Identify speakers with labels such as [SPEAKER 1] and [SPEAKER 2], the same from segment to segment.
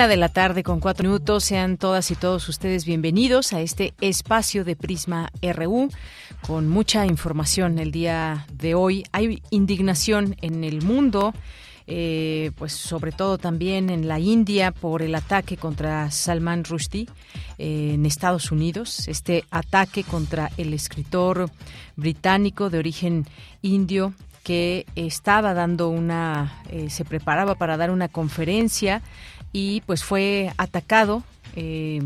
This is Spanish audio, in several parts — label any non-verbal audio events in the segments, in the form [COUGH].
[SPEAKER 1] De la tarde con cuatro minutos. Sean todas y todos ustedes bienvenidos a este espacio de Prisma RU con mucha información el día de hoy. Hay indignación en el mundo. Eh, pues sobre todo también en la India por el ataque contra Salman Rushdie eh, en Estados Unidos, este ataque contra el escritor británico de origen indio que estaba dando una, eh, se preparaba para dar una conferencia y pues fue atacado. Eh,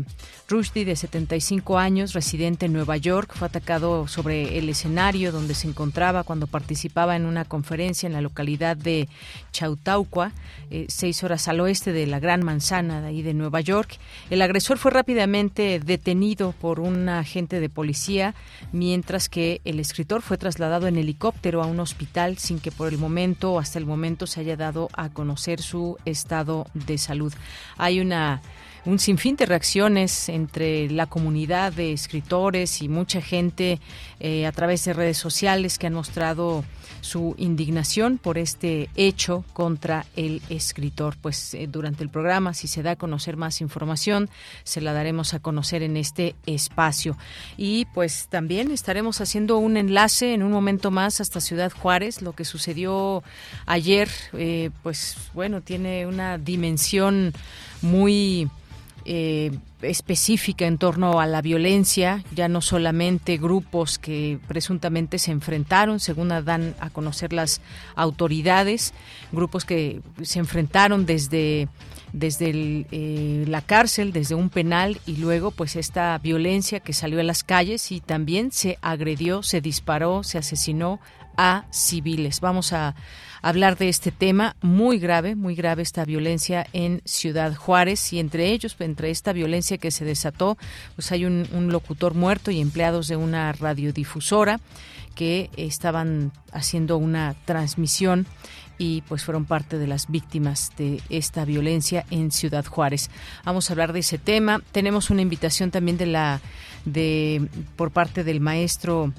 [SPEAKER 1] Rushdie, de 75 años, residente en Nueva York, fue atacado sobre el escenario donde se encontraba cuando participaba en una conferencia en la localidad de Chautauqua, eh, seis horas al oeste de la Gran Manzana de ahí de Nueva York. El agresor fue rápidamente detenido por un agente de policía, mientras que el escritor fue trasladado en helicóptero a un hospital sin que por el momento, hasta el momento, se haya dado a conocer su estado de salud. Hay una un sinfín de reacciones entre la comunidad de escritores y mucha gente eh, a través de redes sociales que han mostrado su indignación por este hecho contra el escritor. Pues eh, durante el programa, si se da a conocer más información, se la daremos a conocer en este espacio. Y pues también estaremos haciendo un enlace en un momento más hasta Ciudad Juárez. Lo que sucedió ayer, eh, pues bueno, tiene una dimensión muy eh, específica en torno a la violencia, ya no solamente grupos que presuntamente se enfrentaron, según dan a conocer las autoridades, grupos que se enfrentaron desde desde eh, la cárcel, desde un penal y luego pues esta violencia que salió a las calles y también se agredió, se disparó, se asesinó a civiles. Vamos a hablar de este tema muy grave, muy grave esta violencia en Ciudad Juárez y entre ellos, entre esta violencia que se desató, pues hay un, locutor muerto y empleados de una radiodifusora que estaban haciendo una transmisión y pues fueron parte de las víctimas de esta violencia en Ciudad Juárez. Vamos a hablar de ese tema. Tenemos una invitación también de la de por parte del maestro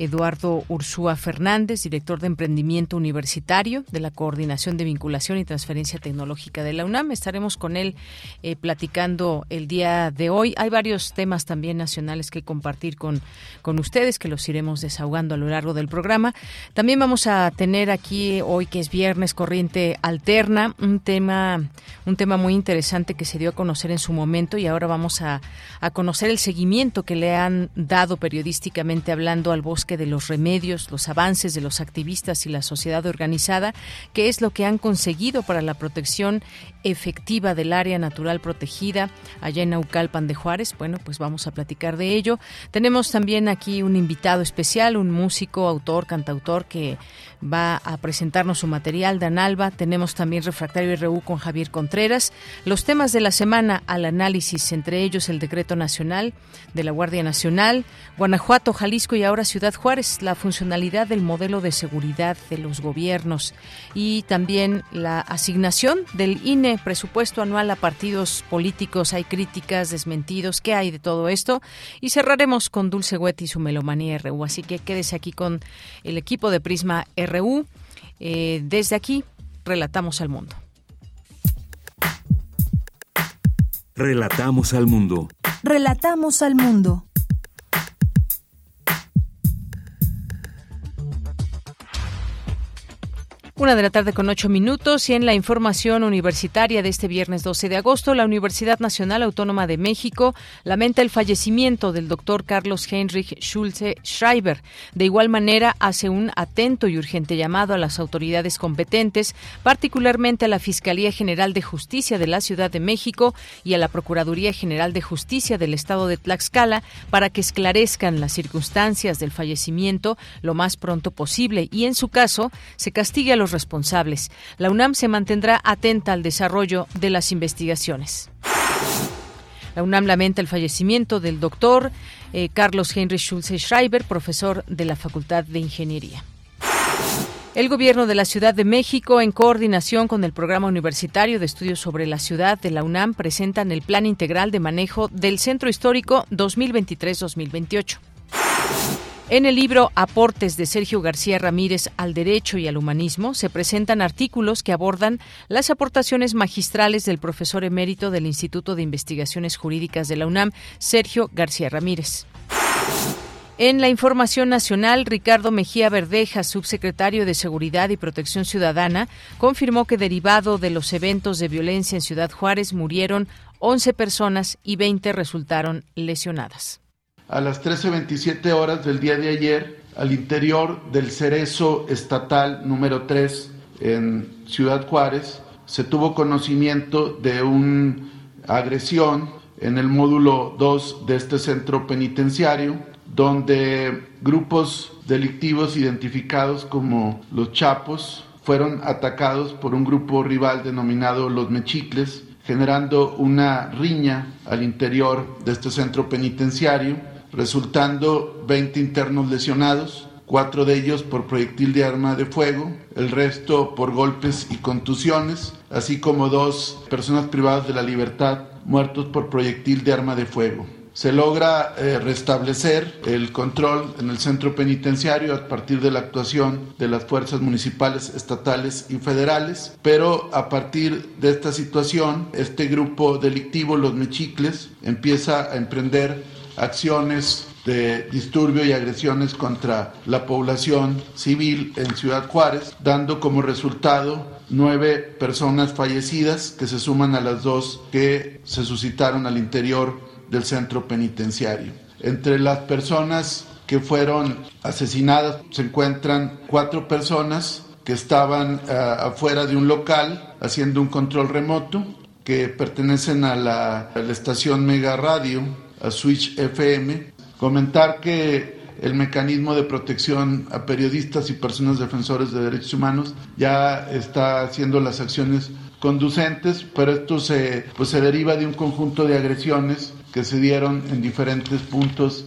[SPEAKER 1] Eduardo Ursúa Fernández, director de Emprendimiento Universitario de la Coordinación de Vinculación y Transferencia Tecnológica de la UNAM. Estaremos con él eh, platicando el día de hoy. Hay varios temas también nacionales que compartir con, con ustedes, que los iremos desahogando a lo largo del programa. También vamos a tener aquí hoy, que es viernes, corriente alterna, un tema, un tema muy interesante que se dio a conocer en su momento y ahora vamos a, a conocer el seguimiento que le han dado periodísticamente hablando al bosque de los remedios, los avances de los activistas y la sociedad organizada, qué es lo que han conseguido para la protección efectiva del área natural protegida allá en Naucalpan de Juárez. Bueno, pues vamos a platicar de ello. Tenemos también aquí un invitado especial, un músico, autor, cantautor que va a presentarnos su material, Dan Alba. Tenemos también Refractario RU con Javier Contreras. Los temas de la semana al análisis, entre ellos el decreto nacional de la Guardia Nacional, Guanajuato, Jalisco y ahora Ciudad Juárez, la funcionalidad del modelo de seguridad de los gobiernos y también la asignación del INE presupuesto anual a partidos políticos. Hay críticas, desmentidos, ¿qué hay de todo esto? Y cerraremos con Dulce Huet y su Melomanía RU. Así que quédese aquí con el equipo de Prisma RU. Eh, desde aquí, relatamos al mundo.
[SPEAKER 2] Relatamos al mundo.
[SPEAKER 3] Relatamos al mundo.
[SPEAKER 1] Una de la tarde con ocho minutos y en la información universitaria de este viernes 12 de agosto, la Universidad Nacional Autónoma de México lamenta el fallecimiento del doctor Carlos Heinrich Schulze Schreiber. De igual manera, hace un atento y urgente llamado a las autoridades competentes, particularmente a la Fiscalía General de Justicia de la Ciudad de México y a la Procuraduría General de Justicia del Estado de Tlaxcala para que esclarezcan las circunstancias del fallecimiento lo más pronto posible y, en su caso, se castigue a los responsables. La UNAM se mantendrá atenta al desarrollo de las investigaciones. La UNAM lamenta el fallecimiento del doctor eh, Carlos Henry Schulze Schreiber, profesor de la Facultad de Ingeniería. El gobierno de la Ciudad de México, en coordinación con el Programa Universitario de Estudios sobre la Ciudad de la UNAM, presentan el Plan Integral de Manejo del Centro Histórico 2023-2028. En el libro Aportes de Sergio García Ramírez al Derecho y al Humanismo se presentan artículos que abordan las aportaciones magistrales del profesor emérito del Instituto de Investigaciones Jurídicas de la UNAM, Sergio García Ramírez. En la información nacional, Ricardo Mejía Verdeja, subsecretario de Seguridad y Protección Ciudadana, confirmó que derivado de los eventos de violencia en Ciudad Juárez murieron 11 personas y 20 resultaron lesionadas
[SPEAKER 4] a las 13.27 horas del día de ayer al interior del cerezo estatal número 3 en Ciudad Juárez. Se tuvo conocimiento de una agresión en el módulo 2 de este centro penitenciario, donde grupos delictivos identificados como los Chapos fueron atacados por un grupo rival denominado los Mechicles, generando una riña al interior de este centro penitenciario resultando 20 internos lesionados, cuatro de ellos por proyectil de arma de fuego, el resto por golpes y contusiones, así como dos personas privadas de la libertad muertos por proyectil de arma de fuego. Se logra eh, restablecer el control en el centro penitenciario a partir de la actuación de las fuerzas municipales, estatales y federales, pero a partir de esta situación, este grupo delictivo, los mechicles, empieza a emprender acciones de disturbio y agresiones contra la población civil en Ciudad Juárez, dando como resultado nueve personas fallecidas que se suman a las dos que se suscitaron al interior del centro penitenciario. Entre las personas que fueron asesinadas se encuentran cuatro personas que estaban eh, afuera de un local haciendo un control remoto, que pertenecen a la, a la estación Mega Radio a Switch FM, comentar que el mecanismo de protección a periodistas y personas defensores de derechos humanos ya está haciendo las acciones conducentes, pero esto se, pues se deriva de un conjunto de agresiones que se dieron en diferentes puntos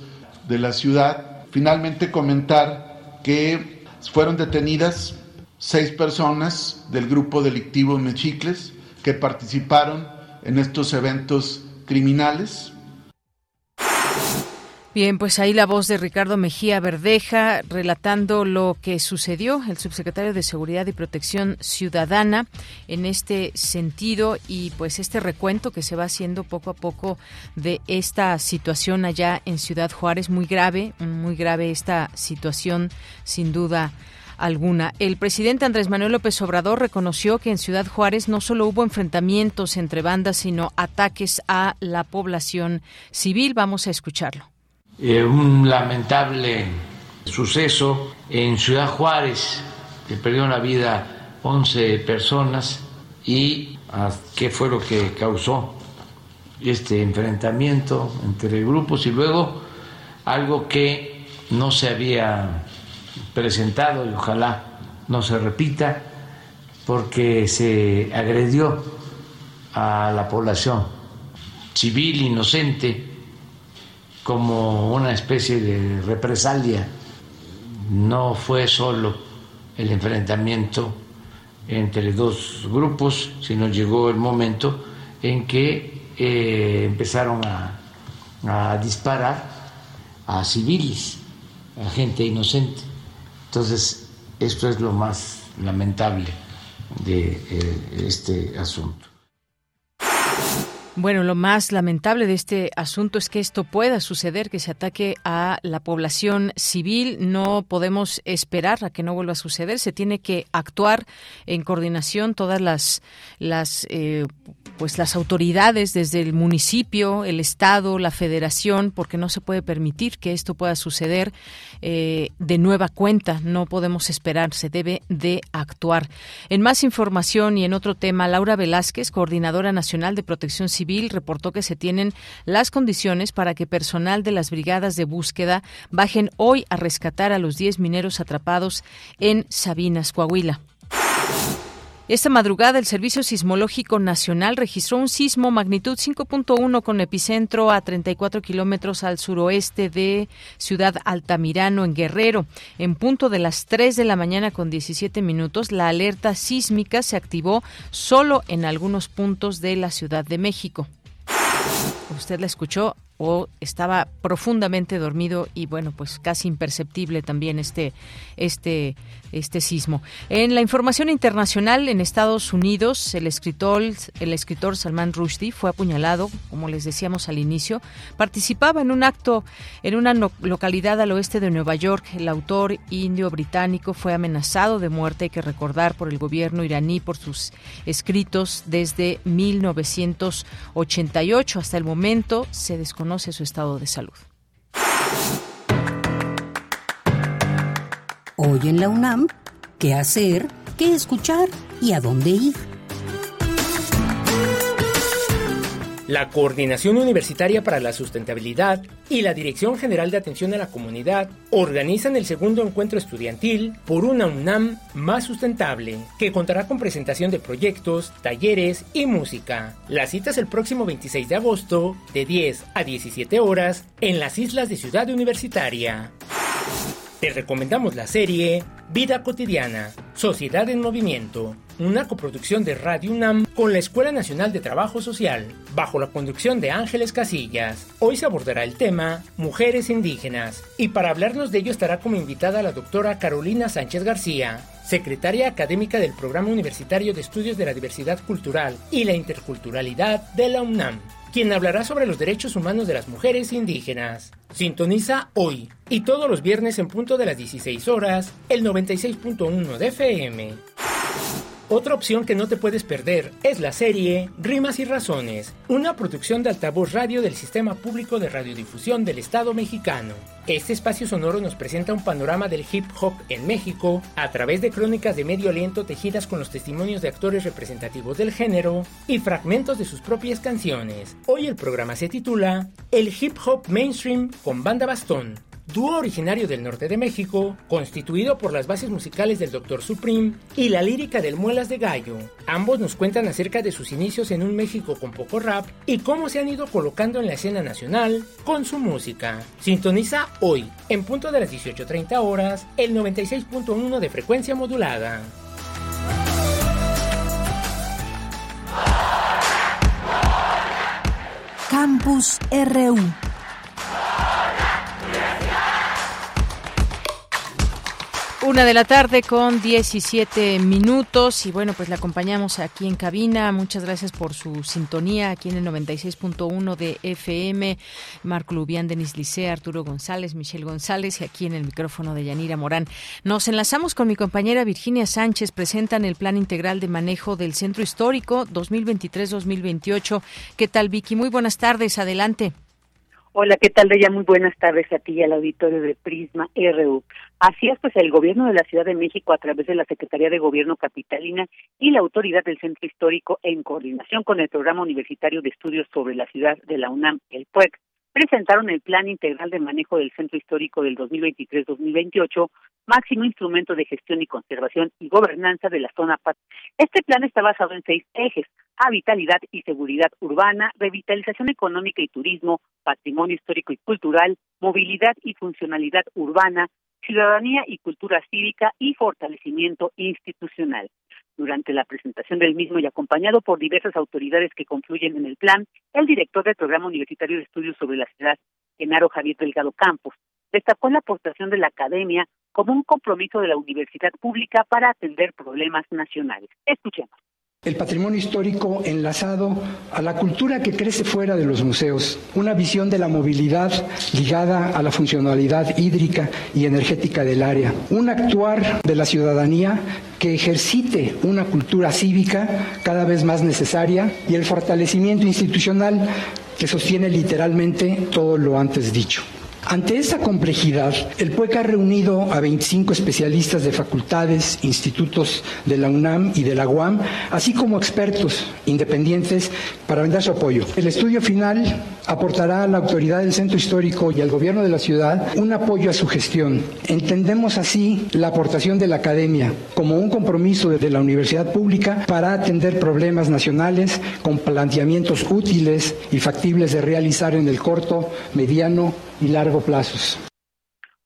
[SPEAKER 4] de la ciudad. Finalmente comentar que fueron detenidas seis personas del grupo delictivo Mechicles que participaron en estos eventos criminales.
[SPEAKER 1] Bien, pues ahí la voz de Ricardo Mejía Verdeja relatando lo que sucedió, el subsecretario de Seguridad y Protección Ciudadana en este sentido y pues este recuento que se va haciendo poco a poco de esta situación allá en Ciudad Juárez, muy grave, muy grave esta situación sin duda alguna. El presidente Andrés Manuel López Obrador reconoció que en Ciudad Juárez no solo hubo enfrentamientos entre bandas, sino ataques a la población civil. Vamos a escucharlo.
[SPEAKER 5] Eh, un lamentable suceso en Ciudad Juárez, que perdió la vida 11 personas y ah, qué fue lo que causó este enfrentamiento entre grupos y luego algo que no se había presentado y ojalá no se repita porque se agredió a la población civil inocente como una especie de represalia. No fue solo el enfrentamiento entre dos grupos, sino llegó el momento en que eh, empezaron a, disparar a civiles, a gente inocente. Entonces, esto es lo más lamentable de eh, este asunto.
[SPEAKER 1] Bueno, lo más lamentable de este asunto es que esto pueda suceder, que se ataque a la población civil. No podemos esperar a que no vuelva a suceder. Se tiene que actuar en coordinación todas las, las eh, pues las autoridades desde el municipio, el estado, la federación, porque no se puede permitir que esto pueda suceder eh, de nueva cuenta. No podemos esperar, se debe de actuar. En más información y en otro tema, Laura Velázquez, coordinadora nacional de Protección Civil reportó que se tienen las condiciones para que personal de las brigadas de búsqueda bajen hoy a rescatar a los 10 mineros atrapados en Sabinas, Coahuila. Esta madrugada el Servicio Sismológico Nacional registró un sismo magnitud 5.1 con epicentro a 34 kilómetros al suroeste de Ciudad Altamirano, en Guerrero. En punto de las 3 de la mañana con 17 minutos, la alerta sísmica se activó solo en algunos puntos de la Ciudad de México. Usted la escuchó o estaba profundamente dormido y bueno, pues casi imperceptible también este este este sismo. En la información internacional, en Estados Unidos, el escritor, el escritor Salman Rushdie fue apuñalado, como les decíamos al inicio. Participaba en un acto en una localidad al oeste de Nueva York. El autor indio británico fue amenazado de muerte, hay que recordar, por el gobierno iraní por sus escritos desde 1988. Hasta el momento se desconoce su estado de salud.
[SPEAKER 6] Hoy en la UNAM, ¿qué hacer? ¿Qué escuchar? ¿Y a dónde ir?
[SPEAKER 7] La Coordinación Universitaria para la Sustentabilidad y la Dirección General de Atención a la Comunidad organizan el segundo encuentro estudiantil por una UNAM más sustentable, que contará con presentación de proyectos, talleres y música. La cita es el próximo 26 de agosto, de 10 a 17 horas, en las islas de Ciudad Universitaria. Te recomendamos la serie Vida Cotidiana, Sociedad en Movimiento, una coproducción de Radio UNAM con la Escuela Nacional de Trabajo Social, bajo la conducción de Ángeles Casillas. Hoy se abordará el tema Mujeres Indígenas, y para hablarnos de ello estará como invitada la doctora Carolina Sánchez García, secretaria académica del Programa Universitario de Estudios de la Diversidad Cultural y la Interculturalidad de la UNAM quien hablará sobre los derechos humanos de las mujeres indígenas. Sintoniza hoy y todos los viernes en punto de las 16 horas el 96.1 de FM. Otra opción que no te puedes perder es la serie Rimas y Razones, una producción de altavoz radio del Sistema Público de Radiodifusión del Estado mexicano. Este espacio sonoro nos presenta un panorama del hip hop en México a través de crónicas de medio aliento tejidas con los testimonios de actores representativos del género y fragmentos de sus propias canciones. Hoy el programa se titula El hip hop mainstream con banda bastón dúo originario del norte de México, constituido por las bases musicales del Dr. Supreme y la lírica del Muelas de Gallo. Ambos nos cuentan acerca de sus inicios en un México con poco rap y cómo se han ido colocando en la escena nacional con su música. Sintoniza hoy, en punto de las 18.30 horas, el 96.1 de frecuencia modulada.
[SPEAKER 6] Campus RU
[SPEAKER 1] Una de la tarde con 17 minutos y bueno, pues la acompañamos aquí en cabina. Muchas gracias por su sintonía aquí en el 96.1 de FM. Marco Lubián, Denis Licea, Arturo González, Michelle González y aquí en el micrófono de Yanira Morán. Nos enlazamos con mi compañera Virginia Sánchez. Presentan el Plan Integral de Manejo del Centro Histórico 2023-2028. ¿Qué tal, Vicky? Muy buenas tardes. Adelante.
[SPEAKER 8] Hola, ¿qué tal, Bella? Muy buenas tardes a ti y al auditorio de Prisma RU. Así es, pues el gobierno de la Ciudad de México, a través de la Secretaría de Gobierno Capitalina y la autoridad del Centro Histórico, en coordinación con el Programa Universitario de Estudios sobre la Ciudad de la UNAM, el PUEC, presentaron el Plan Integral de Manejo del Centro Histórico del 2023-2028, máximo instrumento de gestión y conservación y gobernanza de la zona PAT. Este plan está basado en seis ejes, vitalidad y seguridad urbana, revitalización económica y turismo, patrimonio histórico y cultural, movilidad y funcionalidad urbana, ciudadanía y cultura cívica y fortalecimiento institucional. Durante la presentación del mismo y acompañado por diversas autoridades que confluyen en el plan, el director del Programa Universitario de Estudios sobre la Ciudad, Genaro Javier Delgado Campos, destacó la aportación de la academia como un compromiso de la universidad pública para atender problemas nacionales. Escuchemos
[SPEAKER 9] El patrimonio histórico enlazado a la cultura que crece fuera de los museos, una visión de la movilidad ligada a la funcionalidad hídrica y energética del área, un actuar de la ciudadanía que ejercite una cultura cívica cada vez más necesaria y el fortalecimiento institucional que sostiene literalmente todo lo antes dicho. Ante esa complejidad, el PUEC ha reunido a 25 especialistas de facultades, institutos de la UNAM y de la UAM, así como expertos independientes para brindar su apoyo. El estudio final aportará a la autoridad del centro histórico y al gobierno de la ciudad un apoyo a su gestión. Entendemos así la aportación de la academia como un compromiso de la universidad pública para atender problemas nacionales con planteamientos útiles y factibles de realizar en el corto, mediano y largo plazos.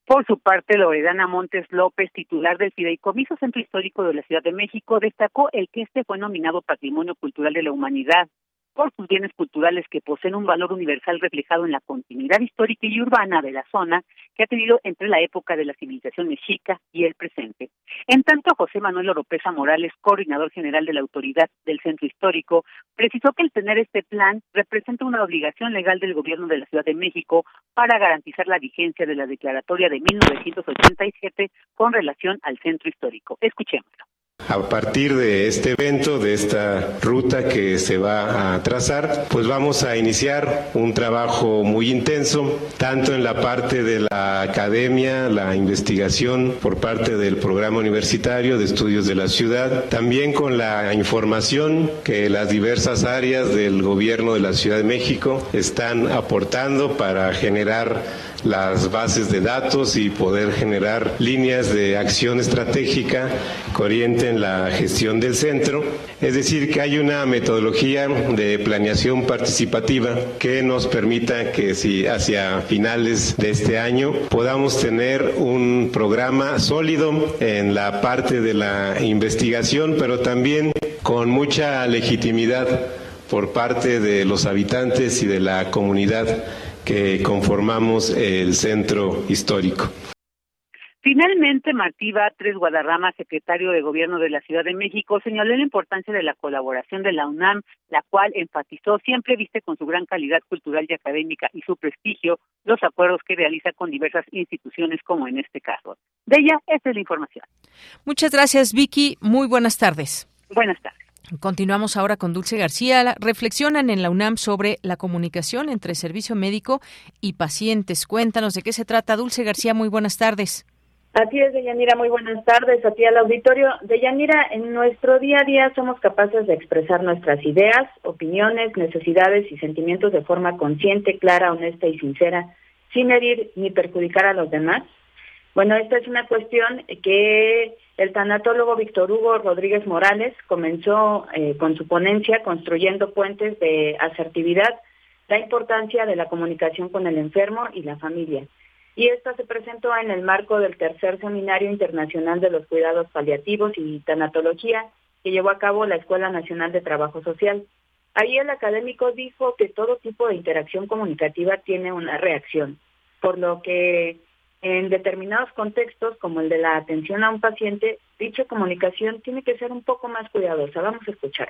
[SPEAKER 8] Por su parte, Loredana Montes López, titular del Fideicomiso Centro Histórico de la Ciudad de México, destacó el que este fue nominado Patrimonio Cultural de la Humanidad por sus bienes culturales que poseen un valor universal reflejado en la continuidad histórica y urbana de la zona que ha tenido entre la época de la civilización mexica y el presente. En tanto, José Manuel Oropesa Morales, coordinador general de la autoridad del centro histórico, precisó que el tener este plan representa una obligación legal del gobierno de la Ciudad de México para garantizar la vigencia de la declaratoria de 1987 con relación al centro histórico. Escuchémoslo.
[SPEAKER 10] A partir de este evento, de esta ruta que se va a trazar, pues vamos a iniciar un trabajo muy intenso, tanto en la parte de la academia, la investigación por parte del programa universitario de estudios de la ciudad, también con la información que las diversas áreas del gobierno de la Ciudad de México están aportando para generar las bases de datos y poder generar líneas de acción estratégica que orienten la gestión del centro. Es decir, que hay una metodología de planeación participativa que nos permita que si hacia finales de este año podamos tener un programa sólido en la parte de la investigación, pero también con mucha legitimidad por parte de los habitantes y de la comunidad que conformamos el centro histórico.
[SPEAKER 8] Finalmente, Martí Batres Guadarrama, secretario de Gobierno de la Ciudad de México, señaló la importancia de la colaboración de la UNAM, la cual enfatizó siempre viste con su gran calidad cultural y académica y su prestigio los acuerdos que realiza con diversas instituciones, como en este caso. De ella, esta es la información.
[SPEAKER 1] Muchas gracias, Vicky. Muy buenas tardes.
[SPEAKER 8] Buenas tardes.
[SPEAKER 1] Continuamos ahora con Dulce García. Reflexionan en la UNAM sobre la comunicación entre servicio médico y pacientes. Cuéntanos de qué se trata. Dulce García, muy buenas tardes.
[SPEAKER 11] Así es, Deyanira, muy buenas tardes a ti al auditorio. Deyanira, en nuestro día a día somos capaces de expresar nuestras ideas, opiniones, necesidades y sentimientos de forma consciente, clara, honesta y sincera, sin herir ni perjudicar a los demás. Bueno, esta es una cuestión que el tanatólogo Víctor Hugo Rodríguez Morales comenzó eh, con su ponencia construyendo puentes de asertividad, la importancia de la comunicación con el enfermo y la familia. Y esta se presentó en el marco del tercer Seminario Internacional de los Cuidados Paliativos y Tanatología que llevó a cabo la Escuela Nacional de Trabajo Social. Ahí el académico dijo que todo tipo de interacción comunicativa tiene una reacción, por lo que en determinados contextos, como el de la atención a un paciente, dicha comunicación tiene que ser un poco más cuidadosa. Vamos a escuchar.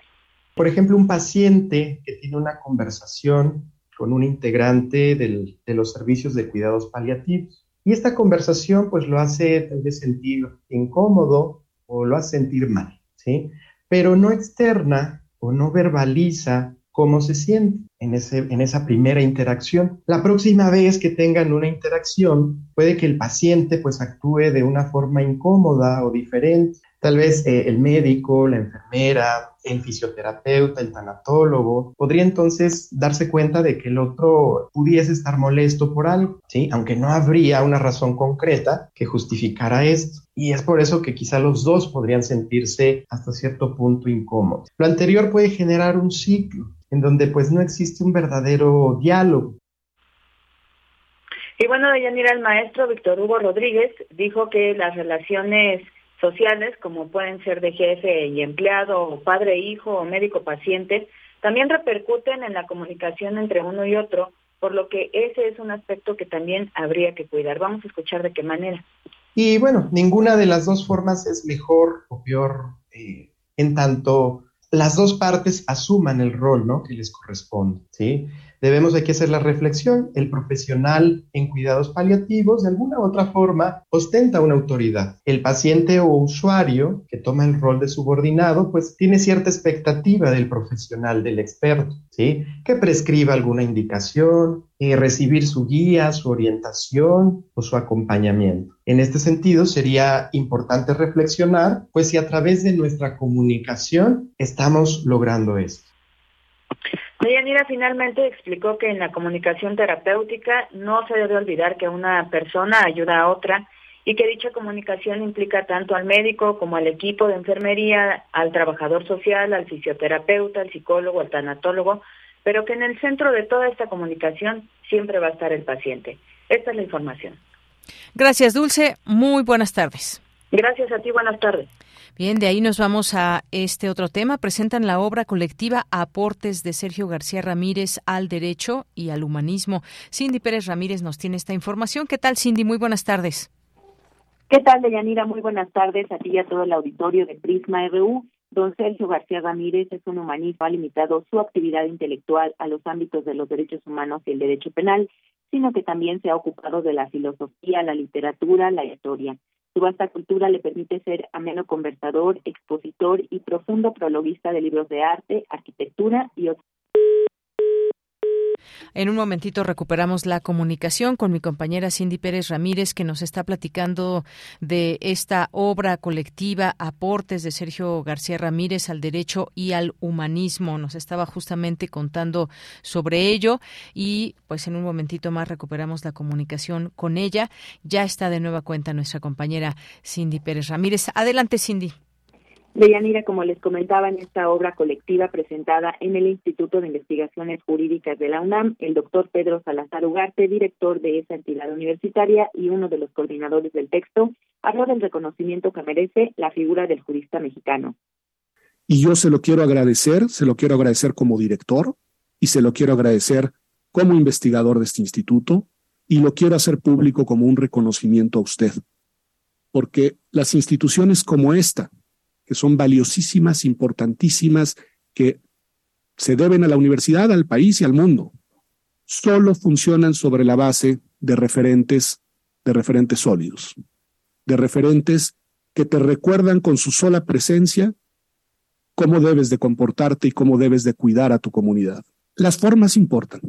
[SPEAKER 12] Por ejemplo, un paciente que tiene una conversación con un integrante de los servicios de cuidados paliativos. Y esta conversación pues lo hace tal vez sentir incómodo o lo hace sentir mal, ¿sí? Pero no externa o no verbaliza cómo se siente en, ese, en esa primera interacción. La próxima vez que tengan una interacción, puede que el paciente pues actúe de una forma incómoda o diferente. Tal vez eh, el médico, la enfermera, el fisioterapeuta, el tanatólogo, podría entonces darse cuenta de que el otro pudiese estar molesto por algo, ¿sí? Aunque no habría una razón concreta que justificara esto. Y es por eso que quizá los dos podrían sentirse hasta cierto punto incómodos. Lo anterior puede generar un ciclo en donde pues no existe un verdadero diálogo.
[SPEAKER 11] Y bueno, de Yanira, el maestro Víctor Hugo Rodríguez dijo que las relaciones sociales, como pueden ser de jefe y empleado, o padre e hijo, o médico paciente, también repercuten en la comunicación entre uno y otro, por lo que ese es un aspecto que también habría que cuidar. Vamos a escuchar de qué manera.
[SPEAKER 12] Y bueno, ninguna de las dos formas es mejor o peor eh, en tanto las dos partes asuman el rol ¿no? que les corresponde. ¿sí? Debemos hay que hacer la reflexión. El profesional en cuidados paliativos, de alguna u otra forma, ostenta una autoridad. El paciente o usuario que toma el rol de subordinado, pues tiene cierta expectativa del profesional, del experto, ¿sí? Que prescriba alguna indicación, y recibir su guía, su orientación o su acompañamiento. En este sentido, sería importante reflexionar, pues si a través de nuestra comunicación estamos logrando esto.
[SPEAKER 11] Deyanira finalmente explicó que en la comunicación terapéutica no se debe olvidar que una persona ayuda a otra y que dicha comunicación implica tanto al médico como al equipo de enfermería, al trabajador social, al fisioterapeuta, al psicólogo, al tanatólogo, pero que en el centro de toda esta comunicación siempre va a estar el paciente. Esta es la información.
[SPEAKER 1] Gracias, Dulce. Muy buenas tardes.
[SPEAKER 11] Gracias a ti, buenas tardes.
[SPEAKER 1] Bien, de ahí nos vamos a este otro tema. Presentan la obra colectiva Aportes de Sergio García Ramírez al Derecho y al Humanismo. Cindy Pérez Ramírez nos tiene esta información. ¿Qué tal, Cindy? Muy buenas tardes.
[SPEAKER 13] ¿Qué tal, Deyanira? Muy buenas tardes a ti y a todo el auditorio de Prisma RU. Don Sergio García Ramírez es un humanista, ha limitado su actividad intelectual a los ámbitos de los derechos humanos y el derecho penal, sino que también se ha ocupado de la filosofía, la literatura, la historia. Su vasta cultura le permite ser ameno conversador, expositor y profundo prologuista de libros de arte, arquitectura y otros
[SPEAKER 1] en un momentito recuperamos la comunicación con mi compañera Cindy Pérez Ramírez, que nos está platicando de esta obra colectiva Aportes de Sergio García Ramírez al Derecho y al Humanismo. Nos estaba justamente contando sobre ello y pues en un momentito más recuperamos la comunicación con ella. Ya está de nueva cuenta nuestra compañera Cindy Pérez Ramírez. Adelante, Cindy.
[SPEAKER 13] Deyanira, como les comentaba en esta obra colectiva presentada en el Instituto de Investigaciones Jurídicas de la UNAM, el doctor Pedro Salazar Ugarte, director de esa entidad universitaria y uno de los coordinadores del texto, habló del reconocimiento que merece la figura del jurista mexicano.
[SPEAKER 14] Y yo se lo quiero agradecer, se lo quiero agradecer como director y se lo quiero agradecer como investigador de este instituto y lo quiero hacer público como un reconocimiento a usted. Porque las instituciones como esta, que son valiosísimas, importantísimas, que se deben a la universidad, al país y al mundo. Solo funcionan sobre la base de referentes, de referentes sólidos, de referentes que te recuerdan con su sola presencia cómo debes de comportarte y cómo debes de cuidar a tu comunidad. Las formas importan,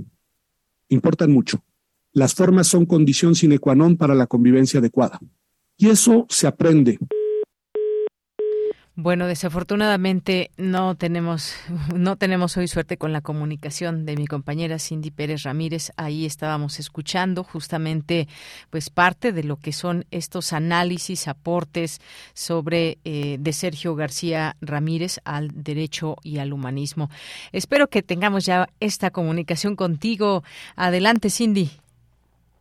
[SPEAKER 14] importan mucho. Las formas son condición sine qua non para la convivencia adecuada. Y eso se aprende
[SPEAKER 1] bueno, desafortunadamente no tenemos [LAUGHS] no tenemos hoy suerte con la comunicación de mi compañera Cindy Pérez Ramírez. Ahí estábamos escuchando justamente pues parte de lo que son estos análisis, aportes sobre eh, de Sergio García Ramírez al derecho y al humanismo. Espero que tengamos ya esta comunicación contigo. Adelante, Cindy.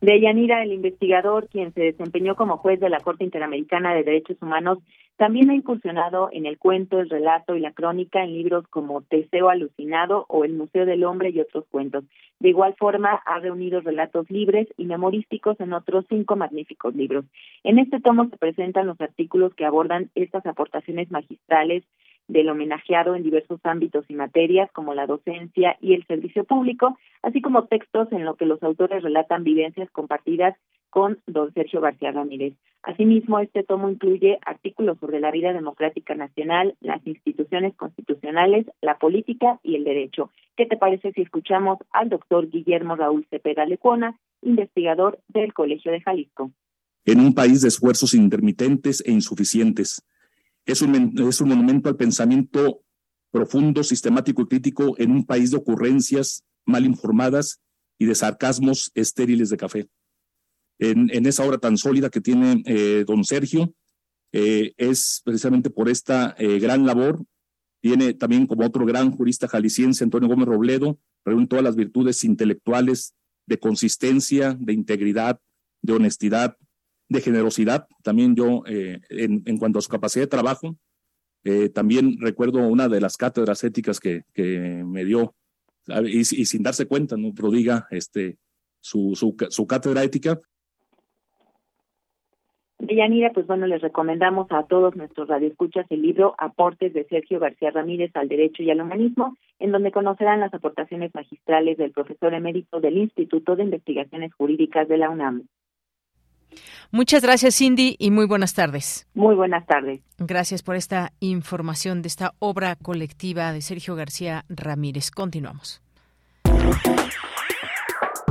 [SPEAKER 13] De Yanira, el investigador, quien se desempeñó como juez de la Corte Interamericana de Derechos Humanos, también ha incursionado en el cuento, el relato y la crónica en libros como Teseo Alucinado o El Museo del Hombre y otros cuentos. De igual forma, ha reunido relatos libres y memorísticos en otros cinco magníficos libros. En este tomo se presentan los artículos que abordan estas aportaciones magistrales del homenajeado en diversos ámbitos y materias como la docencia y el servicio público, así como textos en los que los autores relatan vivencias compartidas con don Sergio García Ramírez. Asimismo, este tomo incluye artículos sobre la vida democrática nacional, las instituciones constitucionales, la política y el derecho. ¿Qué te parece si escuchamos al doctor Guillermo Raúl Cepeda Lecuona, investigador del Colegio de Jalisco?
[SPEAKER 14] En un país de esfuerzos intermitentes e insuficientes, es un, es un monumento al pensamiento profundo, sistemático y crítico en un país de ocurrencias mal informadas y de sarcasmos estériles de café en, esa obra tan sólida que tiene eh, don Sergio. Eh, es precisamente por esta eh, gran labor. Tiene también como otro gran jurista jalisciense, Antonio Gómez Robledo, reúne todas las virtudes intelectuales de consistencia, de integridad, de honestidad, de generosidad. También yo, en, en, cuanto a su capacidad de trabajo, también recuerdo una de las cátedras éticas que, que me dio, y, y, sin darse cuenta, no prodiga este, su, su, su cátedra ética,
[SPEAKER 8] Deyanira, pues bueno, les recomendamos a todos nuestros radioescuchas el libro Aportes de Sergio García Ramírez al Derecho y al Humanismo, en donde conocerán las aportaciones magistrales del profesor emérito del Instituto de Investigaciones Jurídicas de la UNAM.
[SPEAKER 1] Muchas gracias, Cindy, y muy buenas tardes.
[SPEAKER 8] Muy buenas tardes.
[SPEAKER 1] Gracias por esta información de esta obra colectiva de Sergio García Ramírez. Continuamos.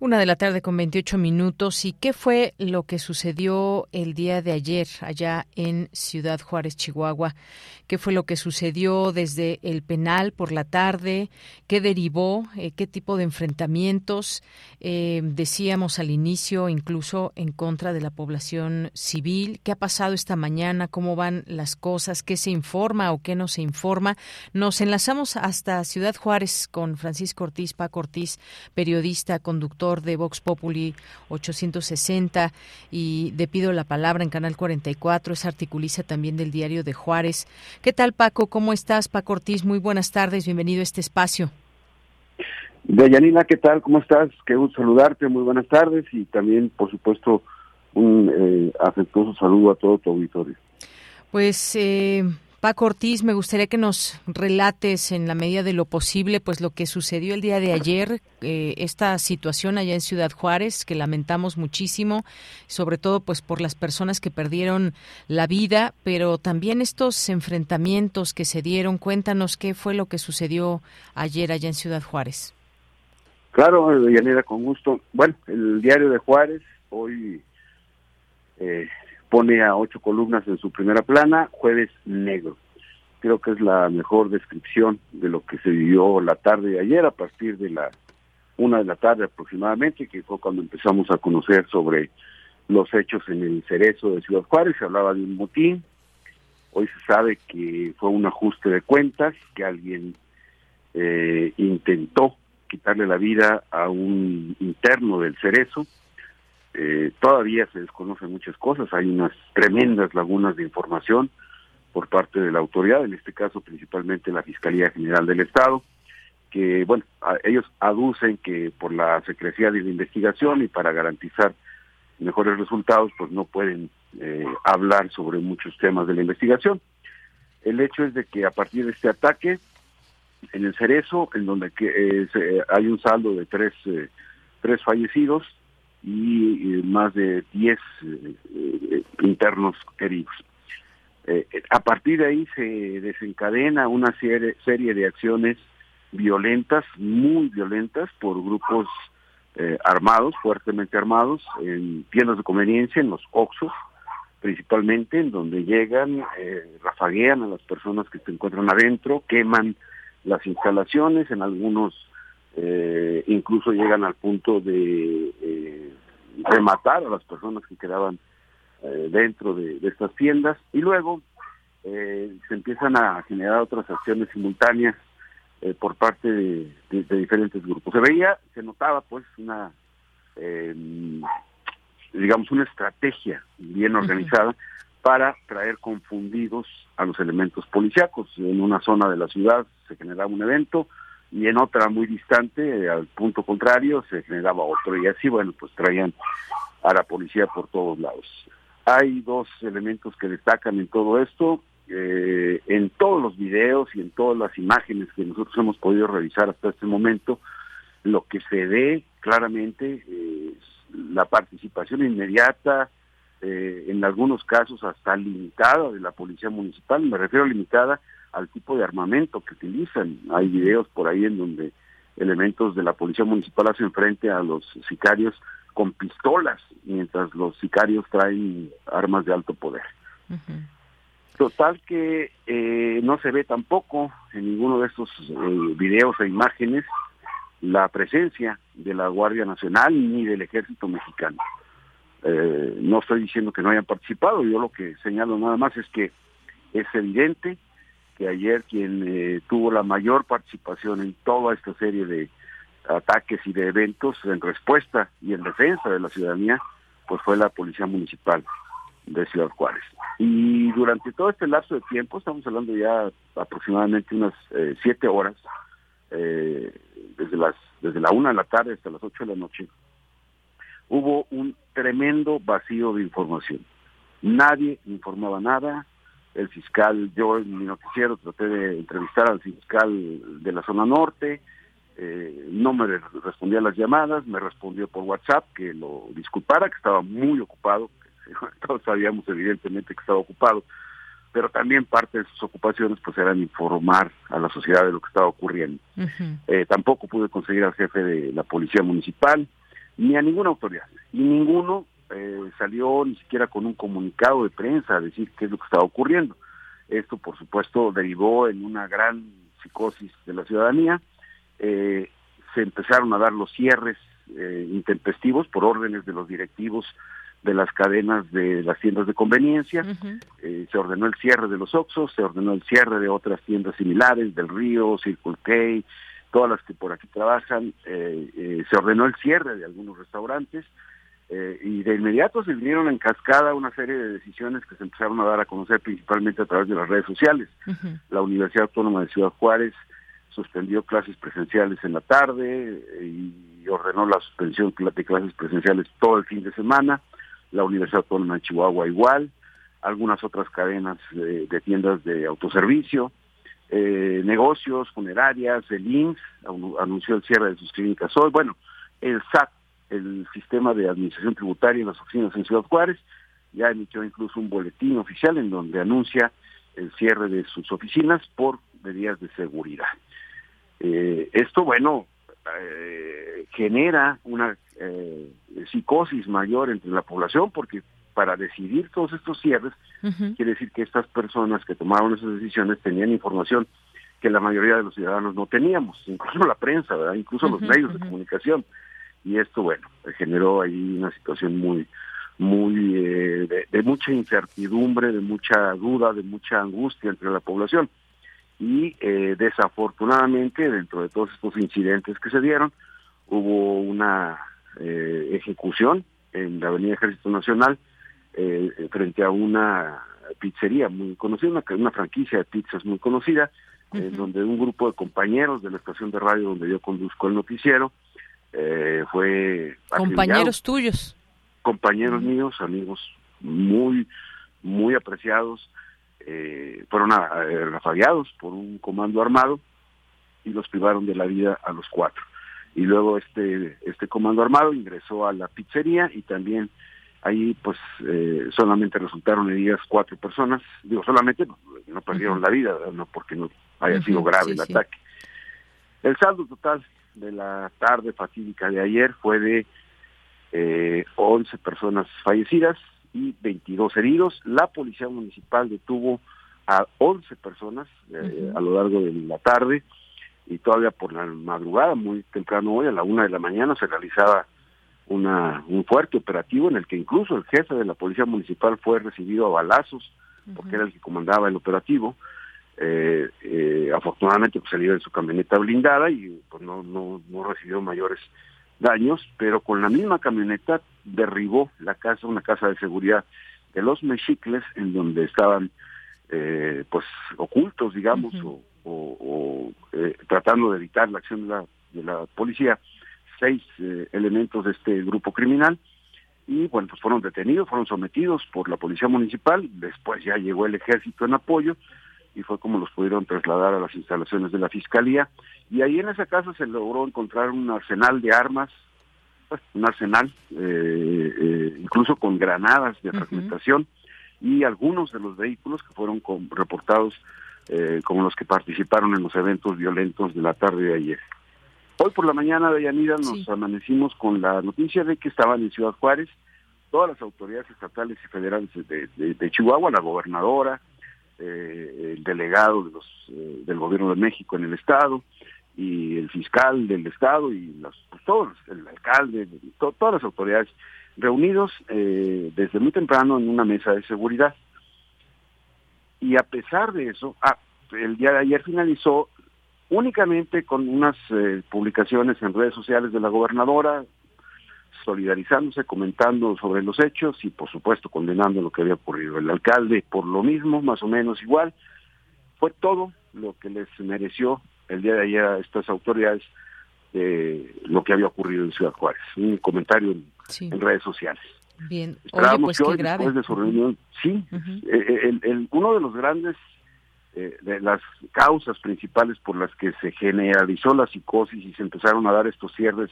[SPEAKER 1] Una de la tarde con 28 minutos. ¿Y qué fue lo que sucedió el día de ayer allá en Ciudad Juárez, Chihuahua? ¿Qué fue lo que sucedió desde el penal por la tarde? ¿Qué derivó? Eh, ¿Qué tipo de enfrentamientos? Eh, decíamos al inicio, incluso en contra de la población civil. ¿Qué ha pasado esta mañana? ¿Cómo van las cosas? ¿Qué se informa o qué no se informa? Nos enlazamos hasta Ciudad Juárez con Francisco Ortiz, Paco Ortiz, periodista, conductor de Vox Populi 860 y de Pido la Palabra en Canal 44, es articulista también del Diario de Juárez. ¿Qué tal, Paco? ¿Cómo estás? Paco Ortiz, muy buenas tardes, bienvenido a este espacio.
[SPEAKER 15] Deyanina, ¿qué tal? ¿Cómo estás? Qué gusto saludarte, muy buenas tardes y también, por supuesto, un eh, afectuoso saludo a todo tu auditorio.
[SPEAKER 1] Pues eh, Paco Ortiz, me gustaría que nos relates en la medida de lo posible, pues lo que sucedió el día de ayer, eh, esta situación allá en Ciudad Juárez, que lamentamos muchísimo, sobre todo pues por las personas que perdieron la vida, pero también estos enfrentamientos que se dieron. Cuéntanos qué fue lo que sucedió ayer allá en Ciudad Juárez.
[SPEAKER 15] Claro, Yanira, con gusto. Bueno, el diario de Juárez hoy eh, pone a ocho columnas en su primera plana, jueves negro. Creo que es la mejor descripción de lo que se vivió la tarde de ayer a partir de la una de la tarde aproximadamente, que fue cuando empezamos a conocer sobre los hechos en el cerezo de Ciudad Juárez, se hablaba de un motín, hoy se sabe que fue un ajuste de cuentas, que alguien eh, intentó quitarle la vida a un interno del cerezo, eh, todavía se desconocen muchas cosas, hay unas tremendas lagunas de información por parte de la autoridad, en este caso principalmente la Fiscalía General del Estado, que, bueno, ellos aducen que por la secrecía de la investigación y para garantizar mejores resultados, pues no pueden eh, hablar sobre muchos temas de la investigación. El hecho es de que a partir de este ataque, en el Cerezo, en donde que, eh, hay un saldo de tres, tres fallecidos, y más de 10 eh, eh, internos heridos. Eh, a partir de ahí se desencadena una serie, de acciones violentas, muy violentas, por grupos armados, fuertemente armados, en tiendas de conveniencia, en los Oxos, principalmente, en donde llegan, rafaguean a las personas que se encuentran adentro, queman las instalaciones, en algunos eh, incluso llegan al punto de eh, rematar a las personas que quedaban eh, dentro de, estas tiendas y luego eh, se empiezan a generar otras acciones simultáneas por parte de, diferentes grupos. Se veía, se notaba pues una, em, digamos, una estrategia bien organizada para traer confundidos a los elementos policíacos. En una zona de la ciudad se generaba un evento, y en otra muy distante, al punto contrario, se generaba otro y así, bueno, pues traían a la policía por todos lados. Hay dos elementos que destacan en todo esto, eh, en todos los videos y en todas las imágenes que nosotros hemos podido revisar hasta este momento, lo que se ve claramente es la participación inmediata, eh, en algunos casos hasta limitada de la policía municipal, me refiero a limitada al tipo de armamento que utilizan. Hay videos por ahí en donde elementos de la policía municipal hacen frente a los sicarios con pistolas, mientras los sicarios traen armas de alto poder. Total que eh, no se ve tampoco en ninguno de estos eh, videos e imágenes la presencia de la Guardia Nacional ni del Ejército Mexicano. Eh, no estoy diciendo que no hayan participado, yo lo que señalo nada más es que es evidente que ayer quien eh, tuvo la mayor participación en toda esta serie de ataques y de eventos en respuesta y en defensa de la ciudadanía, pues fue la policía municipal. de Ciudad Juárez. Y durante todo este lapso de tiempo, estamos hablando ya aproximadamente unas eh, siete horas, eh, desde las desde la una de la tarde hasta las ocho de la noche, hubo un tremendo vacío de información. Nadie informaba nada. El fiscal, yo en mi noticiero traté de entrevistar al fiscal de la zona norte, eh, no me respondía a las llamadas, me respondió por WhatsApp que lo disculpara, que estaba muy ocupado, [LAUGHS] todos sabíamos evidentemente que estaba ocupado, pero también parte de sus ocupaciones pues eran informar a la sociedad de lo que estaba ocurriendo. Eh, tampoco pude conseguir al jefe de la policía municipal, ni a ninguna autoridad, y ninguno eh, salió ni siquiera con un comunicado de prensa a decir qué es lo que estaba ocurriendo. Esto, por supuesto, derivó en una gran psicosis de la ciudadanía, eh, se empezaron a dar los cierres eh, intempestivos por órdenes de los directivos de las cadenas de las tiendas de conveniencia, eh, se ordenó el cierre de los Oxos, se ordenó el cierre de otras tiendas similares, del Río, Circle K, todas las que por aquí trabajan, se ordenó el cierre de algunos restaurantes, y de inmediato se vinieron en cascada una serie de decisiones que se empezaron a dar a conocer principalmente a través de las redes sociales. La Universidad Autónoma de Ciudad Juárez suspendió clases presenciales en la tarde eh, y ordenó la suspensión de clases presenciales todo el fin de semana, la Universidad Autónoma de Chihuahua igual, algunas otras cadenas de, tiendas de autoservicio, eh, negocios, funerarias, el INS anunció el cierre de sus clínicas hoy, bueno, el SAT, el Sistema de Administración Tributaria en las oficinas en Ciudad Juárez, ya emitió incluso un boletín oficial en donde anuncia el cierre de sus oficinas por medidas de seguridad. Eh, esto, bueno, eh, genera una eh, psicosis mayor entre la población porque para decidir todos estos cierres, quiere decir que estas personas que tomaron esas decisiones tenían información que la mayoría de los ciudadanos no teníamos, incluso la prensa, ¿verdad? incluso los medios de comunicación. Y esto, bueno, generó ahí una situación muy, muy de, mucha incertidumbre, de mucha duda, de mucha angustia entre la población. Y eh, desafortunadamente dentro de todos estos incidentes que se dieron hubo una eh, ejecución en la Avenida Ejército Nacional eh, frente a una pizzería muy conocida, una, una franquicia de pizzas muy conocida, donde un grupo de compañeros de la estación de radio donde yo conduzco el noticiero fue
[SPEAKER 1] compañeros tuyos.
[SPEAKER 15] Compañeros míos amigos muy muy apreciados. Eh, fueron rafagueados por un comando armado y los privaron de la vida a los cuatro. Y luego este, este comando armado ingresó a la pizzería y también ahí pues eh, solamente resultaron heridas cuatro personas, digo solamente no, perdieron la vida, no porque no haya sido grave el ataque. El saldo total de la tarde fatídica de ayer fue de eh, 11 personas fallecidas, y 22 heridos. La policía municipal detuvo a 11 personas eh, a lo largo de la tarde y todavía por la madrugada, muy temprano hoy, a la una de la mañana, se realizaba una, un fuerte operativo en el que incluso el jefe de la policía municipal fue recibido a balazos, porque era el que comandaba el operativo. Eh, eh, afortunadamente pues, salió en su camioneta blindada y pues, no, no, no recibió mayores daños, pero con la misma camioneta derribó la casa, una casa de seguridad de los mexicles, en donde estaban eh, pues ocultos, digamos, o, eh, tratando de evitar la acción de la, de la policía, seis eh, elementos de este grupo criminal, y bueno, pues fueron detenidos, fueron sometidos por la policía municipal, después ya llegó el ejército en apoyo, y fue como los pudieron trasladar a las instalaciones de la fiscalía. Y ahí en esa casa se logró encontrar un arsenal de armas pues, [LAUGHS] un arsenal eh, eh, incluso con granadas de fragmentación y algunos de los vehículos que fueron reportados eh, como los que participaron en los eventos violentos de la tarde de ayer. Hoy por la mañana, de Yanira, nos amanecimos con la noticia de que estaban en Ciudad Juárez todas las autoridades estatales y federales de Chihuahua, la gobernadora, eh, el delegado de los, eh, del gobierno de México en el estado y el fiscal del estado y los, pues, todos, el alcalde, todas las autoridades reunidos eh, desde muy temprano en una mesa de seguridad. Y a pesar de eso, ah, el día de ayer finalizó únicamente con unas publicaciones en redes sociales de la gobernadora, solidarizándose, comentando sobre los hechos y por supuesto condenando lo que había ocurrido. El alcalde por lo mismo, más o menos igual. Fue todo lo que les mereció el día de ayer a estas autoridades de lo que había ocurrido en Ciudad Juárez. Un comentario en, redes sociales.
[SPEAKER 1] Bien, Oye, pues qué grave.
[SPEAKER 15] después de su reunión, sí, eh, eh, uno de los grandes eh, de las causas principales por las que se generalizó la psicosis y se empezaron a dar estos cierres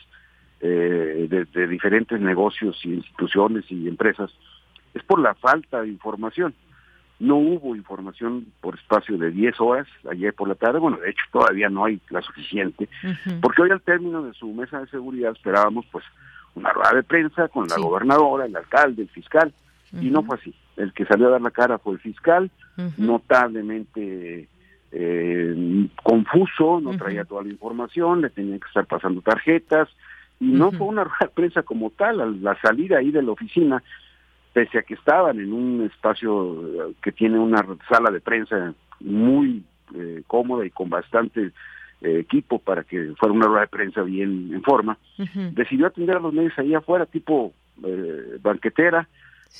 [SPEAKER 15] eh, de, diferentes negocios y instituciones y empresas es por la falta de información. No hubo información por espacio de 10 horas ayer por la tarde, bueno, de hecho todavía no hay la suficiente, porque hoy al término de su mesa de seguridad esperábamos pues una rueda de prensa con la gobernadora, el alcalde, el fiscal, y no fue así. El que salió a dar la cara fue el fiscal, notablemente eh, confuso, no traía toda la información, le tenían que estar pasando tarjetas, y no fue una rueda de prensa como tal, la salida ahí de la oficina, pese a que estaban en un espacio que tiene una sala de prensa muy eh, cómoda y con bastante eh, equipo para que fuera una rueda de prensa bien en forma, decidió atender a los medios ahí afuera, tipo eh, banquetera,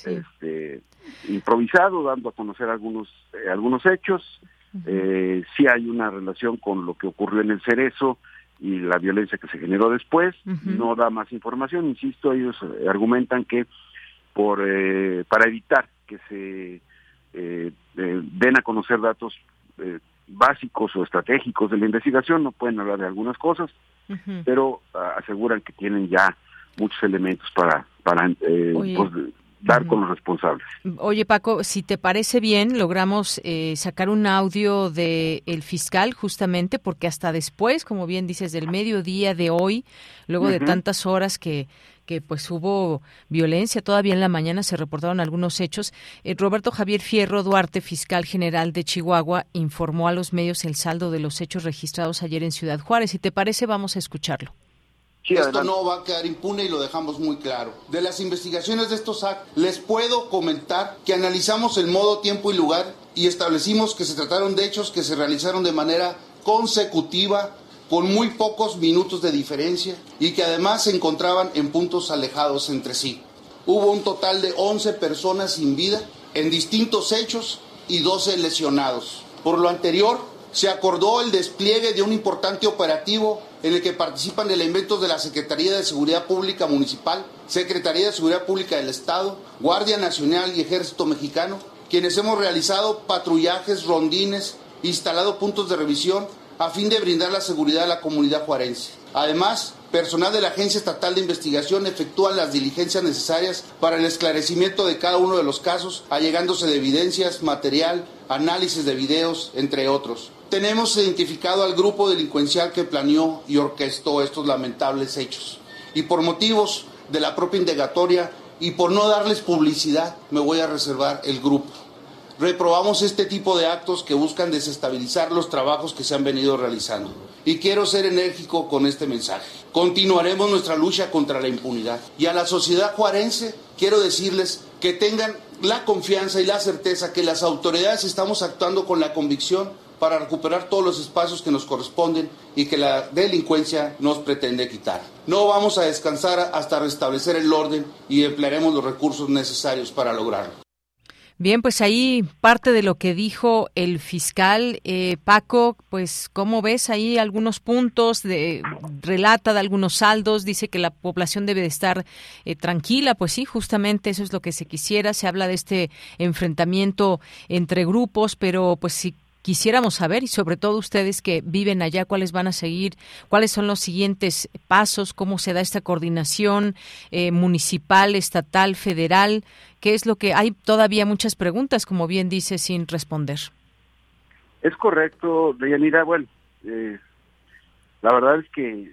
[SPEAKER 15] este, improvisado, dando a conocer algunos, eh, algunos hechos. Eh, sí hay una relación con lo que ocurrió en el Cerezo y la violencia que se generó después. No da más información, insisto, ellos eh, argumentan que por para evitar que se den a conocer datos básicos o estratégicos de la investigación, no pueden hablar de algunas cosas, pero ah, aseguran que tienen ya muchos elementos para, para pues, dar con los responsables.
[SPEAKER 1] Oye, Paco, si te parece bien, logramos eh, sacar un audio del el fiscal justamente porque hasta después, como bien dices, del mediodía de hoy, luego de tantas horas que que pues hubo violencia, todavía en la mañana se reportaron algunos hechos. Eh, Roberto Javier Fierro Duarte, fiscal general de Chihuahua, informó a los medios el saldo de los hechos registrados ayer en Ciudad Juárez. Si te parece, vamos a escucharlo.
[SPEAKER 16] Esto no va a quedar impune y lo dejamos muy claro. De las investigaciones de estos actos, les puedo comentar que analizamos el modo, tiempo y lugar y establecimos que se trataron de hechos que se realizaron de manera consecutiva, con muy pocos minutos de diferencia y que además se encontraban en puntos alejados entre sí. Hubo un total de 11 personas sin vida en distintos hechos y 12 lesionados. Por lo anterior, se acordó el despliegue de un importante operativo en el que participan elementos de la Secretaría de Seguridad Pública Municipal, Secretaría de Seguridad Pública del Estado, Guardia Nacional y Ejército Mexicano, quienes hemos realizado patrullajes, rondines, instalado puntos de revisión a fin de brindar la seguridad a la comunidad juarense. Además, personal de la Agencia Estatal de Investigación efectúa las diligencias necesarias para el esclarecimiento de cada uno de los casos, allegándose de evidencias, material, análisis de videos, entre otros. Tenemos identificado al grupo delincuencial que planeó y orquestó estos lamentables hechos. Y por motivos de la propia indagatoria y por no darles publicidad, me voy a reservar el grupo. Reprobamos este tipo de actos que buscan desestabilizar los trabajos que se han venido realizando. Y quiero ser enérgico con este mensaje. Continuaremos nuestra lucha contra la impunidad. Y a la sociedad juarense quiero decirles que tengan la confianza y la certeza que las autoridades estamos actuando con la convicción para recuperar todos los espacios que nos corresponden y que la delincuencia nos pretende quitar. No vamos a descansar hasta restablecer el orden y emplearemos los recursos necesarios para lograrlo.
[SPEAKER 1] Bien, pues ahí parte de lo que dijo el fiscal eh, Paco, pues cómo ves ahí algunos puntos, de, relata de algunos saldos, dice que la población debe de estar eh, tranquila, pues sí, justamente eso es lo que se quisiera, se habla de este enfrentamiento entre grupos, pero pues sí quisiéramos saber y sobre todo ustedes que viven allá, cuáles van a seguir, cuáles son los siguientes pasos, cómo se da esta coordinación eh, municipal, estatal, federal, qué es lo que hay todavía muchas preguntas, como bien dice, sin responder.
[SPEAKER 15] Es correcto, Deyanira. Bueno, eh, la verdad es que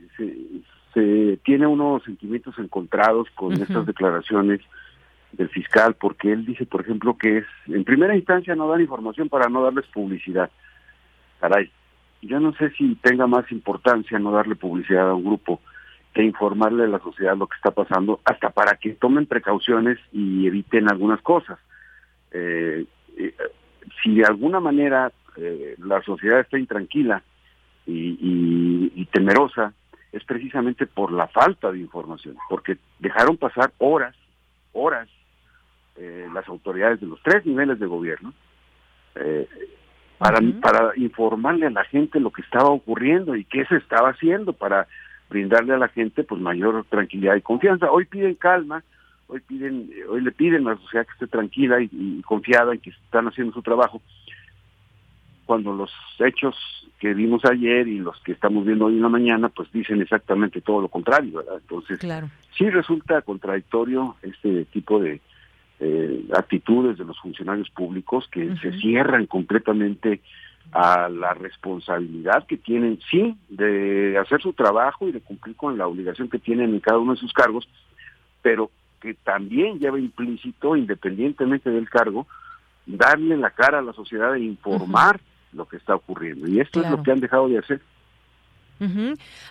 [SPEAKER 15] se, tiene unos sentimientos encontrados con estas declaraciones del fiscal, porque él dice, por ejemplo, que es, en primera instancia no dan información para no darles publicidad. Caray, yo no sé si tenga más importancia no darle publicidad a un grupo que informarle a la sociedad lo que está pasando, hasta para que tomen precauciones y eviten algunas cosas. Eh, eh, si de alguna manera eh, la sociedad está intranquila y, y temerosa, es precisamente por la falta de información, porque dejaron pasar horas, horas, eh, las autoridades de los tres niveles de gobierno eh, para, para informarle a la gente lo que estaba ocurriendo y qué se estaba haciendo para brindarle a la gente pues mayor tranquilidad y confianza. Hoy piden calma, hoy piden, hoy le piden a la sociedad que esté tranquila y, confiada en que están haciendo su trabajo, cuando los hechos que vimos ayer y los que estamos viendo hoy en la mañana, pues dicen exactamente todo lo contrario, ¿verdad? Entonces, sí resulta contradictorio este tipo de eh, actitudes de los funcionarios públicos que se cierran completamente a la responsabilidad que tienen, sí, de hacer su trabajo y de cumplir con la obligación que tienen en cada uno de sus cargos, pero que también lleva implícito, independientemente del cargo, darle la cara a la sociedad e informar lo que está ocurriendo. Y esto es lo que han dejado de hacer.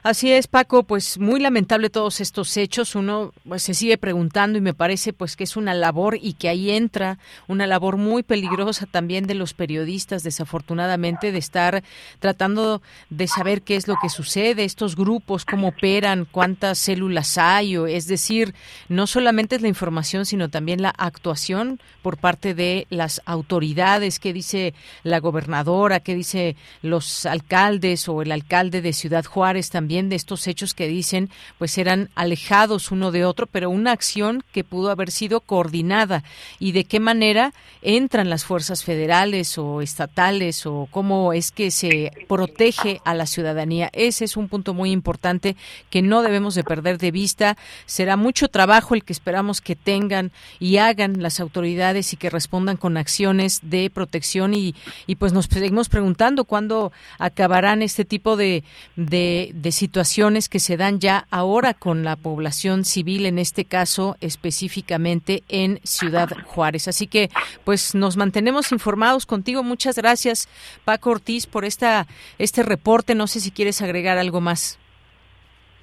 [SPEAKER 1] Así es, Paco, pues muy lamentable todos estos hechos. Uno pues, se sigue preguntando y me parece pues que es una labor y que ahí entra una labor muy peligrosa también de los periodistas, desafortunadamente, de estar tratando de saber qué es lo que sucede, estos grupos, cómo operan, cuántas células hay, o, es decir, no solamente es la información, sino también la actuación por parte de las autoridades, qué dice la gobernadora, qué dice los alcaldes o el alcalde de Ciudad Juárez también de estos hechos que dicen pues eran alejados uno de otro, pero una acción que pudo haber sido coordinada y de qué manera entran las fuerzas federales o estatales o cómo es que se protege a la ciudadanía. Ese es un punto muy importante que no debemos de perder de vista. Será mucho trabajo el que esperamos que tengan y hagan las autoridades y que respondan con acciones de protección y, y pues nos seguimos preguntando cuándo acabarán este tipo de, de, situaciones que se dan ya ahora con la población civil, en este caso específicamente en Ciudad Juárez. Así que, pues nos mantenemos informados contigo. Muchas gracias, Paco Ortiz, por esta este reporte. No sé si quieres agregar algo más.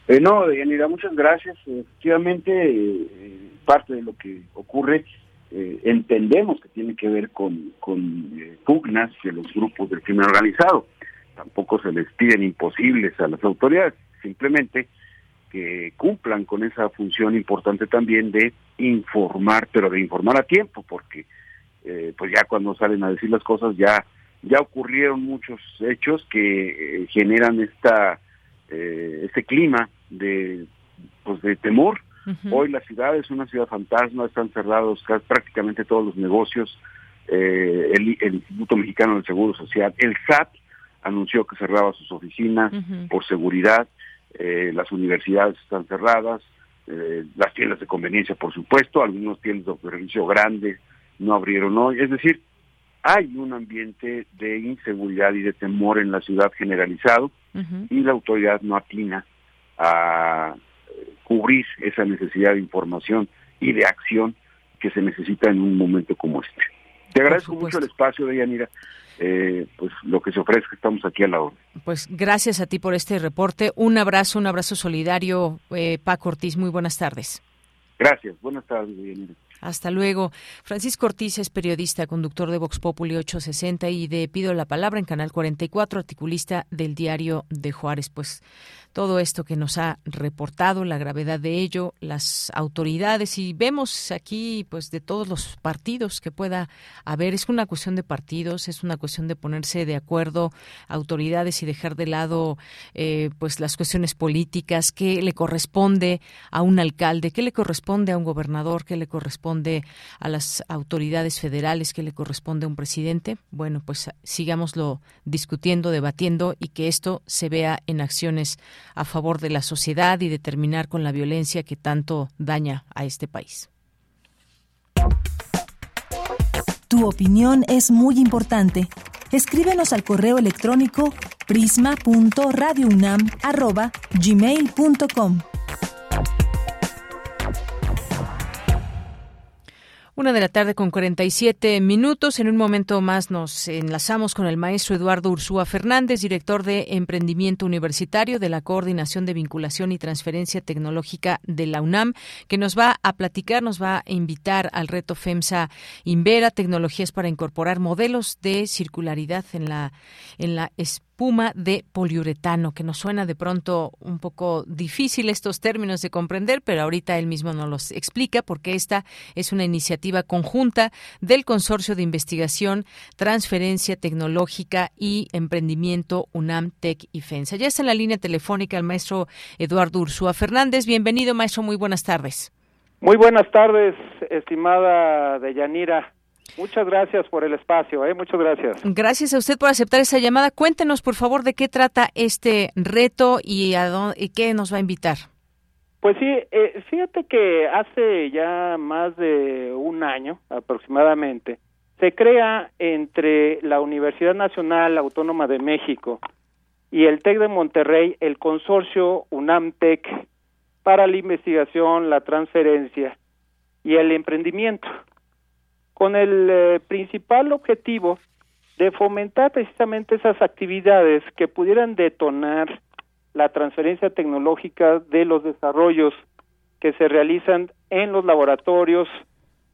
[SPEAKER 15] Eh, no, Yanira, muchas gracias. Efectivamente, eh, parte de lo que ocurre eh, entendemos que tiene que ver con, con eh, pugnas de los grupos del crimen organizado tampoco se les piden imposibles a las autoridades, simplemente que cumplan con esa función importante también de informar, pero de informar a tiempo, porque eh, pues ya cuando salen a decir las cosas ya ya ocurrieron muchos hechos que eh, generan esta eh, este clima de pues de temor. Hoy la ciudad es una ciudad fantasma, están cerrados prácticamente todos los negocios, el, el Instituto Mexicano del Seguro Social, el SAT anunció que cerraba sus oficinas por seguridad, eh, las universidades están cerradas, eh, las tiendas de conveniencia, por supuesto, algunos tiendas de servicio grandes no abrieron hoy, es decir, hay un ambiente de inseguridad y de temor en la ciudad generalizado y la autoridad no atina a cubrir esa necesidad de información y de acción que se necesita en un momento como este. Te agradezco mucho el espacio, de Yanira eh, pues lo que se ofrezca, estamos aquí a la hora.
[SPEAKER 1] Pues gracias a ti por este reporte. Un abrazo, un abrazo solidario, eh, Paco Ortiz. Muy buenas tardes.
[SPEAKER 15] Gracias, buenas tardes.
[SPEAKER 1] Hasta luego. Francisco Ortiz es periodista, conductor de Vox Populi 860 y de Pido la Palabra en Canal 44, articulista del diario de Juárez. Pues todo esto que nos ha reportado, la gravedad de ello, las autoridades y vemos aquí pues de todos los partidos que pueda haber. Es una cuestión de partidos, es una cuestión de ponerse de acuerdo autoridades y dejar de lado eh, pues las cuestiones políticas, qué le corresponde a un alcalde, qué le corresponde a un gobernador, qué le corresponde a las autoridades federales, qué le corresponde a un presidente. Bueno, pues sigámoslo discutiendo, debatiendo y que esto se vea en acciones a favor de la sociedad y de terminar con la violencia que tanto daña a este país.
[SPEAKER 3] Tu opinión es muy importante. Escríbenos al correo electrónico prisma.radiounam@gmail.com.
[SPEAKER 1] Una de la tarde con 47 minutos. En un momento más nos enlazamos con el maestro Eduardo Ursúa Fernández, director de Emprendimiento Universitario de la Coordinación de Vinculación y Transferencia Tecnológica de la UNAM, que nos va a platicar, nos va a invitar al reto FEMSA Invera, tecnologías para incorporar modelos de circularidad en la, en la espuma de poliuretano, que nos suena de pronto un poco difícil estos términos de comprender, pero ahorita él mismo nos los explica porque esta es una iniciativa conjunta del Consorcio de Investigación, Transferencia Tecnológica y Emprendimiento UNAM Tech y FENSA. Ya está en la línea telefónica el maestro Eduardo Ursúa Fernández. Bienvenido, maestro. Muy buenas tardes.
[SPEAKER 17] Muy buenas tardes, estimada Deyanira. Muchas gracias por el espacio, ¿eh? muchas gracias.
[SPEAKER 1] Gracias a usted por aceptar esa llamada. Cuéntenos, por favor, de qué trata este reto y, a dónde, y qué nos va a invitar.
[SPEAKER 17] Pues sí, eh, fíjate que hace ya más de un año aproximadamente se crea entre la Universidad Nacional Autónoma de México y el TEC de Monterrey el consorcio UNAM-TEC para la investigación, la transferencia y el emprendimiento con el eh, principal objetivo de fomentar precisamente esas actividades que pudieran detonar la transferencia tecnológica de los desarrollos que se realizan en los laboratorios,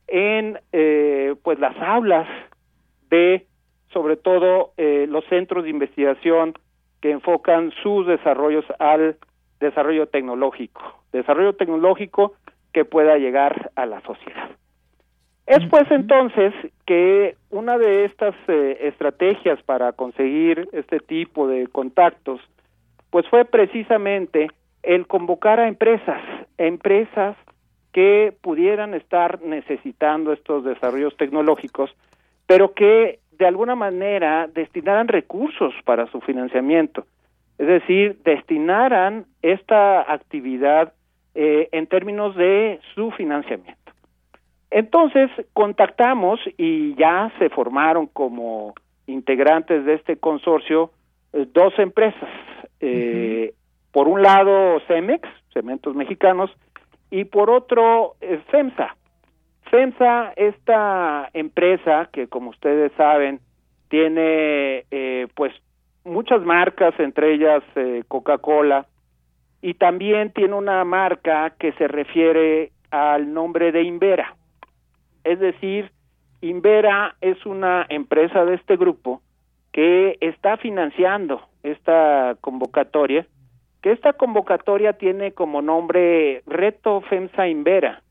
[SPEAKER 17] en eh, pues las aulas de sobre todo eh, los centros de investigación que enfocan sus desarrollos al desarrollo tecnológico, desarrollo tecnológico que pueda llegar a la sociedad. Es pues entonces que una de estas eh, estrategias para conseguir este tipo de contactos, pues fue precisamente el convocar a empresas, empresas que pudieran estar necesitando estos desarrollos tecnológicos, pero que de alguna manera destinaran recursos para su financiamiento, es decir, destinaran esta actividad eh, en términos de su financiamiento. Entonces contactamos y ya se formaron como integrantes de este consorcio eh, dos empresas. Eh, por un lado Cemex, Cementos Mexicanos, y por otro eh, FEMSA. FEMSA, esta empresa que como ustedes saben tiene pues muchas marcas, entre ellas Coca-Cola, y también tiene una marca que se refiere al nombre de Invera. Es decir, Invera es una empresa de este grupo que está financiando esta convocatoria, que esta convocatoria tiene como nombre Reto FEMSA Invera,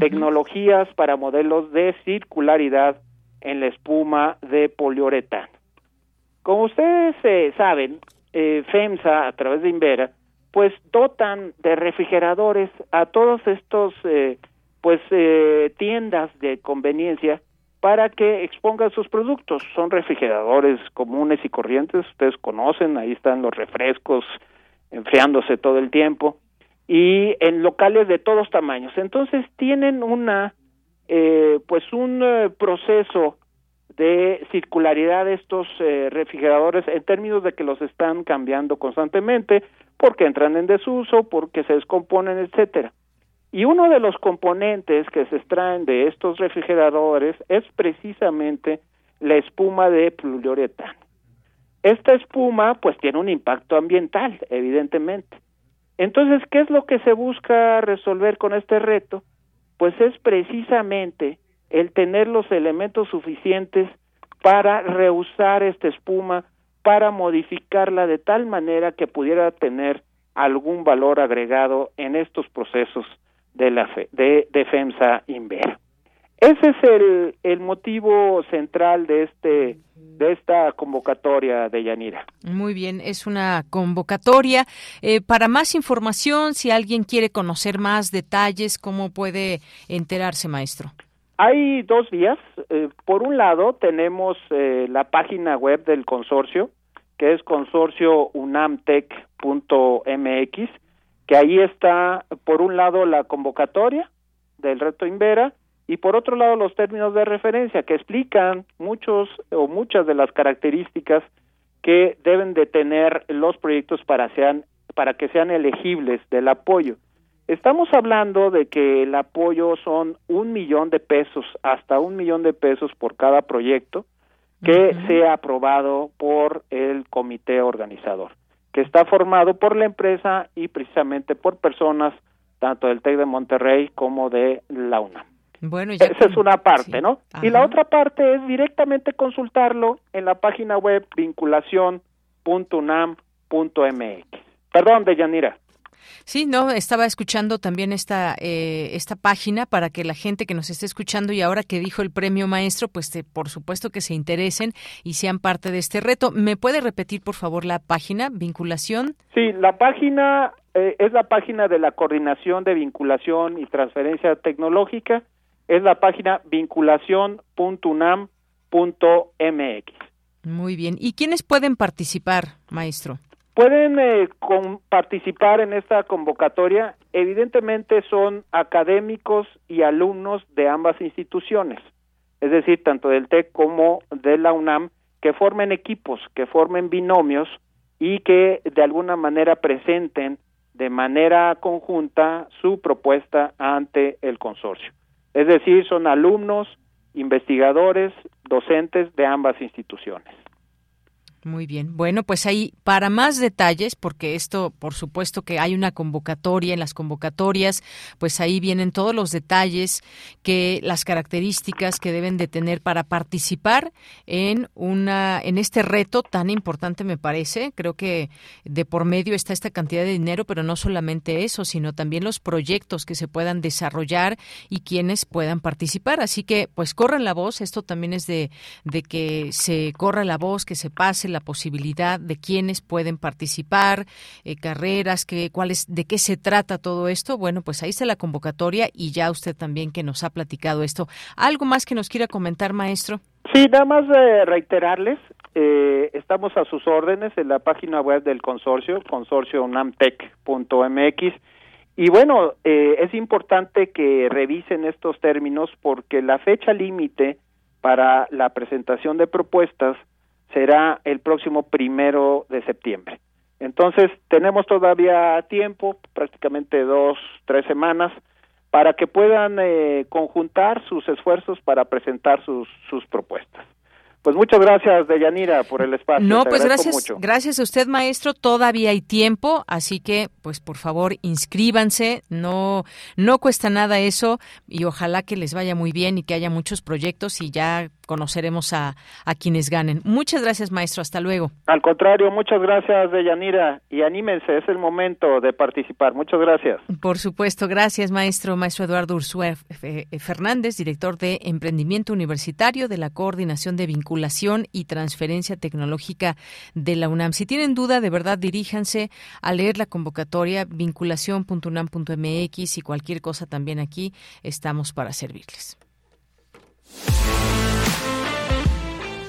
[SPEAKER 17] tecnologías para modelos de circularidad en la espuma de poliuretano. Como ustedes eh, saben, eh, FEMSA a través de Invera, pues dotan de refrigeradores a todos estos eh, pues eh, tiendas de conveniencia para que expongan sus productos. Son refrigeradores comunes y corrientes, ustedes conocen, ahí están los refrescos enfriándose todo el tiempo y en locales de todos tamaños. Entonces tienen una eh, pues un eh, proceso de circularidad de estos eh, refrigeradores en términos de que los están cambiando constantemente porque entran en desuso, porque se descomponen, etcétera. Y uno de los componentes que se extraen de estos refrigeradores es precisamente la espuma de poliuretano. Esta espuma pues tiene un impacto ambiental, evidentemente. Entonces, ¿qué es lo que se busca resolver con este reto? Pues es precisamente el tener los elementos suficientes para reusar esta espuma, para modificarla de tal manera que pudiera tener algún valor agregado en estos procesos de la de Defensa Inver. Ese es el, el motivo central de este de esta convocatoria de Yanira.
[SPEAKER 1] Muy bien, es una convocatoria. Eh, para más información, si alguien quiere conocer más detalles, ¿cómo puede enterarse, maestro?
[SPEAKER 17] Hay dos vías. Eh, por un lado, tenemos eh, la página web del consorcio, que es consorciounamtech.mx que ahí está, por un lado, la convocatoria del reto Invera y por otro lado los términos de referencia que explican muchos o muchas de las características que deben de tener los proyectos para sean para que sean elegibles del apoyo. Estamos hablando de que el apoyo son un millón de pesos, hasta un millón de pesos por cada proyecto que sea aprobado por el comité organizador que está formado por la empresa y precisamente por personas tanto del TEC de Monterrey como de la UNAM.
[SPEAKER 1] Bueno,
[SPEAKER 17] Esa es una parte, ¿no? Y la otra parte es directamente consultarlo en la página web vinculación Perdón, Deyanira.
[SPEAKER 1] Sí, no, estaba escuchando también esta, eh, esta página para que la gente que nos esté escuchando y ahora que dijo el premio maestro, pues por supuesto que se interesen y sean parte de este reto. ¿Me puede repetir, por favor, la página, vinculación?
[SPEAKER 17] Sí, la página eh, es la página de la Coordinación de Vinculación y Transferencia Tecnológica, es la página vinculación.unam.mx.
[SPEAKER 1] Muy bien. ¿Y quiénes pueden participar, maestro?
[SPEAKER 17] Pueden eh, participar en esta convocatoria, evidentemente son académicos y alumnos de ambas instituciones, es decir, tanto del TEC como de la UNAM, que formen equipos, que formen binomios y que de alguna manera presenten de manera conjunta su propuesta ante el consorcio. Es decir, son alumnos, investigadores, docentes de ambas instituciones.
[SPEAKER 1] Muy bien. Bueno, pues ahí para más detalles, porque esto, por supuesto que hay una convocatoria, en las convocatorias, pues ahí vienen todos los detalles, que las características que deben de tener para participar en una, en este reto tan importante me parece. Creo que de por medio está esta cantidad de dinero, pero no solamente eso, sino también los proyectos que se puedan desarrollar y quienes puedan participar. Así que, pues corran la voz. Esto también es de, de que se corra la voz, que se pase la posibilidad de quiénes pueden participar, eh, carreras, que, cuáles, de qué se trata todo esto. Bueno, pues ahí está la convocatoria y ya usted también que nos ha platicado esto. ¿Algo más que nos quiera comentar, maestro?
[SPEAKER 17] Sí, nada más de reiterarles, eh, estamos a sus órdenes en la página web del consorcio, consorcio.unamtech.mx. Y bueno, eh, es importante que revisen estos términos porque la fecha límite para la presentación de propuestas será el próximo primero de septiembre. Entonces, tenemos todavía tiempo, prácticamente dos, tres semanas, para que puedan eh, conjuntar sus esfuerzos para presentar sus, sus propuestas. Pues muchas gracias, Deyanira, por el espacio.
[SPEAKER 1] No, pues gracias, gracias a usted, maestro. Todavía hay tiempo, así que, pues por favor, inscríbanse. No, no cuesta nada eso y ojalá que les vaya muy bien y que haya muchos proyectos y ya conoceremos a, a quienes ganen. Muchas gracias, maestro. Hasta luego.
[SPEAKER 17] Al contrario, muchas gracias, Deyanira, y anímense, es el momento de participar. Muchas gracias.
[SPEAKER 1] Por supuesto, gracias, maestro. Maestro Eduardo Ursúa Fernández, director de Emprendimiento Universitario de la Coordinación de Vinculación y Transferencia Tecnológica de la UNAM. Si tienen duda, de verdad, diríjanse a leer la convocatoria vinculación.unam.mx y cualquier cosa también aquí estamos para servirles.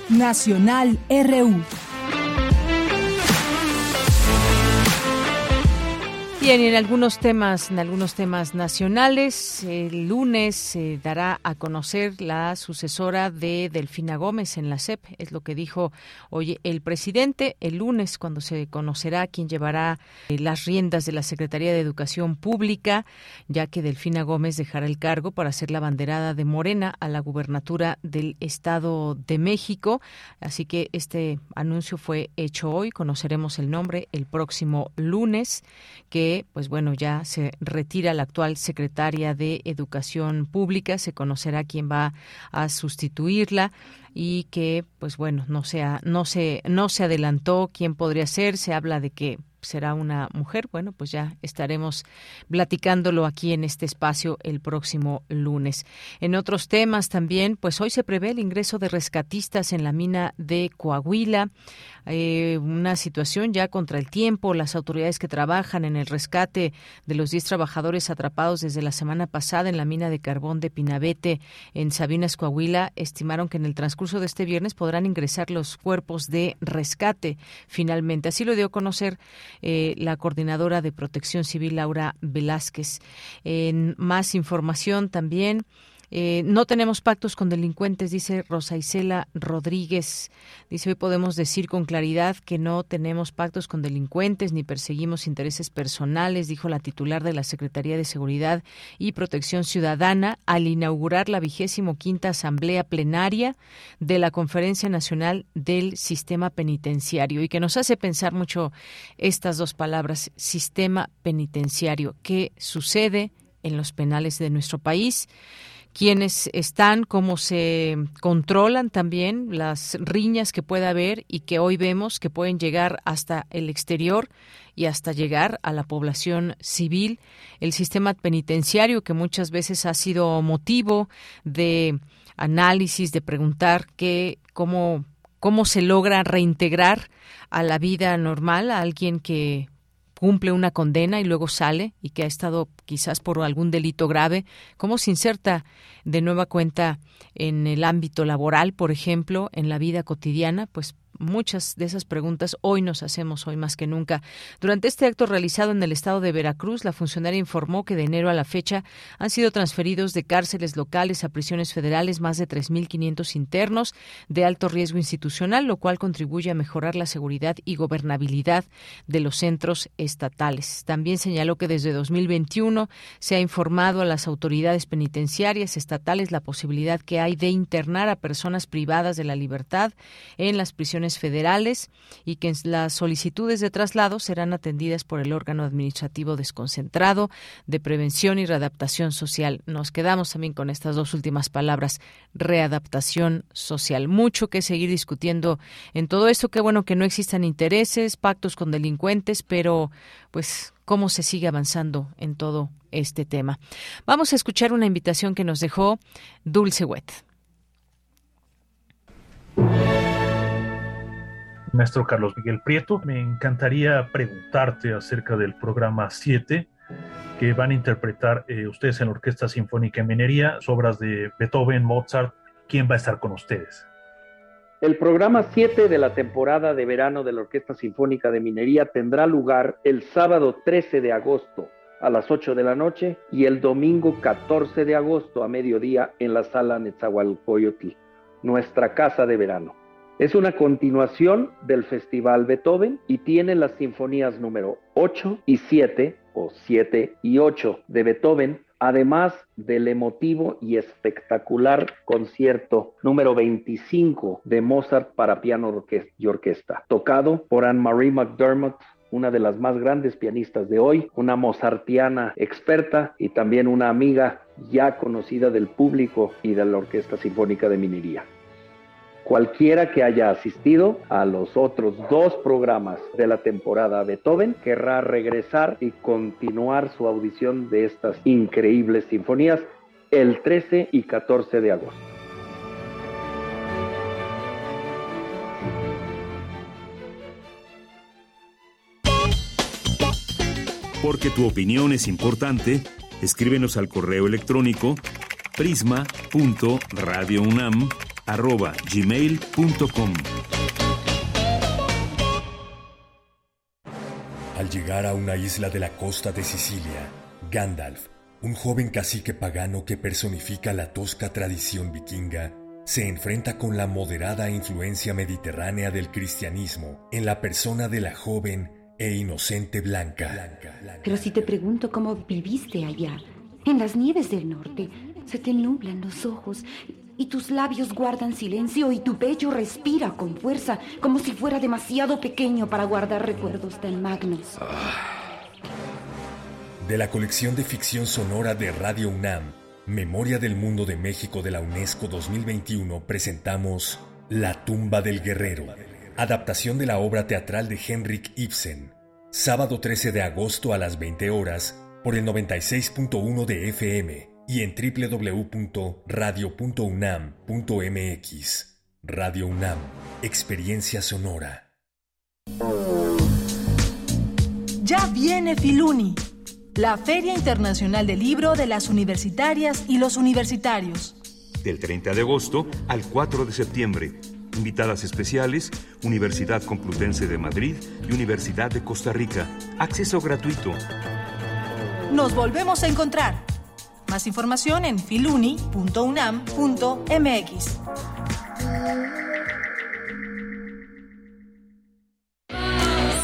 [SPEAKER 3] Nacional RU.
[SPEAKER 1] Bien, en algunos temas, en algunos temas nacionales, el lunes se dará a conocer la sucesora de Delfina Gómez en la CEP, es lo que dijo hoy el presidente. El lunes, cuando se conocerá quién llevará eh, las riendas de la Secretaría de Educación Pública, ya que Delfina Gómez dejará el cargo para ser la banderada de Morena a la gubernatura del Estado de México. Así que este anuncio fue hecho hoy. Conoceremos el nombre el próximo lunes, que pues bueno, ya se retira la actual secretaria de Educación Pública, se conocerá quién va a sustituirla y que pues bueno, no sea no se no se adelantó quién podría ser, se habla de que será una mujer. Bueno, pues ya estaremos platicándolo aquí en este espacio el próximo lunes. En otros temas también, pues hoy se prevé el ingreso de rescatistas en la mina de Coahuila. Eh, una situación ya contra el tiempo. Las autoridades que trabajan en el rescate de los 10 trabajadores atrapados desde la semana pasada en la mina de carbón de Pinabete en Sabinas, Coahuila, estimaron que en el transcurso de este viernes podrán ingresar los cuerpos de rescate finalmente. Así lo dio a conocer eh, la coordinadora de Protección Civil, Laura Velázquez. En más información también. Eh, no tenemos pactos con delincuentes, dice Rosa Isela Rodríguez. Dice, hoy podemos decir con claridad que no tenemos pactos con delincuentes ni perseguimos intereses personales, dijo la titular de la Secretaría de Seguridad y Protección Ciudadana al inaugurar la vigésimo quinta Asamblea Plenaria de la Conferencia Nacional del Sistema Penitenciario y que nos hace pensar mucho estas dos palabras, sistema penitenciario. ¿Qué sucede en los penales de nuestro país? Quiénes están, cómo se controlan también las riñas que pueda haber y que hoy vemos que pueden llegar hasta el exterior y hasta llegar a la población civil, el sistema penitenciario que muchas veces ha sido motivo de análisis, de preguntar qué, cómo, cómo se logra reintegrar a la vida normal a alguien que cumple una condena y luego sale y que ha estado quizás por algún delito grave, cómo se inserta de nueva cuenta en el ámbito laboral, por ejemplo, en la vida cotidiana, pues Muchas de esas preguntas hoy nos hacemos, hoy más que nunca. Durante este acto realizado en el estado de Veracruz, la funcionaria informó que de enero a la fecha han sido transferidos de cárceles locales a prisiones federales más de 3.500 internos de alto riesgo institucional, lo cual contribuye a mejorar la seguridad y gobernabilidad de los centros estatales. También señaló que desde 2021 se ha informado a las autoridades penitenciarias estatales la posibilidad que hay de internar a personas privadas de la libertad en las prisiones federales y que las solicitudes de traslado serán atendidas por el órgano administrativo desconcentrado de prevención y readaptación social. Nos quedamos también con estas dos últimas palabras, readaptación social. Mucho que seguir discutiendo en todo esto. Qué bueno que no existan intereses, pactos con delincuentes, pero pues cómo se sigue avanzando en todo este tema. Vamos a escuchar una invitación que nos dejó Dulce Wet.
[SPEAKER 18] Maestro Carlos Miguel Prieto. Me encantaría preguntarte acerca del programa 7 que van a interpretar eh, ustedes en la Orquesta Sinfónica de Minería, obras de Beethoven, Mozart. ¿Quién va a estar con ustedes?
[SPEAKER 19] El programa 7 de la temporada de verano de la Orquesta Sinfónica de Minería tendrá lugar el sábado 13 de agosto a las 8 de la noche y el domingo 14 de agosto a mediodía en la sala Netzahualcoyotl, nuestra casa de verano. Es una continuación del Festival Beethoven y tiene las sinfonías número 8 y 7 o 7 y 8 de Beethoven, además del emotivo y espectacular concierto número 25 de Mozart para piano y orquesta, tocado por Anne-Marie McDermott, una de las más grandes pianistas de hoy, una mozartiana experta y también una amiga ya conocida del público y de la Orquesta Sinfónica de Minería. Cualquiera que haya asistido a los otros dos programas de la temporada Beethoven querrá regresar y continuar su audición de estas increíbles sinfonías el 13 y 14 de agosto.
[SPEAKER 2] Porque tu opinión es importante, escríbenos al correo electrónico prisma.radiounam arroba gmail.com.
[SPEAKER 20] Al llegar a una isla de la costa de Sicilia, Gandalf, un joven cacique pagano que personifica la tosca tradición vikinga, se enfrenta con la moderada influencia mediterránea del cristianismo en la persona de la joven e inocente Blanca.
[SPEAKER 21] Pero si te pregunto cómo viviste allá, en las nieves del norte, se te nublan los ojos y tus labios guardan silencio y tu pecho respira con fuerza, como si fuera demasiado pequeño para guardar recuerdos tan magnos.
[SPEAKER 20] De la colección de ficción sonora de Radio UNAM, Memoria del Mundo de México de la UNESCO 2021, presentamos La tumba del guerrero, adaptación de la obra teatral de Henrik Ibsen, sábado 13 de agosto a las 20 horas, por el 96.1 de FM y en www.radio.unam.mx. Radio UNAM, Experiencia Sonora.
[SPEAKER 3] Ya viene Filuni, la Feria Internacional del Libro de las Universitarias y los Universitarios.
[SPEAKER 2] Del 30 de agosto al 4 de septiembre. Invitadas especiales, Universidad Complutense de Madrid y Universidad de Costa Rica. Acceso gratuito.
[SPEAKER 3] Nos volvemos a encontrar. Más información en filuni.unam.mx.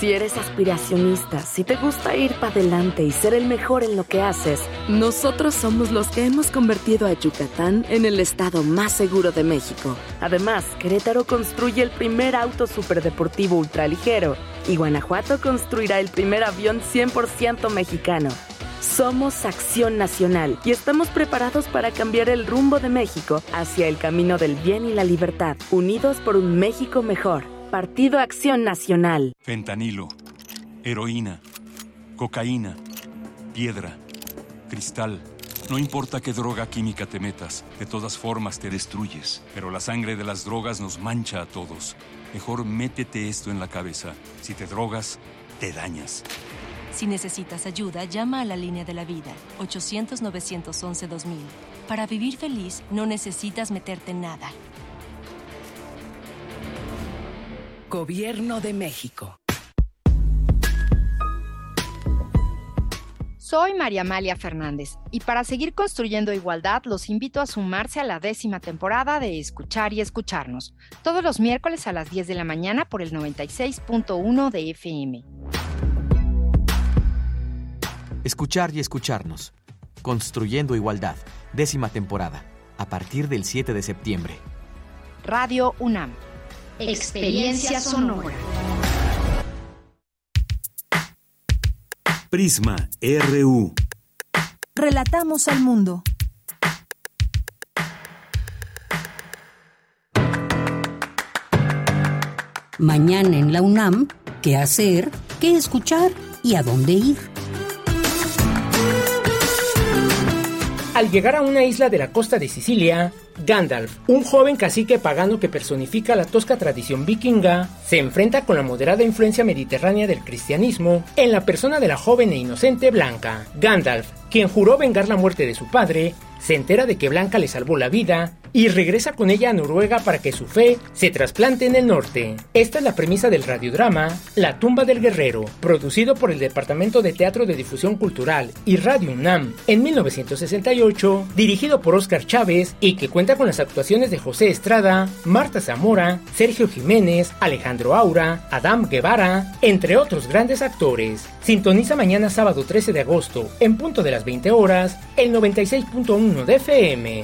[SPEAKER 22] Si eres aspiracionista, si te gusta ir para adelante y ser el mejor en lo que haces, nosotros somos los que hemos convertido a Yucatán en el estado más seguro de México. Además, Querétaro construye el primer auto superdeportivo ultraligero y Guanajuato construirá el primer avión 100% mexicano. Somos Acción Nacional y estamos preparados para cambiar el rumbo de México hacia el camino del bien y la libertad, unidos por un México mejor. Partido Acción Nacional.
[SPEAKER 2] Fentanilo, heroína, cocaína, piedra, cristal. No importa qué droga química te metas, de todas formas te destruyes. Pero la sangre de las drogas nos mancha a todos. Mejor métete esto en la cabeza. Si te drogas, te dañas.
[SPEAKER 23] Si necesitas ayuda, llama a la línea de la vida, 800-911-2000. Para vivir feliz, no necesitas meterte en nada.
[SPEAKER 24] Gobierno de México.
[SPEAKER 25] Soy María Amalia Fernández y para seguir construyendo igualdad los invito a sumarse a la décima temporada de Escuchar y Escucharnos, todos los miércoles a las 10 de la mañana por el 96.1 de FM.
[SPEAKER 26] Escuchar y Escucharnos, Construyendo Igualdad, décima temporada, a partir del 7 de septiembre.
[SPEAKER 25] Radio UNAM.
[SPEAKER 27] Experiencia sonora.
[SPEAKER 2] Prisma RU.
[SPEAKER 3] Relatamos al mundo.
[SPEAKER 6] Mañana en la UNAM, ¿qué hacer? ¿Qué escuchar? ¿Y a dónde ir?
[SPEAKER 7] Al llegar a una isla de la costa de Sicilia, Gandalf, un joven cacique pagano que personifica la tosca tradición vikinga, se enfrenta con la moderada influencia mediterránea del cristianismo en la persona de la joven e inocente Blanca. Gandalf, quien juró vengar la muerte de su padre, se entera de que Blanca le salvó la vida y regresa con ella a Noruega para que su fe se trasplante en el norte. Esta es la premisa del radiodrama La tumba del guerrero, producido por el Departamento de Teatro de Difusión Cultural y Radio UNAM en 1968, dirigido por Óscar Chávez y que cuenta con las actuaciones de José Estrada, Marta Zamora, Sergio Jiménez, Alejandro Aura, Adam Guevara, entre otros grandes actores. Sintoniza mañana sábado 13 de agosto, en punto de las 20 horas, el 96.1 de FM.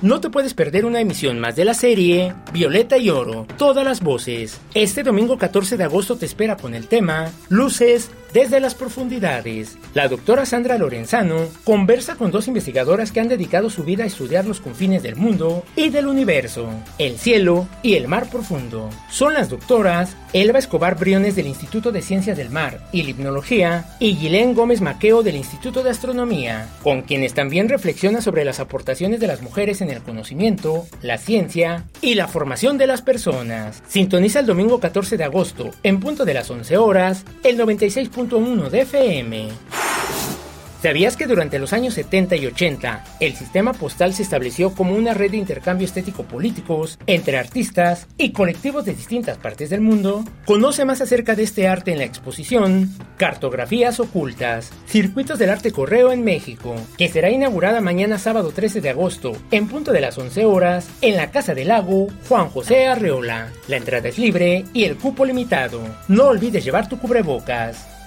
[SPEAKER 7] No te puedes perder una emisión más de la serie Violeta y Oro, todas las voces. Este domingo 14 de agosto te espera con el tema Luces desde las profundidades. La doctora Sandra Lorenzano conversa con dos investigadoras que han dedicado su vida a estudiar los confines del mundo y del universo, el cielo y el mar profundo. Son las doctoras Elba Escobar Briones del Instituto de Ciencias del Mar y Limnología y Gilén Gómez Maqueo del Instituto de Astronomía, con quienes también reflexiona sobre las aportaciones de las mujeres en el conocimiento, la ciencia y la formación de las personas. Sintoniza el domingo 14 de agosto, en punto de las 11 horas, el 96.1 de FM. ¿Sabías que durante los años 70 y 80 el sistema postal se estableció como una red de intercambio estético políticos entre artistas y colectivos de distintas partes del mundo? Conoce más acerca de este arte en la exposición Cartografías Ocultas, Circuitos del Arte Correo en México, que será inaugurada mañana sábado 13 de agosto en punto de las 11 horas en la Casa del Lago Juan José Arreola. La entrada es libre y el cupo limitado. No olvides llevar tu cubrebocas.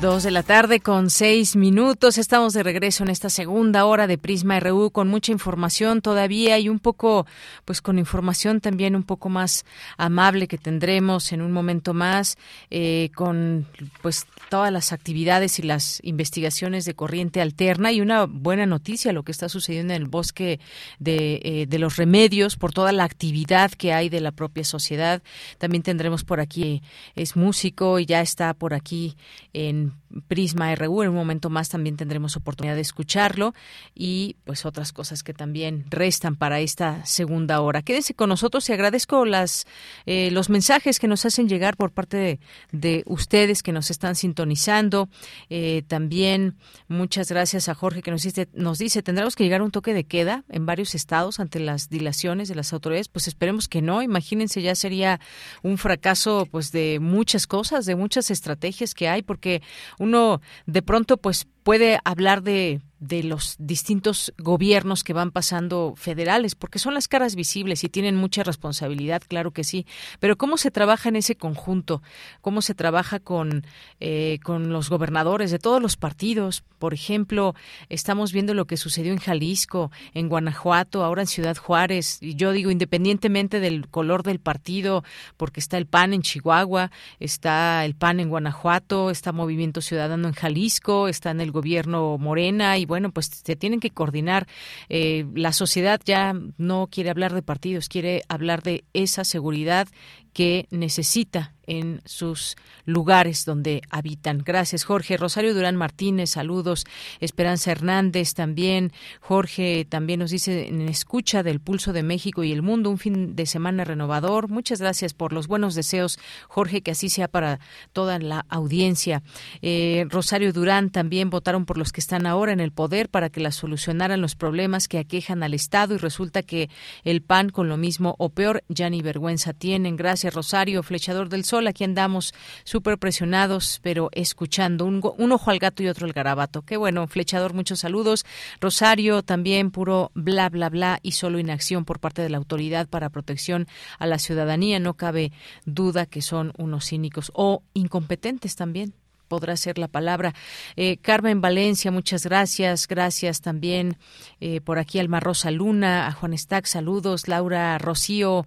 [SPEAKER 1] Dos de la tarde con seis minutos. Estamos de regreso en esta segunda hora de Prisma RU con mucha información todavía y un poco, pues con información también un poco más amable que tendremos en un momento más, eh, con pues todas las actividades y las investigaciones de corriente alterna y una buena noticia lo que está sucediendo en el bosque de, eh, de los remedios por toda la actividad que hay de la propia sociedad. También tendremos por aquí, es músico y ya está por aquí en um, Prisma RU. En un momento más también tendremos oportunidad de escucharlo y pues otras cosas que también restan para esta segunda hora. Quédese con nosotros y agradezco las eh, los mensajes que nos hacen llegar por parte de, de ustedes que nos están sintonizando. Eh, también muchas gracias a Jorge que nos dice, nos dice, tendremos que llegar a un toque de queda en varios estados ante las dilaciones de las autoridades. Pues esperemos que no. Imagínense, ya sería un fracaso pues de muchas cosas, de muchas estrategias que hay, porque uno de pronto pues puede hablar de de los distintos gobiernos que van pasando federales, porque son las caras visibles y tienen mucha responsabilidad, claro que sí, pero cómo se trabaja en ese conjunto, cómo se trabaja con, eh, con los gobernadores de todos los partidos. Por ejemplo, estamos viendo lo que sucedió en Jalisco, en Guanajuato, ahora en Ciudad Juárez, y yo digo, independientemente del color del partido, porque está el PAN en Chihuahua, está el PAN en Guanajuato, está Movimiento Ciudadano en Jalisco, está en el gobierno Morena y bueno, pues se tienen que coordinar. Eh, la sociedad ya no quiere hablar de partidos, quiere hablar de esa seguridad que necesita en sus lugares donde habitan. Gracias, Jorge. Rosario Durán Martínez, saludos. Esperanza Hernández también. Jorge también nos dice en escucha del pulso de México y el mundo, un fin de semana renovador. Muchas gracias por los buenos deseos, Jorge, que así sea para toda la audiencia. Eh, Rosario Durán también votaron por los que están ahora en el poder para que la solucionaran los problemas que aquejan al Estado y resulta que el PAN con lo mismo o peor ya ni vergüenza tienen. Gracias, Rosario, flechador del sol aquí andamos súper presionados, pero escuchando. Un, un, ojo al gato y otro al garabato. Qué bueno, flechador, muchos saludos. Rosario, también puro bla, bla, bla y solo inacción por parte de la autoridad para protección a la ciudadanía. No cabe duda que son unos cínicos o incompetentes también podrá ser la palabra. Eh, Carmen Valencia, muchas gracias. Gracias también eh, por aquí al Rosa Luna, a Juan Stack, saludos. Laura Rocío,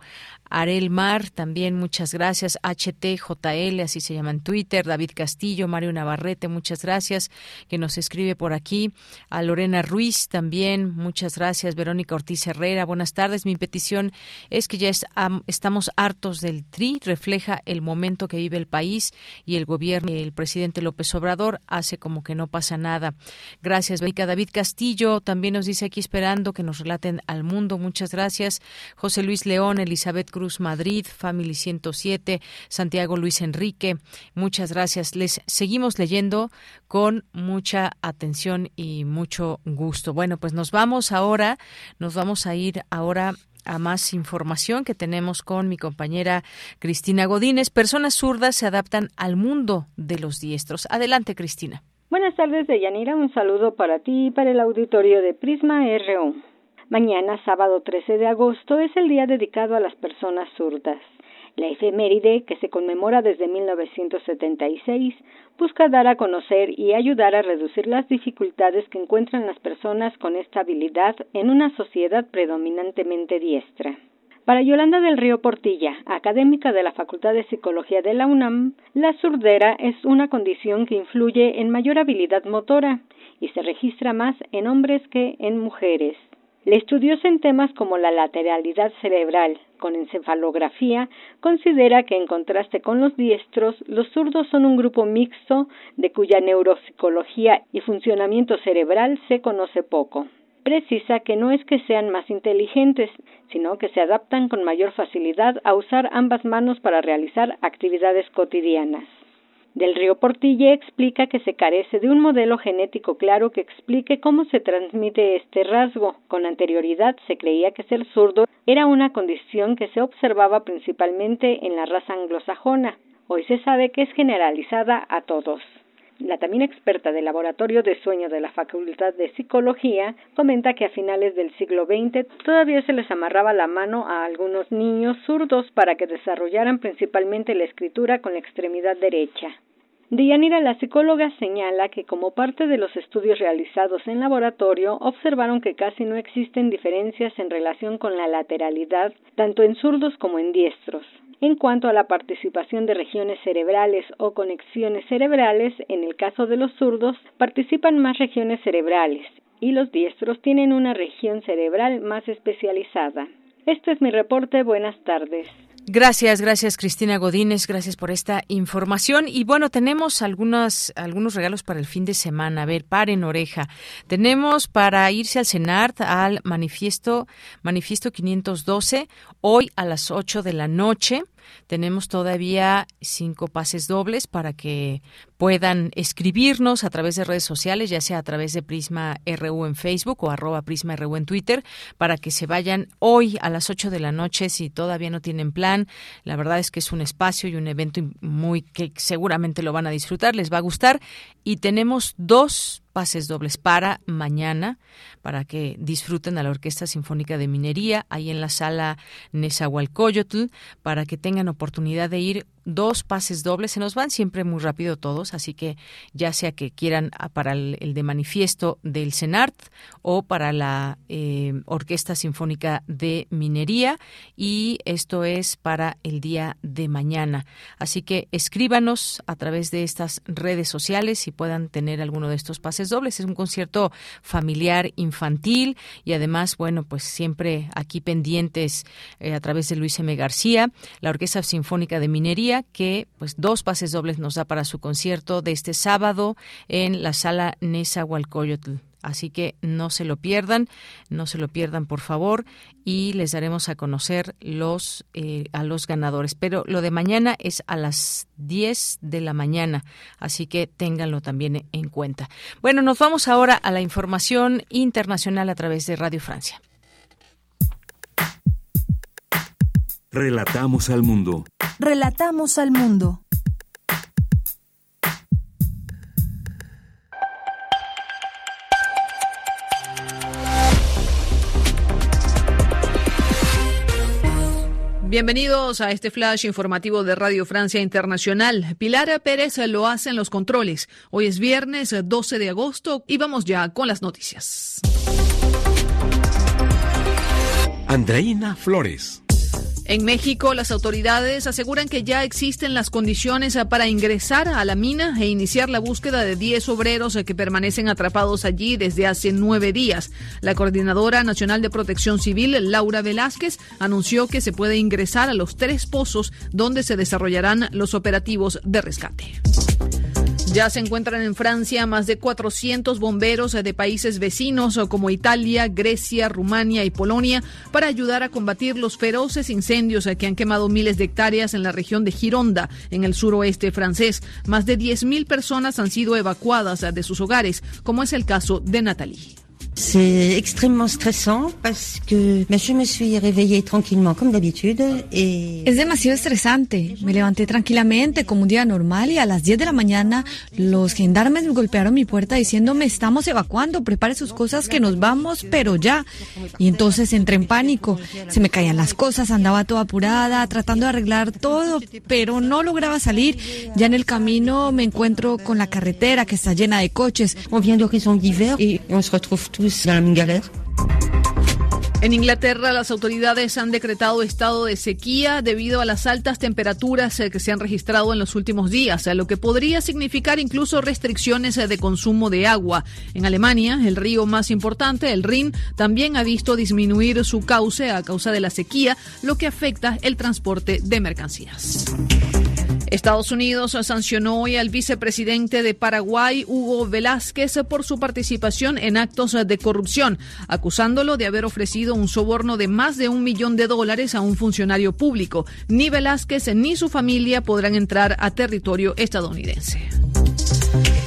[SPEAKER 1] Arel Mar, también muchas gracias. HTJL, así se llama en Twitter. David Castillo, Mario Navarrete, muchas gracias, que nos escribe por aquí. A Lorena Ruiz también, muchas gracias. Verónica Ortiz Herrera, buenas tardes. Mi petición es que ya estamos hartos del TRI, refleja el momento que vive el país y el gobierno. El presidente López Obrador hace como que no pasa nada. Gracias, Verónica. David Castillo también nos dice aquí esperando que nos relaten al mundo. Muchas gracias. José Luis León, Elizabeth Cruz Madrid, Family 107, Santiago Luis Enrique. Muchas gracias. Les seguimos leyendo con mucha atención y mucho gusto. Bueno, pues nos vamos ahora, nos vamos a ir ahora a más información que tenemos con mi compañera Cristina Godínez. Personas zurdas se adaptan al mundo de los diestros. Adelante, Cristina.
[SPEAKER 28] Buenas tardes, Deyanira. Un saludo para ti y para el auditorio de Prisma RU. Mañana, sábado 13 de agosto, es el día dedicado a las personas zurdas. La efeméride, que se conmemora desde 1976, busca dar a conocer y ayudar a reducir las dificultades que encuentran las personas con esta habilidad en una sociedad predominantemente diestra. Para Yolanda del Río Portilla, académica de la Facultad de Psicología de la UNAM, la surdera es una condición que influye en mayor habilidad motora y se registra más en hombres que en mujeres. El estudioso en temas como la lateralidad cerebral con encefalografía considera que en contraste con los diestros, los zurdos son un grupo mixto de cuya neuropsicología y funcionamiento cerebral se conoce poco. Precisa que no es que sean más inteligentes, sino que se adaptan con mayor facilidad a usar ambas manos para realizar actividades cotidianas. Del Río Portilla explica que se carece de un modelo genético claro que explique cómo se transmite este rasgo. Con anterioridad se creía que ser zurdo era una condición que se observaba principalmente en la raza anglosajona. Hoy se sabe que es generalizada a todos. La también experta del Laboratorio de Sueño de la Facultad de Psicología comenta que a finales del siglo XX todavía se les amarraba la mano a algunos niños zurdos para que desarrollaran principalmente la escritura con la extremidad derecha. Dianira, la psicóloga, señala que como parte de los estudios realizados en laboratorio observaron que casi no existen diferencias en relación con la lateralidad tanto en zurdos como en diestros. En cuanto a la participación de regiones cerebrales o conexiones cerebrales, en el caso de los zurdos participan más regiones cerebrales y los diestros tienen una región cerebral más especializada. Este es mi reporte. Buenas tardes.
[SPEAKER 1] Gracias, gracias Cristina Godínez, gracias por esta información. Y bueno, tenemos algunos, algunos regalos para el fin de semana. A ver, paren oreja. Tenemos para irse al CENART al manifiesto, manifiesto 512, hoy a las 8 de la noche. Tenemos todavía cinco pases dobles para que puedan escribirnos a través de redes sociales, ya sea a través de Prisma RU en Facebook o arroba Prisma RU en Twitter, para que se vayan hoy a las 8 de la noche si todavía no tienen plan. La verdad es que es un espacio y un evento muy que seguramente lo van a disfrutar, les va a gustar. Y tenemos dos pases dobles para mañana, para que disfruten a la Orquesta Sinfónica de Minería, ahí en la sala Nezahualcóyotl, para que tengan oportunidad de ir dos pases dobles. Se nos van siempre muy rápido todos, así que ya sea que quieran ah, para el, de manifiesto del CENART o para la eh, Orquesta Sinfónica de Minería y esto es para el día de mañana. Así que escríbanos a través de estas redes sociales si puedan tener alguno de estos pases dobles. Es un concierto familiar infantil y además, bueno, pues siempre aquí pendientes eh, a través de Luis M. García, la Orquesta Sinfónica de Minería que pues dos pases dobles nos da para su concierto de este sábado en la sala Nezahualcóyotl. Así que no se lo pierdan, no se lo pierdan por favor y les daremos a conocer los eh, a los ganadores. Pero lo de mañana es a las 10 de la mañana, así que ténganlo también en cuenta. Bueno, nos vamos ahora a la información internacional a través de Radio Francia.
[SPEAKER 29] Relatamos al mundo.
[SPEAKER 3] Relatamos al mundo.
[SPEAKER 30] Bienvenidos a este flash informativo de Radio Francia Internacional. Pilar Pérez lo hace en los controles. Hoy es viernes 12 de agosto y vamos ya con las noticias.
[SPEAKER 29] Andreina Flores.
[SPEAKER 30] En México, las autoridades aseguran que ya existen las condiciones para ingresar a la mina e iniciar la búsqueda de 10 obreros que permanecen atrapados allí desde hace nueve días. La Coordinadora Nacional de Protección Civil, Laura Velázquez, anunció que se puede ingresar a los tres pozos donde se desarrollarán los operativos de rescate. Ya se encuentran en Francia más de 400 bomberos de países vecinos como Italia, Grecia, Rumania y Polonia para ayudar a combatir los feroces incendios que han quemado miles de hectáreas en la región de Gironda, en el suroeste francés. Más de 10.000 personas han sido evacuadas de sus hogares, como es el caso de Natalie.
[SPEAKER 31] C'est extrêmement stressant parce que je me suis réveillée tranquillement comme d'habitude
[SPEAKER 32] et Es demasiado estresante. Me levanté tranquilamente como un día normal y a las 10 de la mañana los gendarmes me golpearon mi puerta diciéndome estamos evacuando, prepare sus cosas que nos vamos, pero ya. Y entonces entré en pánico. Se me caían las cosas, andaba toda apurada, tratando de arreglar todo, pero no lograba salir. Ya en el camino me encuentro con la carretera que está llena de coches.
[SPEAKER 31] On vient d'hiver et on se retrouve
[SPEAKER 30] en Inglaterra, las autoridades han decretado estado de sequía debido a las altas temperaturas eh, que se han registrado en los últimos días, lo que podría significar incluso restricciones eh, de consumo de agua. En Alemania, el río más importante, el Rin, también ha visto disminuir su cauce a causa de la sequía, lo que afecta el transporte de mercancías. Estados Unidos sancionó hoy al vicepresidente de Paraguay, Hugo Velázquez, por su participación en actos de corrupción, acusándolo de haber ofrecido un soborno de más de un millón de dólares a un funcionario público. Ni Velázquez ni su familia podrán entrar a territorio estadounidense.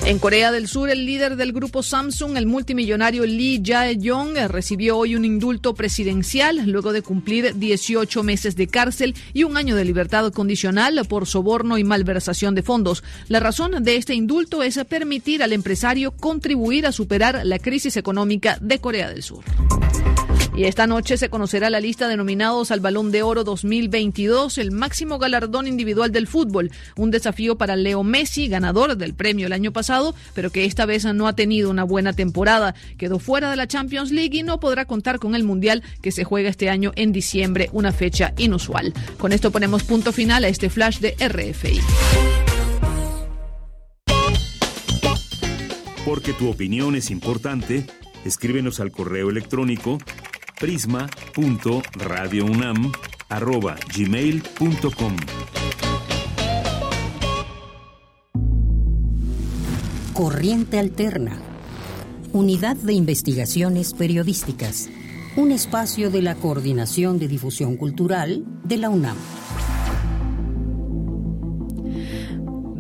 [SPEAKER 30] En Corea del Sur, el líder del grupo Samsung, el multimillonario Lee Jae-yong, recibió hoy un indulto presidencial luego de cumplir 18 meses de cárcel y un año de libertad condicional por soborno y malversación de fondos. La razón de este indulto es permitir al empresario contribuir a superar la crisis económica de Corea del Sur. Y esta noche se conocerá la lista de nominados al Balón de Oro 2022, el máximo galardón individual del fútbol. Un desafío para Leo Messi, ganador del premio el año pasado, pero que esta vez no ha tenido una buena temporada. Quedó fuera de la Champions League y no podrá contar con el Mundial que se juega este año en diciembre, una fecha inusual. Con esto ponemos punto final a este flash de RFI.
[SPEAKER 29] Porque tu opinión es importante, escríbenos al correo electrónico prisma.radiounam@gmail.com.
[SPEAKER 6] Corriente Alterna. Unidad de Investigaciones Periodísticas. Un espacio de la Coordinación de Difusión Cultural de la UNAM.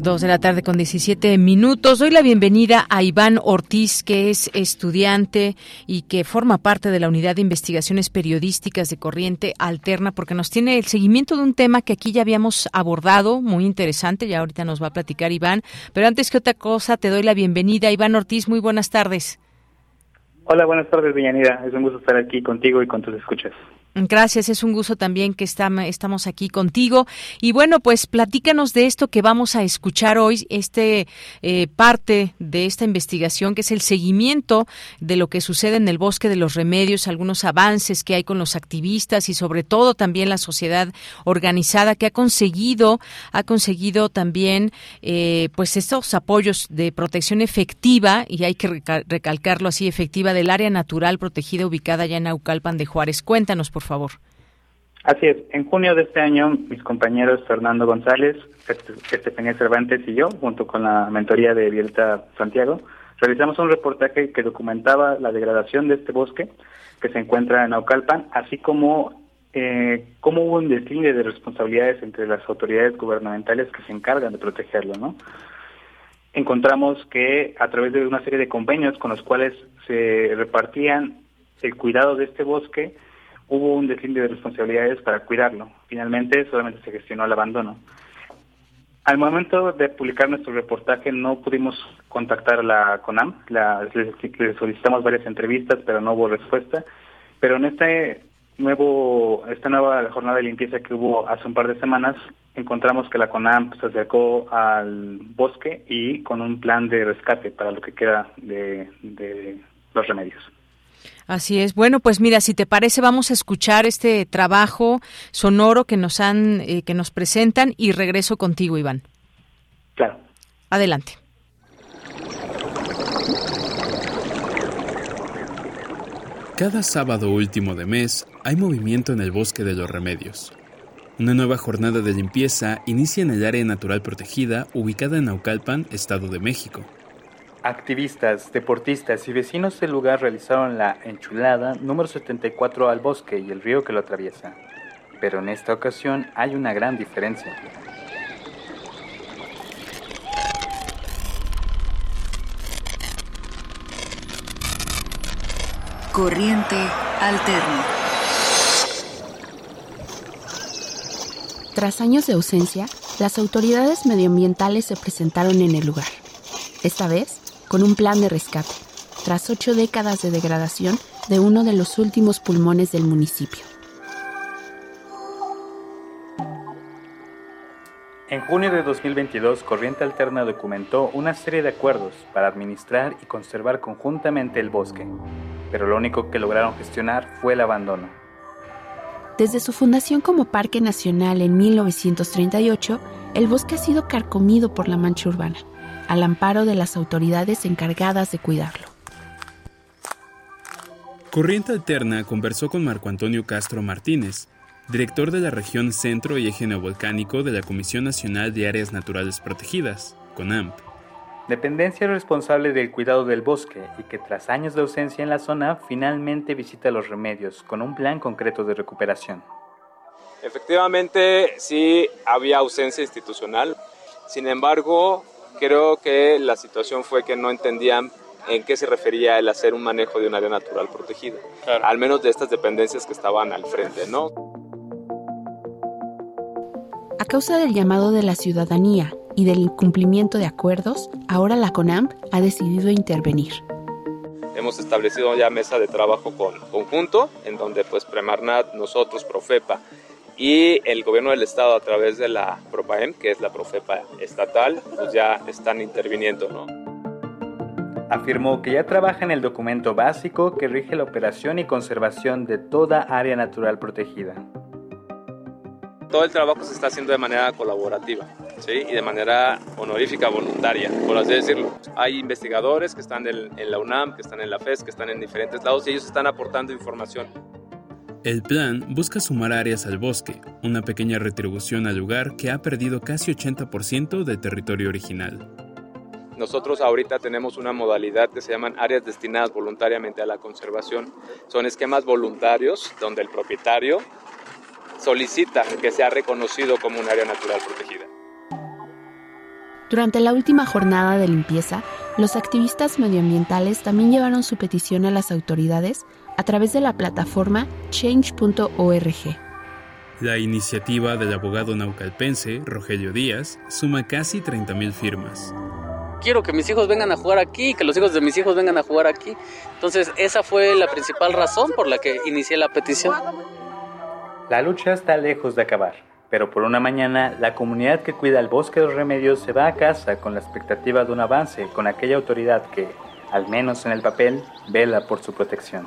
[SPEAKER 1] Dos de la tarde con 17 minutos. Doy la bienvenida a Iván Ortiz, que es estudiante y que forma parte de la Unidad de Investigaciones Periodísticas de Corriente Alterna, porque nos tiene el seguimiento de un tema que aquí ya habíamos abordado, muy interesante, ya ahorita nos va a platicar Iván. Pero antes que otra cosa, te doy la bienvenida. Iván Ortiz, muy buenas tardes.
[SPEAKER 33] Hola, buenas tardes, Villanida. Es un gusto estar aquí contigo y con tus escuchas.
[SPEAKER 1] Gracias, es un gusto también que estamos aquí contigo. Y bueno, pues platícanos de esto que vamos a escuchar hoy, este eh, parte de esta investigación que es el seguimiento de lo que sucede en el bosque de los remedios, algunos avances que hay con los activistas y sobre todo también la sociedad organizada que ha conseguido, ha conseguido también eh, pues estos apoyos de protección efectiva y hay que recalcarlo así efectiva del área natural protegida ubicada ya en Naucalpan de Juárez. Cuéntanos, por favor.
[SPEAKER 33] Así es. En junio de este año, mis compañeros Fernando González, Estefanía Cervantes y yo, junto con la mentoría de Violeta Santiago, realizamos un reportaje que documentaba la degradación de este bosque que se encuentra en Naucalpan, así como eh, cómo hubo un deslinde de responsabilidades entre las autoridades gubernamentales que se encargan de protegerlo, ¿no? Encontramos que a través de una serie de convenios con los cuales se repartían el cuidado de este bosque, hubo un deslinde de responsabilidades para cuidarlo. Finalmente solamente se gestionó el abandono. Al momento de publicar nuestro reportaje no pudimos contactar a la CONAM, la, les, solicitamos varias entrevistas pero no hubo respuesta. Pero en este nuevo, esta nueva jornada de limpieza que hubo hace un par de semanas, encontramos que la CONAM se acercó al bosque y con un plan de rescate para lo que queda de los remedios.
[SPEAKER 1] Así es. Bueno, pues mira, si te parece, vamos a escuchar este trabajo sonoro que nos han, eh, que nos presentan y regreso contigo, Iván.
[SPEAKER 33] Claro.
[SPEAKER 1] Adelante.
[SPEAKER 34] Cada sábado último de mes hay movimiento en el Bosque de los Remedios. Una nueva jornada de limpieza inicia en el área natural protegida ubicada en Naucalpan, Estado de México.
[SPEAKER 33] Activistas, deportistas y vecinos del lugar realizaron la enchulada número 74 al bosque y el río que lo atraviesa. Pero en esta ocasión hay una gran diferencia.
[SPEAKER 35] Corriente alterna.
[SPEAKER 22] Tras años de ausencia, las autoridades medioambientales se presentaron en el lugar. Esta vez, con un plan de rescate, tras ocho décadas de degradación de uno de los últimos pulmones del municipio.
[SPEAKER 33] En junio de 2022, Corriente Alterna documentó una serie de acuerdos para administrar y conservar conjuntamente el bosque, pero lo único que lograron gestionar fue el abandono.
[SPEAKER 22] Desde su fundación como Parque Nacional en 1938, el bosque ha sido carcomido por la mancha urbana al amparo de las autoridades encargadas de cuidarlo.
[SPEAKER 34] Corriente Alterna conversó con Marco Antonio Castro Martínez, director de la región Centro y Eje Neovolcánico de la Comisión Nacional de Áreas Naturales Protegidas, CONAMP.
[SPEAKER 33] Dependencia responsable del cuidado del bosque y que tras años de ausencia en la zona finalmente visita los remedios con un plan concreto de recuperación.
[SPEAKER 36] Efectivamente, sí había ausencia institucional. Sin embargo, Creo que la situación fue que no entendían en qué se refería el hacer un manejo de un área natural protegida, al menos de estas dependencias que estaban al frente, ¿no?
[SPEAKER 22] A causa del llamado de la ciudadanía y del incumplimiento de acuerdos, ahora la CONAMP ha decidido intervenir.
[SPEAKER 36] Hemos establecido ya mesa de trabajo con, conjunto, en donde pues Premarnat, nosotros, Profepa y el gobierno del estado a través de la PROPAEM, que es la Profepa estatal, pues ya están interviniendo, ¿no?
[SPEAKER 33] Afirmó que ya trabaja en el documento básico que rige la operación y conservación de toda área natural protegida.
[SPEAKER 36] Todo el trabajo se está haciendo de manera colaborativa ¿sí? y de manera honorífica, voluntaria, por así decirlo. Hay investigadores que están en la UNAM, que están en la FES, que están en diferentes lados y ellos están aportando información.
[SPEAKER 34] El plan busca sumar áreas al bosque, una pequeña retribución al lugar que ha perdido casi 80% del territorio original.
[SPEAKER 36] Nosotros ahorita tenemos una modalidad que se llaman áreas destinadas voluntariamente a la conservación. Son esquemas voluntarios donde el propietario solicita que sea reconocido como un área natural protegida.
[SPEAKER 37] Durante la última jornada de limpieza, los activistas medioambientales también llevaron su petición a las autoridades a través de la plataforma change.org.
[SPEAKER 34] La iniciativa del abogado naucalpense Rogelio Díaz suma casi 30.000 firmas.
[SPEAKER 38] Quiero que mis hijos vengan a jugar aquí, que los hijos de mis hijos vengan a jugar aquí. Entonces esa fue la principal razón por la que inicié la petición.
[SPEAKER 33] La lucha está lejos de acabar, pero por una mañana la comunidad que cuida el bosque de los remedios se va a casa con la expectativa de un avance con aquella autoridad que, al menos en el papel, vela por su protección.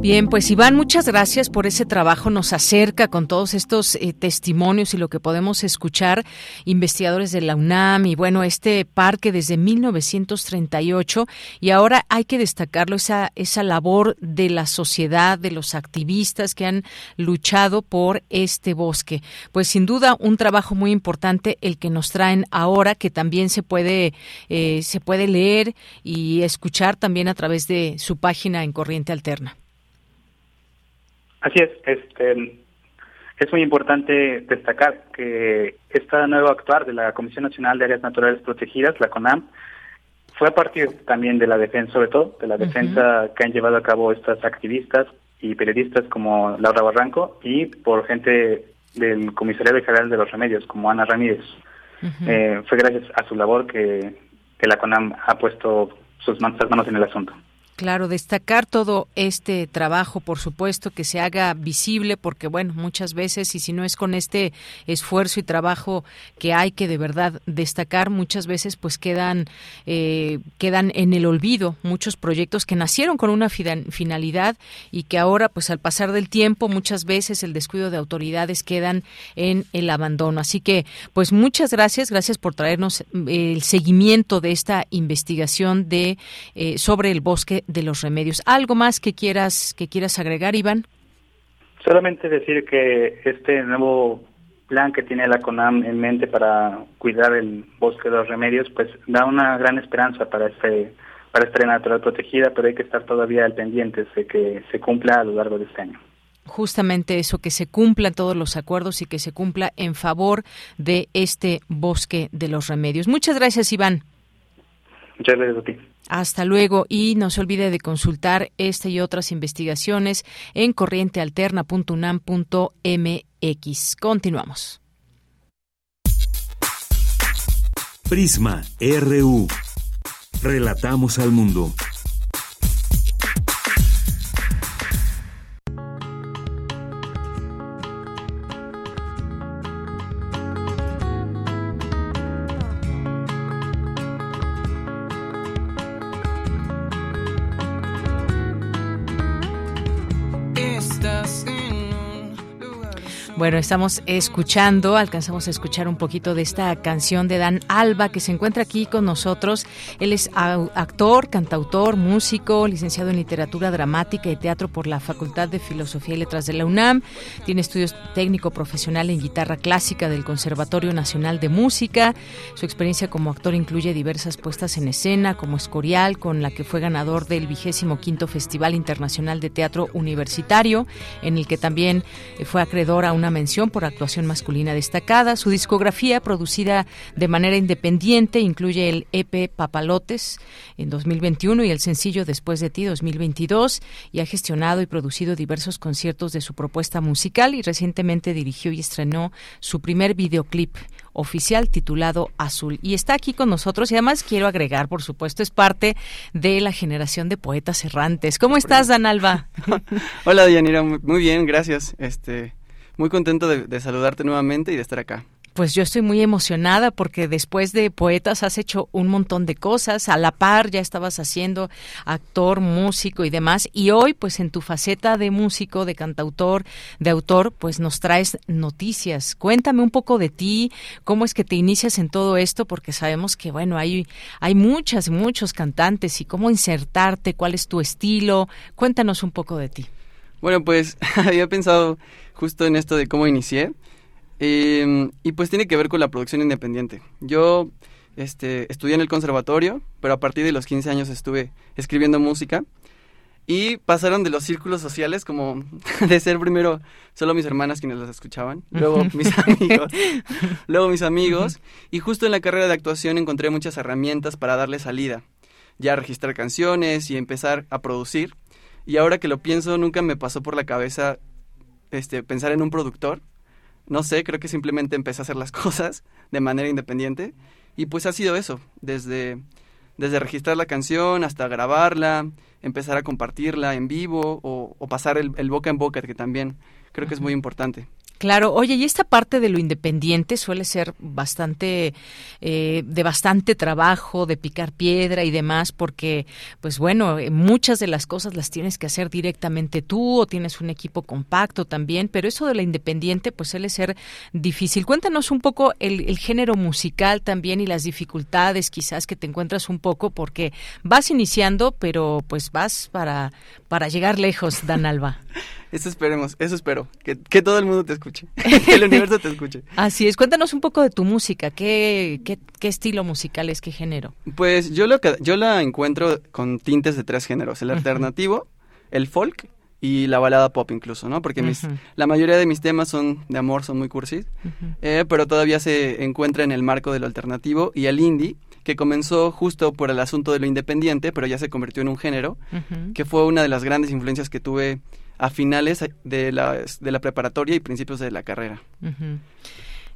[SPEAKER 1] Bien, pues Iván, muchas gracias por ese trabajo. Nos acerca con todos estos eh, testimonios y lo que podemos escuchar, investigadores de la UNAM y bueno, este parque desde 1938 y ahora hay que destacarlo, esa, esa labor de la sociedad, de los activistas que han luchado por este bosque. Pues sin duda un trabajo muy importante el que nos traen ahora, que también se puede, eh, se puede leer y escuchar también a través de su página en Corriente Alterna.
[SPEAKER 33] Así es, este, es muy importante destacar que este nuevo actuar de la Comisión Nacional de Áreas Naturales Protegidas, la CONAM, fue a partir también de la defensa, sobre todo, de la defensa que han llevado a cabo estas activistas y periodistas como Laura Barranco y por gente del Comisariado General de los Remedios, como Ana Ramírez. Eh, fue gracias a su labor que, que la CONAM ha puesto sus manos en el asunto.
[SPEAKER 1] Claro, destacar todo este trabajo, por supuesto, que se haga visible, porque bueno, muchas veces, y si no es con este esfuerzo y trabajo que hay que de verdad destacar, muchas veces pues quedan, eh, quedan en el olvido muchos proyectos que nacieron con una finalidad y que ahora, pues al pasar del tiempo, muchas veces el descuido de autoridades quedan en el abandono. Así que, pues muchas gracias, gracias por traernos eh, el seguimiento de esta investigación de eh, sobre el bosque de los remedios. ¿Algo más que quieras, que quieras agregar, Iván?
[SPEAKER 33] Solamente decir que este nuevo plan que tiene la CONAM en mente para cuidar el bosque de los remedios, pues da una gran esperanza para este para esta área natural protegida, pero hay que estar todavía al pendiente de que se cumpla a lo largo de este año
[SPEAKER 1] justamente eso, que se cumplan todos los acuerdos y que se cumpla en favor de este bosque de los remedios. Muchas gracias, Iván.
[SPEAKER 33] Muchas gracias a ti.
[SPEAKER 1] Hasta luego y no se olvide de consultar esta y otras investigaciones en corrientealterna.unam.mx. Continuamos.
[SPEAKER 29] Prisma RU. Relatamos al mundo.
[SPEAKER 1] Bueno, estamos escuchando, alcanzamos a escuchar un poquito de esta canción de Dan Alba que se encuentra aquí con nosotros. Él es actor, cantautor, músico, licenciado en literatura dramática y teatro por la Facultad de Filosofía y Letras de la UNAM. Tiene estudios técnico profesional en guitarra clásica del Conservatorio Nacional de Música. Su experiencia como actor incluye diversas puestas en escena, como Escorial, con la que fue ganador del vigésimo quinto Festival Internacional de Teatro Universitario, en el que también fue acreedor a una mención por actuación masculina destacada. Su discografía, producida de manera independiente, incluye el EP Papalotes en 2021 y el sencillo Después de ti 2022 y ha gestionado y producido diversos conciertos de su propuesta musical y recientemente dirigió y estrenó su primer videoclip oficial titulado Azul. Y está aquí con nosotros y además quiero agregar, por supuesto, es parte de la generación de poetas errantes. ¿Cómo estás, Dan Alba? [LAUGHS]
[SPEAKER 39] Hola, Dianira, muy bien, gracias. Este, muy contento de, saludarte nuevamente y de estar acá.
[SPEAKER 1] Pues yo estoy muy emocionada porque después de Poetas has hecho un montón de cosas, a la par ya estabas haciendo actor, músico y demás, y hoy pues en tu faceta de músico, de cantautor, de autor, pues nos traes noticias. Cuéntame un poco de ti, cómo es que te inicias en todo esto, porque sabemos que bueno, hay, hay muchas, muchos cantantes y cómo insertarte, cuál es tu estilo. Cuéntanos un poco de ti.
[SPEAKER 39] Bueno, pues [LAUGHS] había pensado justo en esto de cómo inicié. Em, y pues tiene que ver con la producción independiente. Yo este, estudié en el conservatorio, pero a partir de los 15 años estuve escribiendo música. Y pasaron de los círculos sociales como [LAUGHS] de ser primero solo mis hermanas quienes las escuchaban, luego mis amigos, [LAUGHS] luego mis amigos. Y justo en la carrera de actuación encontré muchas herramientas para darle salida. Ya registrar canciones y empezar a producir. Y ahora que lo pienso, nunca me pasó por la cabeza este, pensar en un productor. No sé, creo que simplemente empecé a hacer las [LAUGHS] cosas de manera independiente. Y pues ha sido eso, desde, desde registrar la canción hasta grabarla, empezar a compartirla en vivo o, pasar el, el, boca en boca, que también creo que es muy importante.
[SPEAKER 1] Claro, oye, y esta parte de lo independiente suele ser bastante, eh, de bastante trabajo, de picar piedra y demás, porque, pues bueno, eh, muchas de las cosas las tienes que hacer directamente tú o tienes un equipo compacto también, pero eso de la independiente, pues suele ser difícil. Cuéntanos un poco el, el género musical también y las dificultades quizás que te encuentras un poco, porque vas iniciando, pero pues vas para, para llegar lejos, Dan Alba. [LAUGHS]
[SPEAKER 39] Eso esperemos, eso espero, que, que, todo el mundo te escuche, [LAUGHS] que el universo te escuche. [LAUGHS]
[SPEAKER 1] Así es, cuéntanos un poco de tu música, ¿qué, qué, qué estilo musical es, qué género?
[SPEAKER 39] Pues yo, lo, yo la encuentro con tintes de tres géneros, el alternativo, el folk y la balada pop incluso, ¿no? Porque mis, la mayoría de mis temas son de amor, son muy cursis, eh, pero todavía se encuentra en el marco del alternativo y el indie, que comenzó justo por el asunto de lo independiente, pero ya se convirtió en un género, que fue una de las grandes influencias que tuve a finales de la, de la preparatoria y principios de la carrera.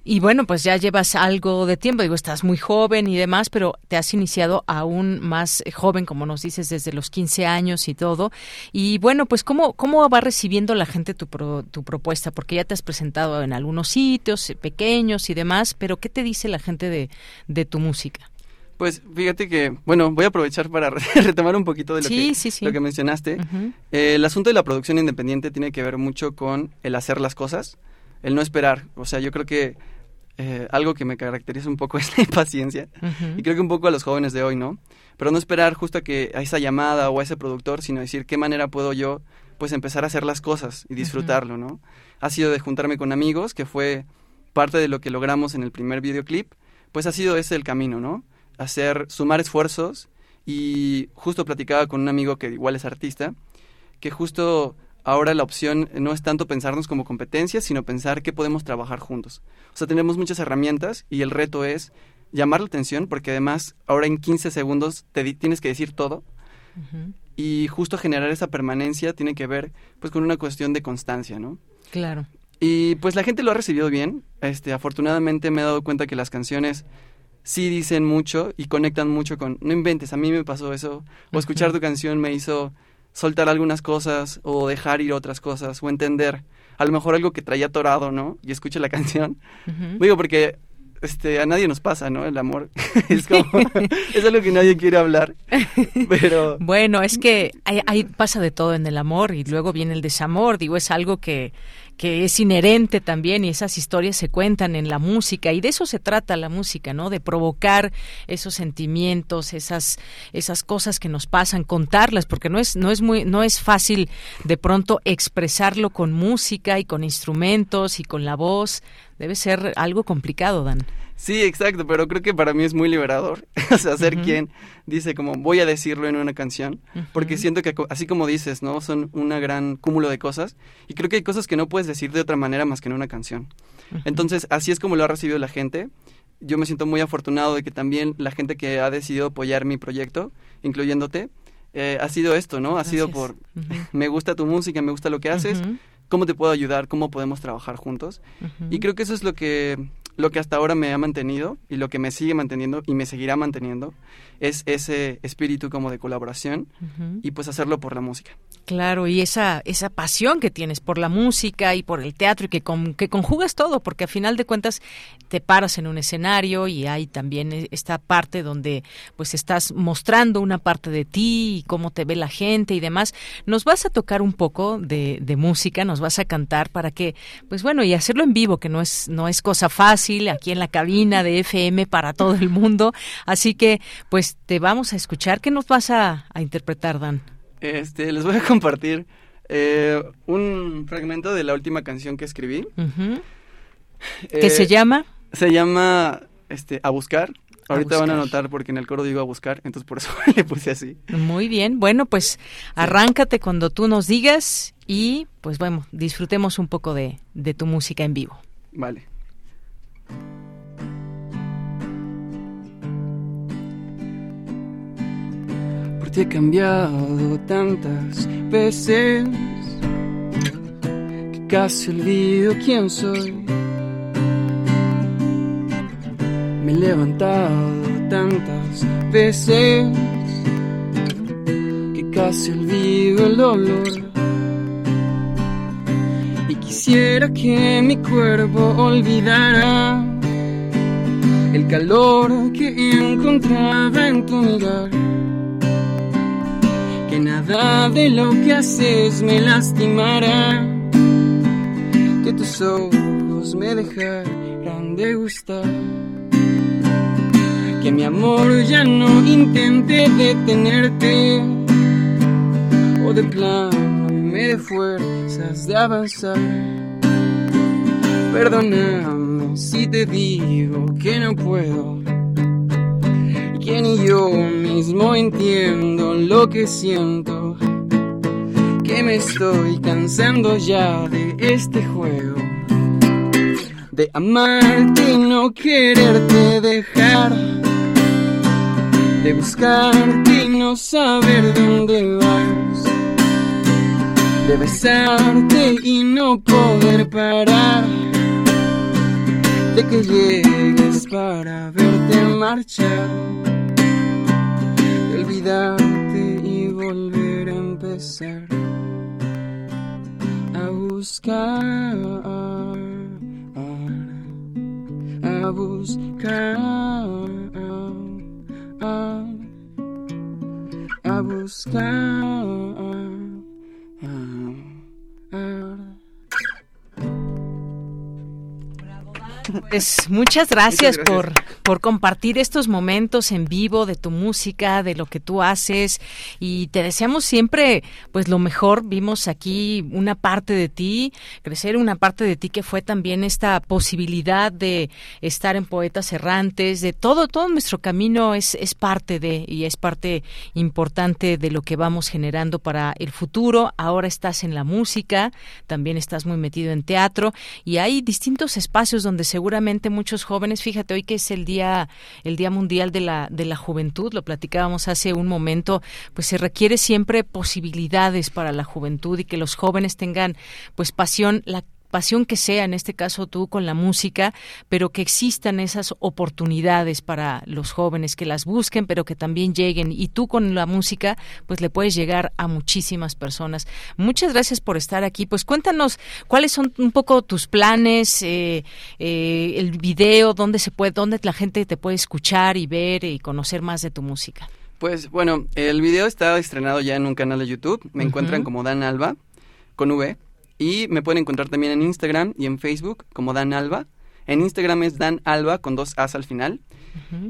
[SPEAKER 1] Y bueno, pues ya llevas algo de tiempo, digo, estás muy joven y demás, pero te has iniciado aún más joven, como nos dices, desde los 15 años y todo. Y bueno, pues ¿cómo, cómo va recibiendo la gente tu, tu propuesta? Porque ya te has presentado en algunos sitios eh, pequeños y demás, pero ¿qué te dice la gente de, de tu música?
[SPEAKER 39] Pues fíjate que, bueno, voy a aprovechar para [LAUGHS] retomar un poquito de lo, que, Lo que mencionaste. Eh, el asunto de la producción independiente tiene que ver mucho con el hacer las cosas, el no esperar. O sea, yo creo que eh, algo que me caracteriza un poco [LAUGHS] es la impaciencia. Y creo que un poco a los jóvenes de hoy, ¿no? Pero no esperar justo a, que, a esa llamada o a ese productor, sino decir qué manera puedo yo pues empezar a hacer las cosas y disfrutarlo, ¿no? Ha sido de juntarme con amigos, que fue parte de lo que logramos en el primer videoclip, pues ha sido ese el camino, ¿no? Hacer, sumar esfuerzos y justo platicaba con un amigo que igual es artista, que justo ahora la opción no es tanto pensarnos como competencia, sino pensar que podemos trabajar juntos. O sea, tenemos muchas herramientas y el reto es llamar la atención porque además ahora en 15 segundos te tienes que decir todo y justo generar esa permanencia tiene que ver pues con una cuestión de constancia, ¿no?
[SPEAKER 1] Claro.
[SPEAKER 39] Y pues la gente lo ha recibido bien. Este, afortunadamente me he dado cuenta que las canciones sí dicen mucho y conectan mucho con, no inventes, a mí me pasó eso, o escuchar tu canción me hizo soltar algunas cosas o dejar ir otras cosas o entender a lo mejor algo que traía atorado, ¿no? Y escuche la [LAUGHS] canción. Digo, porque este, a nadie nos pasa, ¿no? El amor [LAUGHS] es como, [LAUGHS] es algo que nadie quiere hablar, pero...
[SPEAKER 1] Bueno, es que hay, pasa de todo en el amor y luego viene el desamor, digo, es algo que, que es inherente también y esas historias se cuentan en la música y de eso se trata la música, ¿no? De provocar esos sentimientos, esas esas cosas que nos pasan, contarlas, porque no es no es muy no es fácil de pronto expresarlo con música y con instrumentos y con la voz. Debe ser algo complicado, Dan.
[SPEAKER 39] Sí, exacto, pero creo que para mí es muy liberador, [LAUGHS] o sea, ser quien dice como voy a decirlo en una canción, porque siento que así como dices, ¿no? Son una gran cúmulo de cosas y creo que hay cosas que no puedes decir de otra manera más que en una canción. Entonces, así es como lo ha recibido la gente. Yo me siento muy afortunado de que también la gente que ha decidido apoyar mi proyecto, incluyéndote, eh, ha sido esto, ¿no? Ha sido por, me gusta tu música, me gusta lo que haces, ¿cómo te puedo ayudar? ¿Cómo podemos trabajar juntos? Y creo que eso es lo que lo que hasta ahora me ha mantenido y lo que me sigue manteniendo y me seguirá manteniendo es ese espíritu como de colaboración y pues hacerlo por la música.
[SPEAKER 1] Claro, y esa, esa pasión que tienes por la música y por el teatro y que, que conjugas todo, porque a final de cuentas te paras en un escenario y hay también e, esta parte donde pues estás mostrando una parte de ti y cómo te ve la gente y demás. Nos vas a tocar un poco de, de música, nos vas a cantar para que, pues bueno, y hacerlo en vivo, que no es, no es cosa fácil, aquí en la cabina de FM para todo el mundo. Así que, pues te vamos a escuchar. ¿Qué nos vas a, interpretar, Dan?
[SPEAKER 39] Este, les voy a [LAUGHS] compartir eh, un fragmento de la última canción que escribí.
[SPEAKER 1] ¿Qué se llama?
[SPEAKER 40] Se llama este, A Buscar. Ahorita van a notar porque en el coro digo a buscar, entonces por [LAUGHS] eso le puse así.
[SPEAKER 1] Muy bien, bueno, pues arráncate cuando tú nos digas y pues bueno, disfrutemos un poco de, de tu música en vivo.
[SPEAKER 40] Vale. Ti he cambiado tantas veces que casi olvido quién soy Me he levantado tantas veces que casi olvido el dolor. Y quisiera que mi cuerpo olvidara el calor que encontraba en tu mirar. Que nada de lo que haces me lastimara. Que tus ojos me dejaran de gustar que mi amor ya no intente detenerte o de plano me dé fuerzas de avanzar. Perdóname si te digo que no puedo ni yo mismo entiendo lo que siento. Que me estoy cansando ya de este juego de amarte y no quererte dejar de buscarte y no saber dónde vas, de besarte y no poder parar, de que llegues para verte marchar, olvidarte y volver a empezar a buscar, a buscar a, buscar.
[SPEAKER 1] Pues muchas gracias, Por, por compartir estos momentos en vivo de tu música, de lo que tú haces y te deseamos siempre pues lo mejor. Vimos aquí una parte de ti, crecer una parte de ti que fue también esta posibilidad de estar en Poetas Errantes, de todo, todo nuestro camino es, es parte de y es parte importante de lo que vamos generando para el futuro. Ahora estás en la música, también estás muy metido en teatro y hay distintos espacios donde se seguramente muchos jóvenes, fíjate hoy que es el día el día mundial de la de la juventud, lo platicábamos hace un momento, pues se requiere siempre posibilidades para la juventud y que los jóvenes tengan pues pasión, la pasión que sea, en este caso tú con la música, pero que existan esas oportunidades para los jóvenes, que las busquen, pero que también lleguen. Y tú con la música, pues le puedes llegar a muchísimas personas. Muchas gracias por estar aquí. Pues cuéntanos cuáles son un poco tus planes, eh, eh, el video, dónde se puede, dónde la gente te puede escuchar y ver y conocer más de tu música.
[SPEAKER 40] Pues bueno, el video está estrenado ya en un canal de YouTube. Me encuentran como Dan Alba, con V. Y me pueden encontrar también en Instagram y en Facebook como Dan Alba. En Instagram es Dan Alba con dos As al final.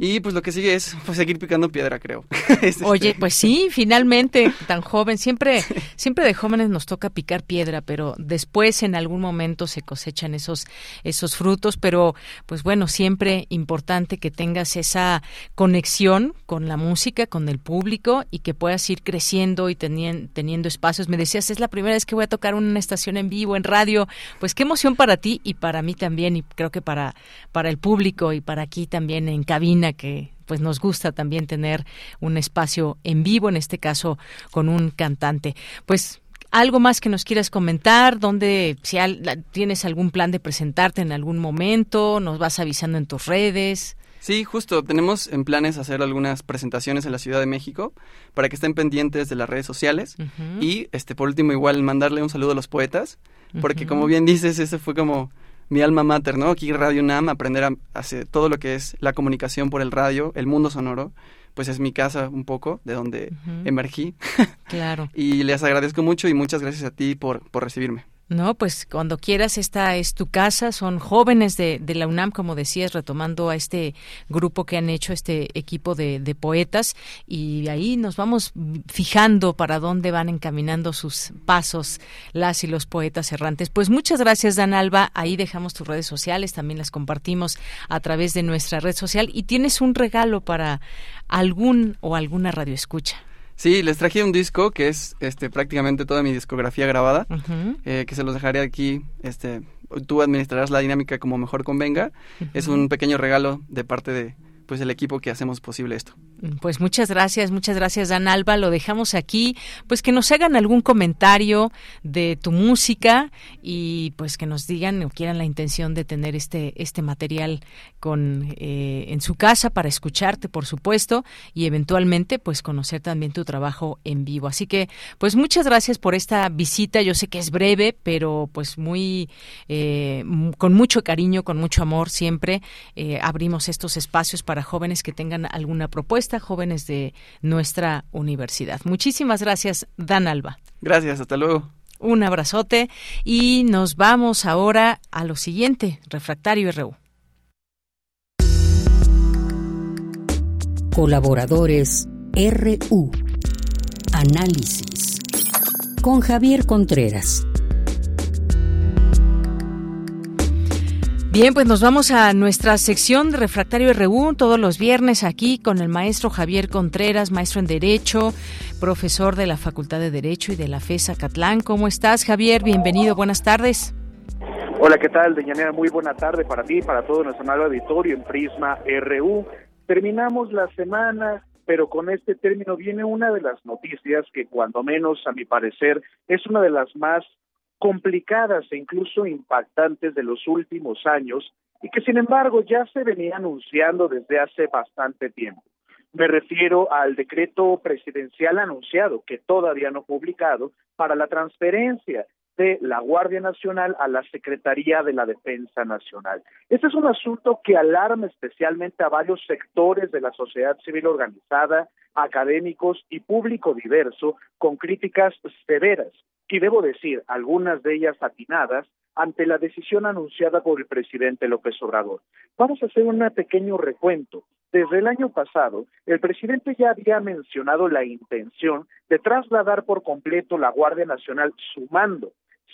[SPEAKER 40] Y pues lo que sigue es pues, seguir picando piedra, creo. [LAUGHS]
[SPEAKER 1] Oye, este. pues sí, finalmente, tan joven. Siempre, [LAUGHS] siempre de jóvenes nos toca picar piedra, pero después en algún momento se cosechan esos, esos frutos. Pero, pues bueno, siempre importante que tengas esa conexión con la música, con el público y que puedas ir creciendo y teniendo, teniendo espacios. Me decías, es la primera vez que voy a tocar una estación en vivo, en radio. Pues qué emoción para ti y para mí también, y creo que para, para el público y para aquí también en cabina que pues nos gusta también tener un espacio en vivo, en este caso con un cantante. Pues algo más que nos quieras comentar, donde si tienes algún plan de presentarte en algún momento, nos vas avisando en tus redes.
[SPEAKER 40] Sí, justo, tenemos en planes hacer algunas presentaciones en la Ciudad de México para que estén pendientes de las redes sociales. Y este por último igual mandarle un saludo a los poetas, porque como bien dices, ese fue como mi alma mater, ¿no? Aquí Radio NAM, aprender a hacer todo lo que es la comunicación por el radio, el mundo sonoro, pues es mi casa un poco, de donde emergí. [LAUGHS]
[SPEAKER 1] Claro.
[SPEAKER 40] y les agradezco mucho y muchas gracias a ti por, por recibirme.
[SPEAKER 1] No, pues cuando quieras, esta es tu casa. Son jóvenes de, la UNAM, como decías, retomando a este grupo que han hecho, este equipo de, de, poetas, y ahí nos vamos fijando para dónde van encaminando sus pasos las y los poetas errantes. Pues muchas gracias, Dan Alba. Ahí dejamos tus redes sociales, también las compartimos a través de nuestra red social. Y tienes un regalo para algún o alguna radio escucha.
[SPEAKER 39] Sí, les traje un disco que es este prácticamente toda mi discografía grabada, eh, que se los dejaré aquí. Este, tú administrarás la dinámica como mejor convenga. Es un pequeño regalo de parte de pues el equipo que hacemos posible esto.
[SPEAKER 1] Pues muchas gracias, muchas gracias Dan Alba, lo dejamos aquí, pues que nos hagan algún comentario de tu música y pues que nos digan o quieran la intención de tener este este material con eh, en su casa para escucharte, por supuesto, y eventualmente pues conocer también tu trabajo en vivo. Así que pues muchas gracias por esta visita. Yo sé que es breve, pero pues muy eh, con mucho cariño, con mucho amor siempre eh, abrimos estos espacios para jóvenes que tengan alguna propuesta, jóvenes de nuestra universidad. Muchísimas gracias, Dan Alba.
[SPEAKER 39] Gracias, hasta luego.
[SPEAKER 1] Un abrazote y nos vamos ahora a lo siguiente, Refractario RU.
[SPEAKER 6] Colaboradores RU. Análisis. Con Javier Contreras.
[SPEAKER 1] Bien, pues nos vamos a nuestra sección de Refractario RU todos los viernes aquí con el maestro Javier Contreras, maestro en Derecho, profesor de la Facultad de Derecho y de la FESA Catlán. ¿Cómo estás, Javier? Bienvenido, buenas tardes.
[SPEAKER 41] Hola, ¿qué tal, Deyanira? Muy buena tarde para ti y para todo nuestro amable auditorio en Prisma RU. Terminamos la semana, pero con este término viene una de las noticias que, cuando menos a mi parecer, es una de las más complicadas e incluso impactantes de los últimos años y que sin embargo ya se venía anunciando desde hace bastante tiempo. Me refiero al decreto presidencial anunciado, que todavía no publicado, para la transferencia de la Guardia Nacional a la Secretaría de la Defensa Nacional. Este es un asunto que alarma especialmente a varios sectores de la sociedad civil organizada, académicos y público diverso, con críticas severas y debo decir, algunas de ellas atinadas, ante la decisión anunciada por el presidente López Obrador. Vamos a hacer un pequeño recuento. Desde el año pasado, el presidente ya había mencionado la intención de trasladar por completo la Guardia Nacional sumando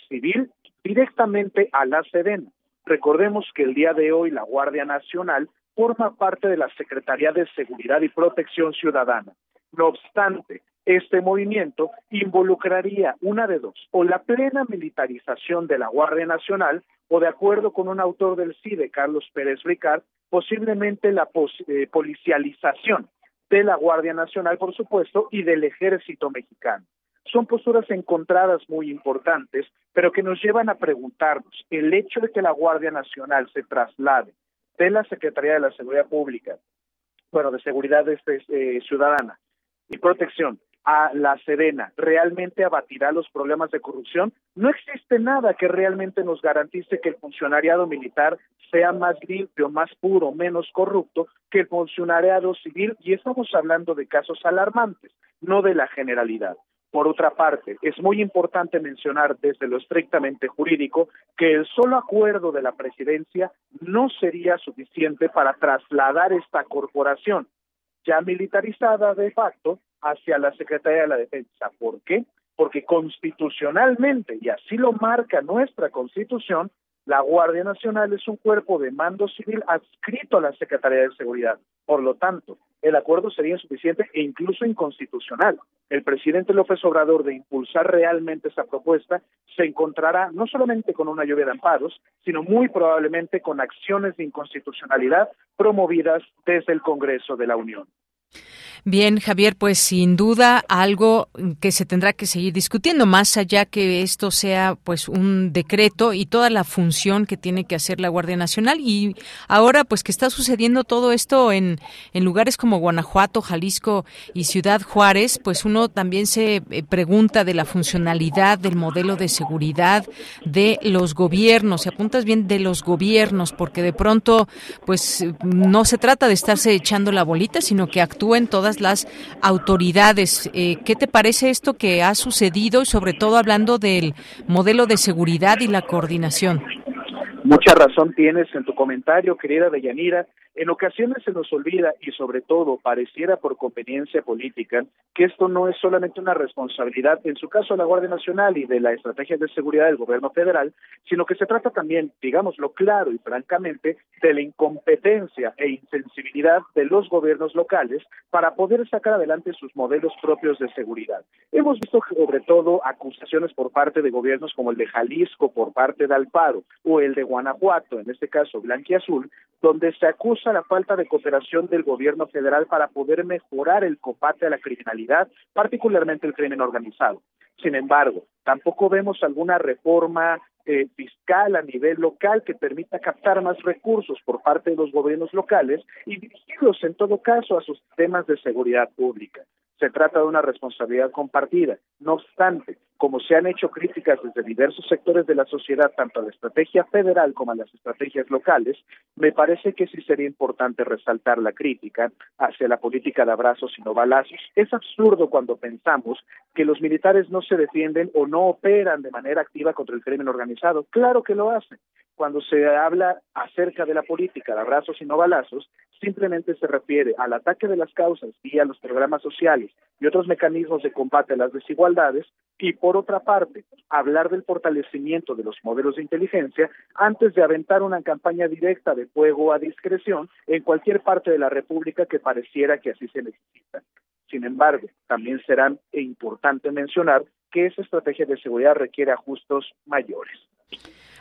[SPEAKER 41] civil directamente a la Sedena. Recordemos que el día de hoy la Guardia Nacional forma parte de la Secretaría de Seguridad y Protección Ciudadana. No obstante, este movimiento involucraría una de dos, o la plena militarización de la Guardia Nacional, o de acuerdo con un autor del CIDE, Carlos Pérez Ricard, posiblemente la eh, policialización de la Guardia Nacional, por supuesto, y del Ejército Mexicano. Son posturas encontradas muy importantes, pero que nos llevan a preguntarnos, el hecho de que la Guardia Nacional se traslade de la Secretaría de la Seguridad Pública, bueno, de Seguridad este, eh, Ciudadana y Protección, a la Sedena realmente abatirá los problemas de corrupción, no existe nada que realmente nos garantice que el funcionariado militar sea más limpio, más puro, menos corrupto que el funcionariado civil y estamos hablando de casos alarmantes, no de la generalidad. Por otra parte, es muy importante mencionar desde lo estrictamente jurídico que el solo acuerdo de la presidencia no sería suficiente para trasladar esta corporación ya militarizada de facto hacia la Secretaría de la Defensa. ¿Por qué? Porque constitucionalmente, y así lo marca nuestra constitución, la Guardia Nacional es un cuerpo de mando civil adscrito a la Secretaría de Seguridad. Por lo tanto, el acuerdo sería insuficiente e incluso inconstitucional. El presidente López Obrador de impulsar realmente esa propuesta se encontrará no solamente con una lluvia de amparos, sino muy probablemente con acciones de inconstitucionalidad promovidas desde el Congreso de la Unión.
[SPEAKER 1] Bien, Javier, pues sin duda algo que se tendrá que seguir discutiendo, más allá que esto sea pues un decreto y toda la función que tiene que hacer la Guardia Nacional. Y ahora pues que está sucediendo todo esto en, en lugares como Guanajuato, Jalisco y Ciudad Juárez, pues uno también se eh, pregunta de la funcionalidad del modelo de seguridad de los gobiernos. Se apuntas bien de los gobiernos, porque de pronto pues no se trata de estarse echando la bolita, sino que actúen todas las autoridades. Eh, ¿Qué te parece esto que ha sucedido y sobre todo hablando del modelo de seguridad y la coordinación?
[SPEAKER 41] Mucha razón tienes en tu comentario, querida Deyanira. En ocasiones se nos olvida y sobre todo pareciera por conveniencia política que esto no es solamente una responsabilidad, en su caso de la Guardia Nacional y de la estrategia de seguridad del gobierno federal, sino que se trata también, digámoslo claro y francamente, de la incompetencia e insensibilidad de los gobiernos locales para poder sacar adelante sus modelos propios de seguridad. Hemos visto sobre todo acusaciones por parte de gobiernos como el de Jalisco por parte de Alparo o el de Guanajuato, en este caso Blanquiazul, donde se acusa la falta de cooperación del gobierno federal para poder mejorar el combate a la criminalidad, particularmente el crimen organizado. Sin embargo, tampoco vemos alguna reforma eh, fiscal a nivel local que permita captar más recursos por parte de los gobiernos locales y dirigirlos en todo caso a sus temas de seguridad pública. Se trata de una responsabilidad compartida. No obstante, como se han hecho críticas desde diversos sectores de la sociedad, tanto a la estrategia federal como a las estrategias locales, me parece que sí sería importante resaltar la crítica hacia la política de abrazos y no balazos. Es absurdo cuando pensamos que los militares no se defienden o no operan de manera activa contra el crimen organizado. Claro que lo hacen. Cuando se habla acerca de la política de abrazos y no balazos, simplemente se refiere al ataque de las causas y a los programas sociales y otros mecanismos de combate a las desigualdades y por otra parte, hablar del fortalecimiento de los modelos de inteligencia antes de aventar una campaña directa de fuego a discreción en cualquier parte de la República que pareciera que así se necesita. Sin embargo, también será importante mencionar que esa estrategia de seguridad requiere ajustes mayores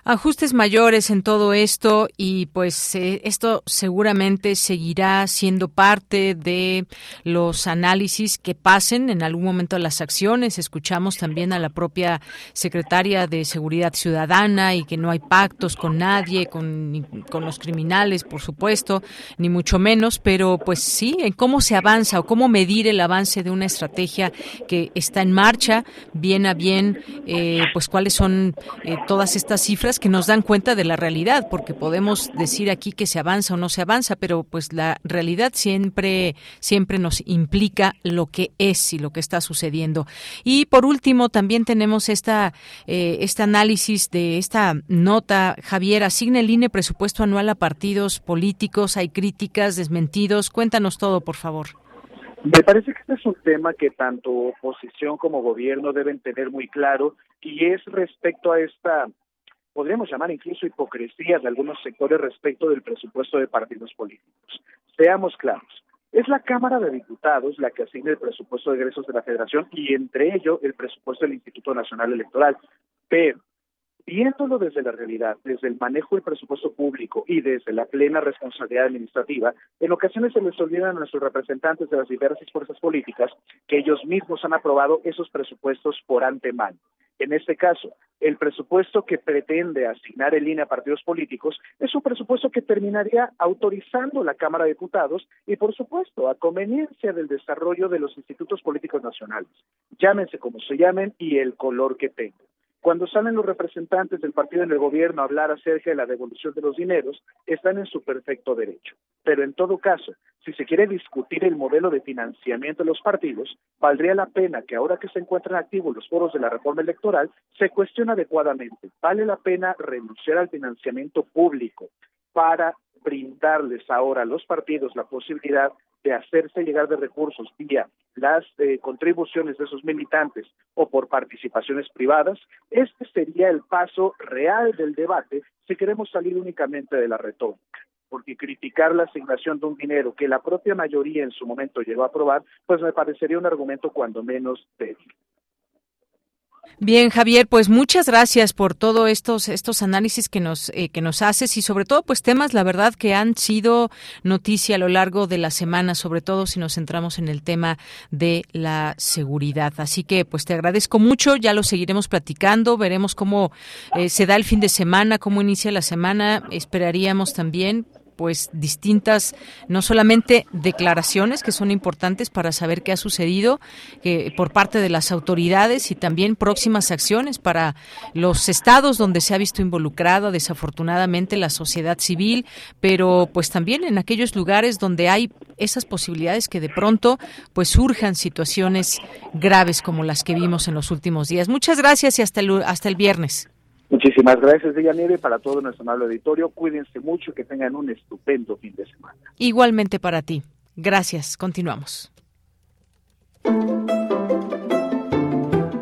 [SPEAKER 1] ajustes mayores en todo esto y pues eh, esto seguramente seguirá siendo parte de los análisis que pasen en algún momento las acciones. Escuchamos también a la propia secretaria de Seguridad Ciudadana y que no hay pactos con nadie, con, con los criminales, por supuesto, ni mucho menos, pero pues sí, en cómo se avanza o cómo medir el avance de una estrategia que está en marcha, bien a bien, eh, pues cuáles son eh, todas estas cifras que nos dan cuenta de la realidad, porque podemos decir aquí que se avanza o no se avanza, pero pues la realidad siempre, siempre nos implica lo que es y lo que está sucediendo. Y por último, también tenemos esta, eh, este análisis de esta nota. Javier, asigna el INE presupuesto anual a partidos políticos, hay críticas, desmentidos. Cuéntanos todo, por favor.
[SPEAKER 41] Me parece que este es un tema que tanto oposición como gobierno deben tener muy claro y es respecto a esta podríamos llamar incluso hipocresía de algunos sectores respecto del presupuesto de partidos políticos. Seamos claros, es la Cámara de Diputados la que asigna el presupuesto de egresos de la Federación y entre ello el presupuesto del Instituto Nacional Electoral. Pero viéndolo desde la realidad, desde el manejo del presupuesto público y desde la plena responsabilidad administrativa, en ocasiones se les olvidan a nuestros representantes de las diversas fuerzas políticas que ellos mismos han aprobado esos presupuestos por antemano. En este caso, el presupuesto que pretende asignar el INE a partidos políticos es un presupuesto que terminaría autorizando la Cámara de Diputados y, por supuesto, a conveniencia del desarrollo de los institutos políticos nacionales, llámense como se llamen y el color que tengan. Cuando salen los representantes del partido en el gobierno a hablar acerca de la devolución de los dineros, están en su perfecto derecho. Pero en todo caso, si se quiere discutir el modelo de financiamiento de los partidos, valdría la pena que ahora que se encuentran activos los foros de la reforma electoral, se cuestione adecuadamente. ¿Vale la pena renunciar al financiamiento público para brindarles ahora a los partidos la posibilidad de hacerse llegar de recursos vía las eh, contribuciones de esos militantes o por participaciones privadas, este sería el paso real del debate si queremos salir únicamente de la retórica porque criticar la asignación de un dinero que la propia mayoría en su momento llegó a aprobar, pues me parecería un argumento cuando menos débil.
[SPEAKER 1] Bien, Javier, pues muchas gracias por todos estos estos análisis que nos eh, que nos haces y sobre todo pues temas la verdad que han sido noticia a lo largo de la semana, sobre todo si nos centramos en el tema de la seguridad. Así que pues te agradezco mucho, ya lo seguiremos platicando, veremos cómo eh, se da el fin de semana, cómo inicia la semana, esperaríamos también pues distintas, no solamente declaraciones que son importantes para saber qué ha sucedido por parte de las autoridades y también próximas acciones para los estados donde se ha visto involucrada desafortunadamente la sociedad civil, pero pues también en aquellos lugares donde hay esas posibilidades que de pronto pues surjan situaciones graves como las que vimos en los últimos días. Muchas gracias y hasta el, hasta el viernes.
[SPEAKER 41] Muchísimas gracias, Deyanire, para todo nuestro amable auditorio. Cuídense mucho y que tengan un estupendo fin de semana.
[SPEAKER 1] Igualmente para ti. Gracias. Continuamos.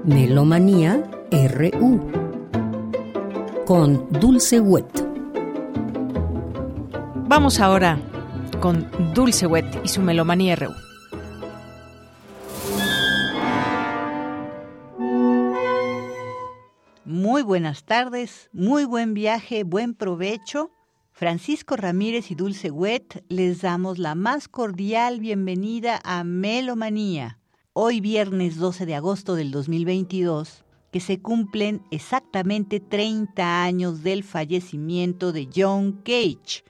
[SPEAKER 6] Melomanía RU con Dulce Wet.
[SPEAKER 1] Vamos ahora con Dulce Wet y su Melomanía RU.
[SPEAKER 42] Muy buenas tardes, muy buen viaje, buen provecho. Francisco Ramírez y Dulce Wet les damos la más cordial bienvenida a Melomanía. Hoy viernes 12 de agosto del 2022, que se cumplen exactamente 30 años del fallecimiento de John Cage,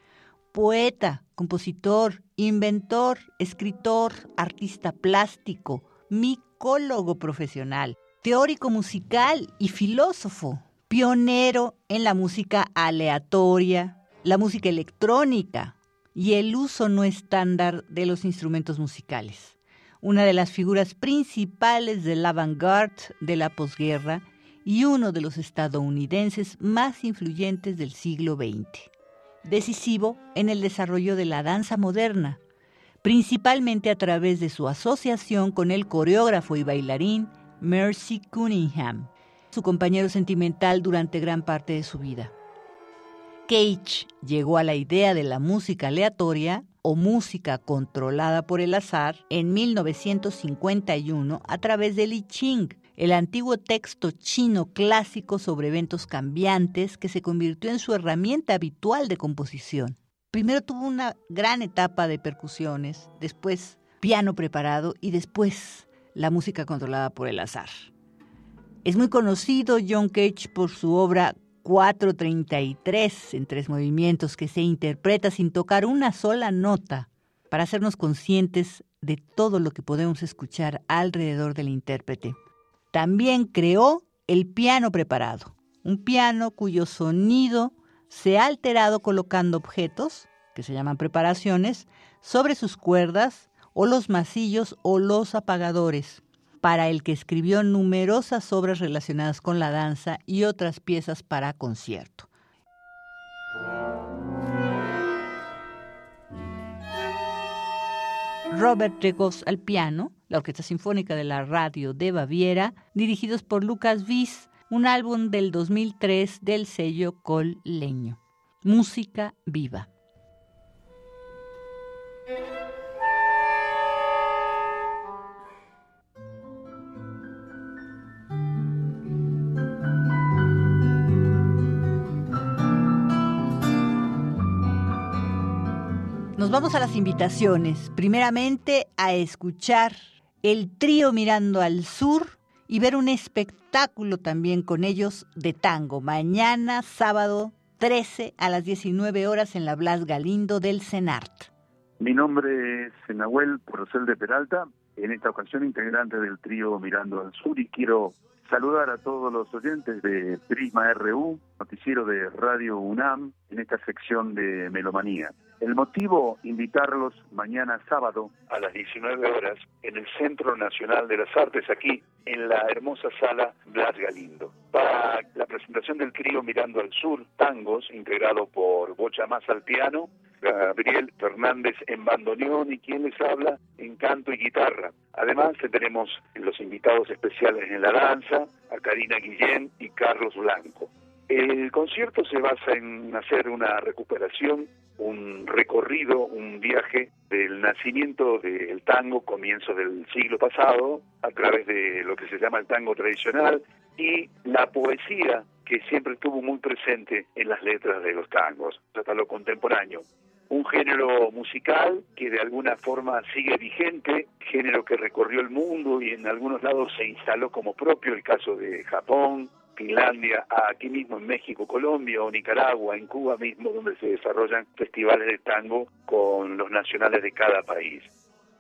[SPEAKER 42] poeta, compositor, inventor, escritor, artista plástico, micólogo profesional teórico musical y filósofo, pionero en la música aleatoria, la música electrónica y el uso no estándar de los instrumentos musicales. Una de las figuras principales del avant-garde de la posguerra y uno de los estadounidenses más influyentes del siglo XX. Decisivo en el desarrollo de la danza moderna, principalmente a través de su asociación con el coreógrafo y bailarín Mercy Cunningham, su compañero sentimental durante gran parte de su vida. Cage llegó a la idea de la música aleatoria o música controlada por el azar en 1951 a través del I Ching, el antiguo texto chino clásico sobre eventos cambiantes que se convirtió en su herramienta habitual de composición. Primero tuvo una gran etapa de percusiones, después piano preparado y después la música controlada por el azar. Es muy conocido John Cage por su obra 433 en tres movimientos que se interpreta sin tocar una sola nota para hacernos conscientes de todo lo que podemos escuchar alrededor del intérprete. También creó el piano preparado, un piano cuyo sonido se ha alterado colocando objetos, que se llaman preparaciones, sobre sus cuerdas o los masillos o los apagadores, para el que escribió numerosas obras relacionadas con la danza y otras piezas para concierto. Robert Regoz al piano, la Orquesta Sinfónica de la Radio de Baviera, dirigidos por Lucas Wies, un álbum del 2003 del sello Col Leño. Música viva. Nos vamos a las invitaciones. Primeramente a escuchar el trío Mirando al Sur y ver un espectáculo también con ellos de tango. Mañana, sábado 13 a las 19 horas en la Blas Galindo del CENART.
[SPEAKER 15] Mi nombre es Nahuel Porcel de Peralta, en esta ocasión integrante del trío Mirando al Sur y quiero saludar a todos los oyentes de Prisma RU, noticiero de Radio UNAM, en esta sección de Melomanía. El motivo, invitarlos mañana sábado a las 19 horas en el Centro Nacional de las Artes, aquí en la hermosa sala Blas Galindo, para la presentación del trío Mirando al Sur, tangos, integrado por Bocha Más al piano, Gabriel Fernández en bandoneón y quien les habla en canto y guitarra. Además tenemos los invitados especiales en la danza, a Karina Guillén y Carlos Blanco. El concierto se basa en hacer una recuperación, un recorrido, un viaje del nacimiento del tango, comienzo del siglo pasado, a través de lo que se llama el tango tradicional y la poesía que siempre estuvo muy presente en las letras de los tangos, hasta lo contemporáneo. Un género musical que de alguna forma sigue vigente, género que recorrió el mundo y en algunos lados se instaló como propio, el caso de Japón,
[SPEAKER 43] Finlandia, aquí mismo en México, Colombia o Nicaragua, en Cuba mismo, donde se desarrollan festivales de tango con los nacionales de cada país.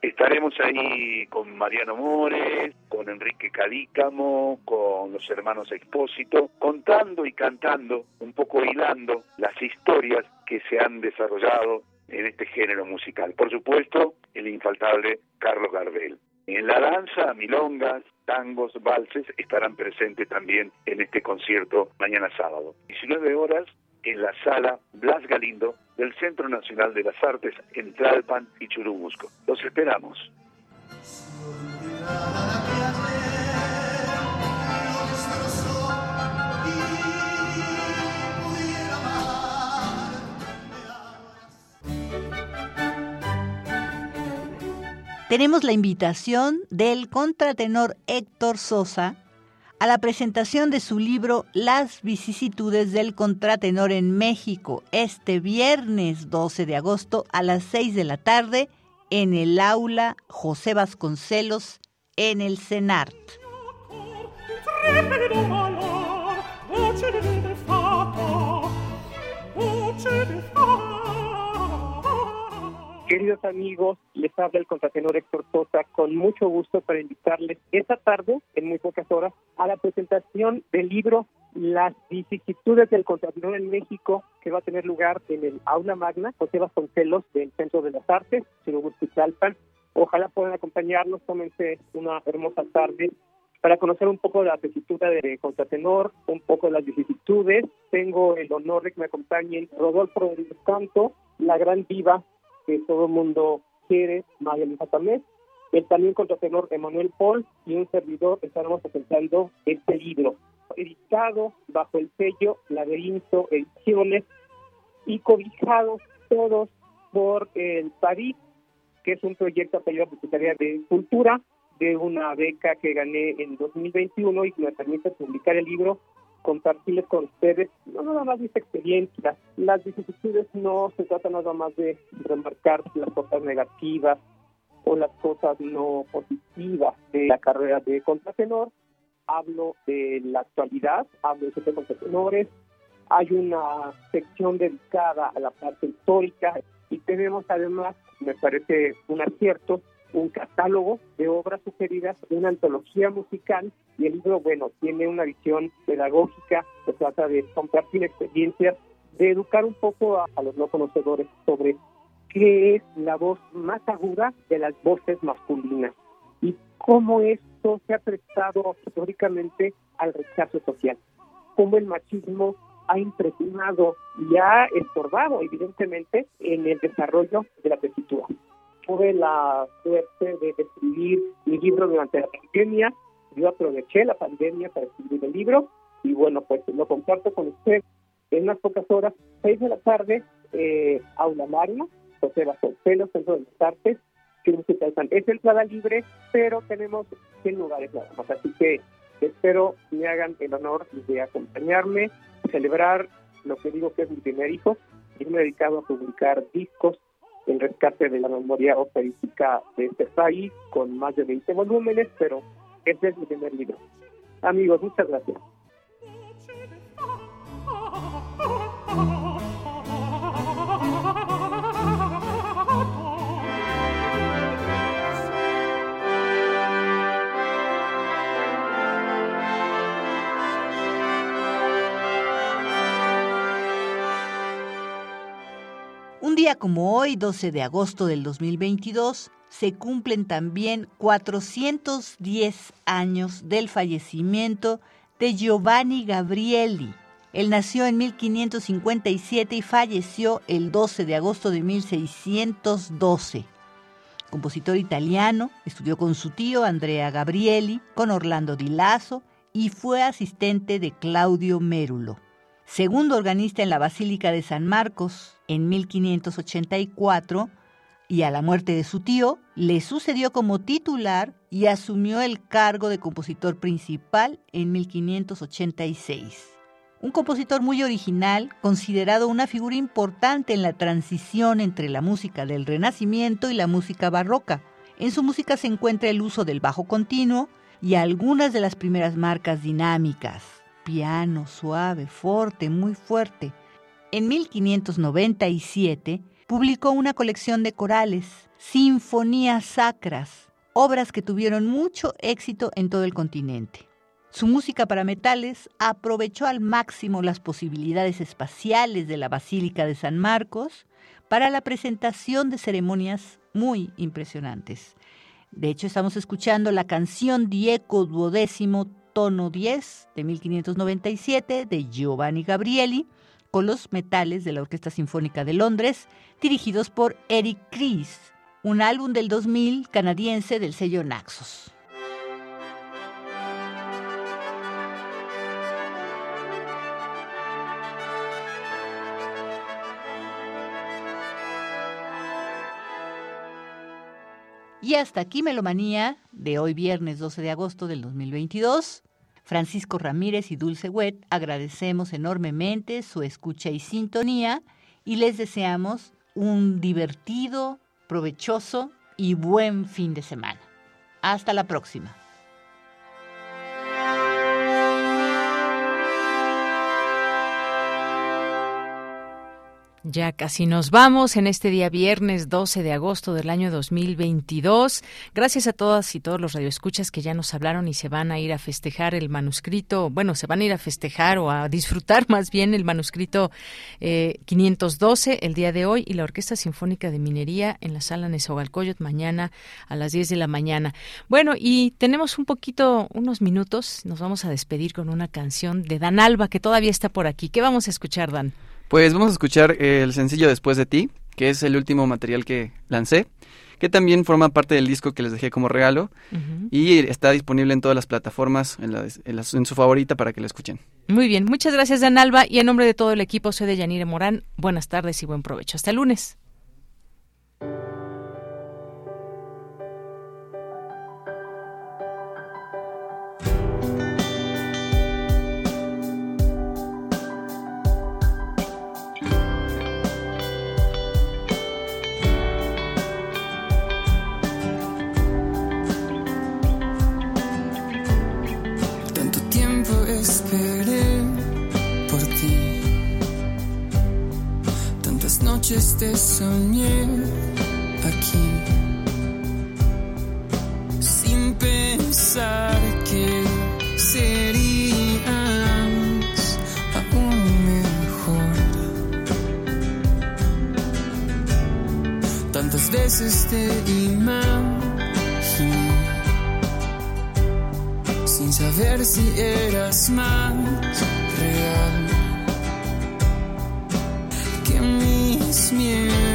[SPEAKER 43] Estaremos ahí con Mariano Mores, con Enrique Cadícamo, con los hermanos Expósito, contando y cantando, un poco hilando las historias que se han desarrollado en este género musical. Por supuesto, el infaltable Carlos Gardel. En la danza, milongas, tangos, valses estarán presentes también en este concierto mañana sábado. 19 horas en la sala Blas Galindo del Centro Nacional de las Artes en Tlalpan y Churubusco. Los esperamos.
[SPEAKER 42] Tenemos la invitación del contratenor Héctor Sosa a la presentación de su libro Las vicisitudes del contratenor en México este viernes 12 de agosto a las 6 de la tarde en el aula José Vasconcelos en el CENART.
[SPEAKER 44] Queridos amigos, les habla el contratenor Héctor Sosa con mucho gusto para invitarles esta tarde, en muy pocas horas, a la presentación del libro Las vicisitudes del contratenor en México, que va a tener lugar en el Aula Magna, José Vasconcelos, del Centro de las Artes, Chirugurtizalpan. Ojalá puedan acompañarnos, tómense una hermosa tarde para conocer un poco de la tesitura de contratenor, un poco de las vicisitudes. Tengo el honor de que me acompañen Rodolfo Rodríguez Canto, la gran diva que todo el mundo quiere, María Luisa Tamés, el también contratenor Emanuel Paul y un servidor estaremos presentando este libro, editado bajo el sello Laberinto Ediciones y cobijados todos por el París, que es un proyecto apoyado por Secretaría de Cultura, de una beca que gané en 2021 y que me permite publicar el libro compartirles con ustedes no nada más mis experiencias. Las vicisitudes no se trata nada más de remarcar las cosas negativas o las cosas no positivas de la carrera de contratenor. Hablo de la actualidad, hablo de contratenores. Hay una sección dedicada a la parte histórica y tenemos además, me parece un acierto, un catálogo de obras sugeridas, una antología musical y el libro, bueno, tiene una visión pedagógica, se trata de compartir experiencias, de educar un poco a, los no conocedores sobre qué es la voz más aguda de las voces masculinas y cómo esto se ha prestado históricamente al rechazo social, cómo el machismo ha impresionado y ha estorbado evidentemente en el desarrollo de la tesitura tuve la suerte de escribir mi libro durante la pandemia. Yo aproveché la pandemia para escribir el libro y bueno, pues lo comparto con usted en unas pocas horas, seis de la tarde, eh, Aula Magna, José Vasconcelos, Centro de las Artes, es entrada libre, pero tenemos 100 lugares nada más, así que espero me hagan el honor de acompañarme, celebrar lo que digo que es mi primer hijo, y me he dedicado a publicar discos el rescate de la memoria operística de este país con más de 20 volúmenes, pero este es mi primer libro. Amigos, muchas gracias.
[SPEAKER 42] Como hoy, 12 de agosto del 2022, se cumplen también 410 años del fallecimiento de Giovanni Gabrieli. Él nació en 1557 y falleció el 12 de agosto de 1612. Compositor italiano, estudió con su tío Andrea Gabrieli, con Orlando Di Lasso y fue asistente de Claudio Mérulo segundo organista en la Basílica de San Marcos en 1584, y a la muerte de su tío, le sucedió como titular y asumió el cargo de compositor principal en 1586. Un compositor muy original, considerado una figura importante en la transición entre la música del Renacimiento y la música barroca. En su música se encuentra el uso del bajo continuo y algunas de las primeras marcas dinámicas. Piano, suave, fuerte, muy fuerte. En 1597 publicó una colección de corales, sinfonías sacras, obras que tuvieron mucho éxito en todo el continente. Su música para metales aprovechó al máximo las posibilidades espaciales de la Basílica de San Marcos para la presentación de ceremonias muy impresionantes. De hecho, estamos escuchando la canción Dieco Duodécimo, tono 10 de 1597 de Giovanni Gabrieli, con los metales de la Orquesta Sinfónica de Londres, dirigidos por Eric Chris, un álbum del 2000 canadiense del sello Naxos. Y hasta aquí Melomanía de hoy viernes 12 de agosto del 2022. Francisco Ramírez y Dulce Wet agradecemos enormemente su escucha y sintonía y les deseamos un divertido, provechoso y buen fin de semana. Hasta la próxima.
[SPEAKER 1] Ya casi nos vamos en este día viernes 12 de agosto del año 2022. Gracias a todas y todos los radioescuchas que ya nos hablaron y se van a ir a festejar el manuscrito, bueno, se van a ir a festejar o a disfrutar [LAUGHS] más bien el manuscrito 512 eh, el día de hoy y la Orquesta Sinfónica de Minería en la sala Nezahualcóyotl mañana a las 10 de la mañana. Bueno, y tenemos un poquito, unos minutos, nos vamos a despedir con una canción de Dan Alba que todavía está por aquí. ¿Qué vamos a escuchar, Dan?
[SPEAKER 39] Pues vamos a escuchar el sencillo Después de ti, que es el último material que lancé, que también forma parte del disco que les dejé como regalo y está disponible en todas las plataformas, en, en, su favorita para que lo escuchen.
[SPEAKER 1] Muy bien, muchas gracias Dan Alba y en nombre de todo el equipo soy de Yanire Morán. Buenas tardes y buen provecho. Hasta el lunes.
[SPEAKER 40] Noches te soñé aquí, sin pensar que serías aún mejor. Tantas veces te imaginé, sin saber si eras más smear.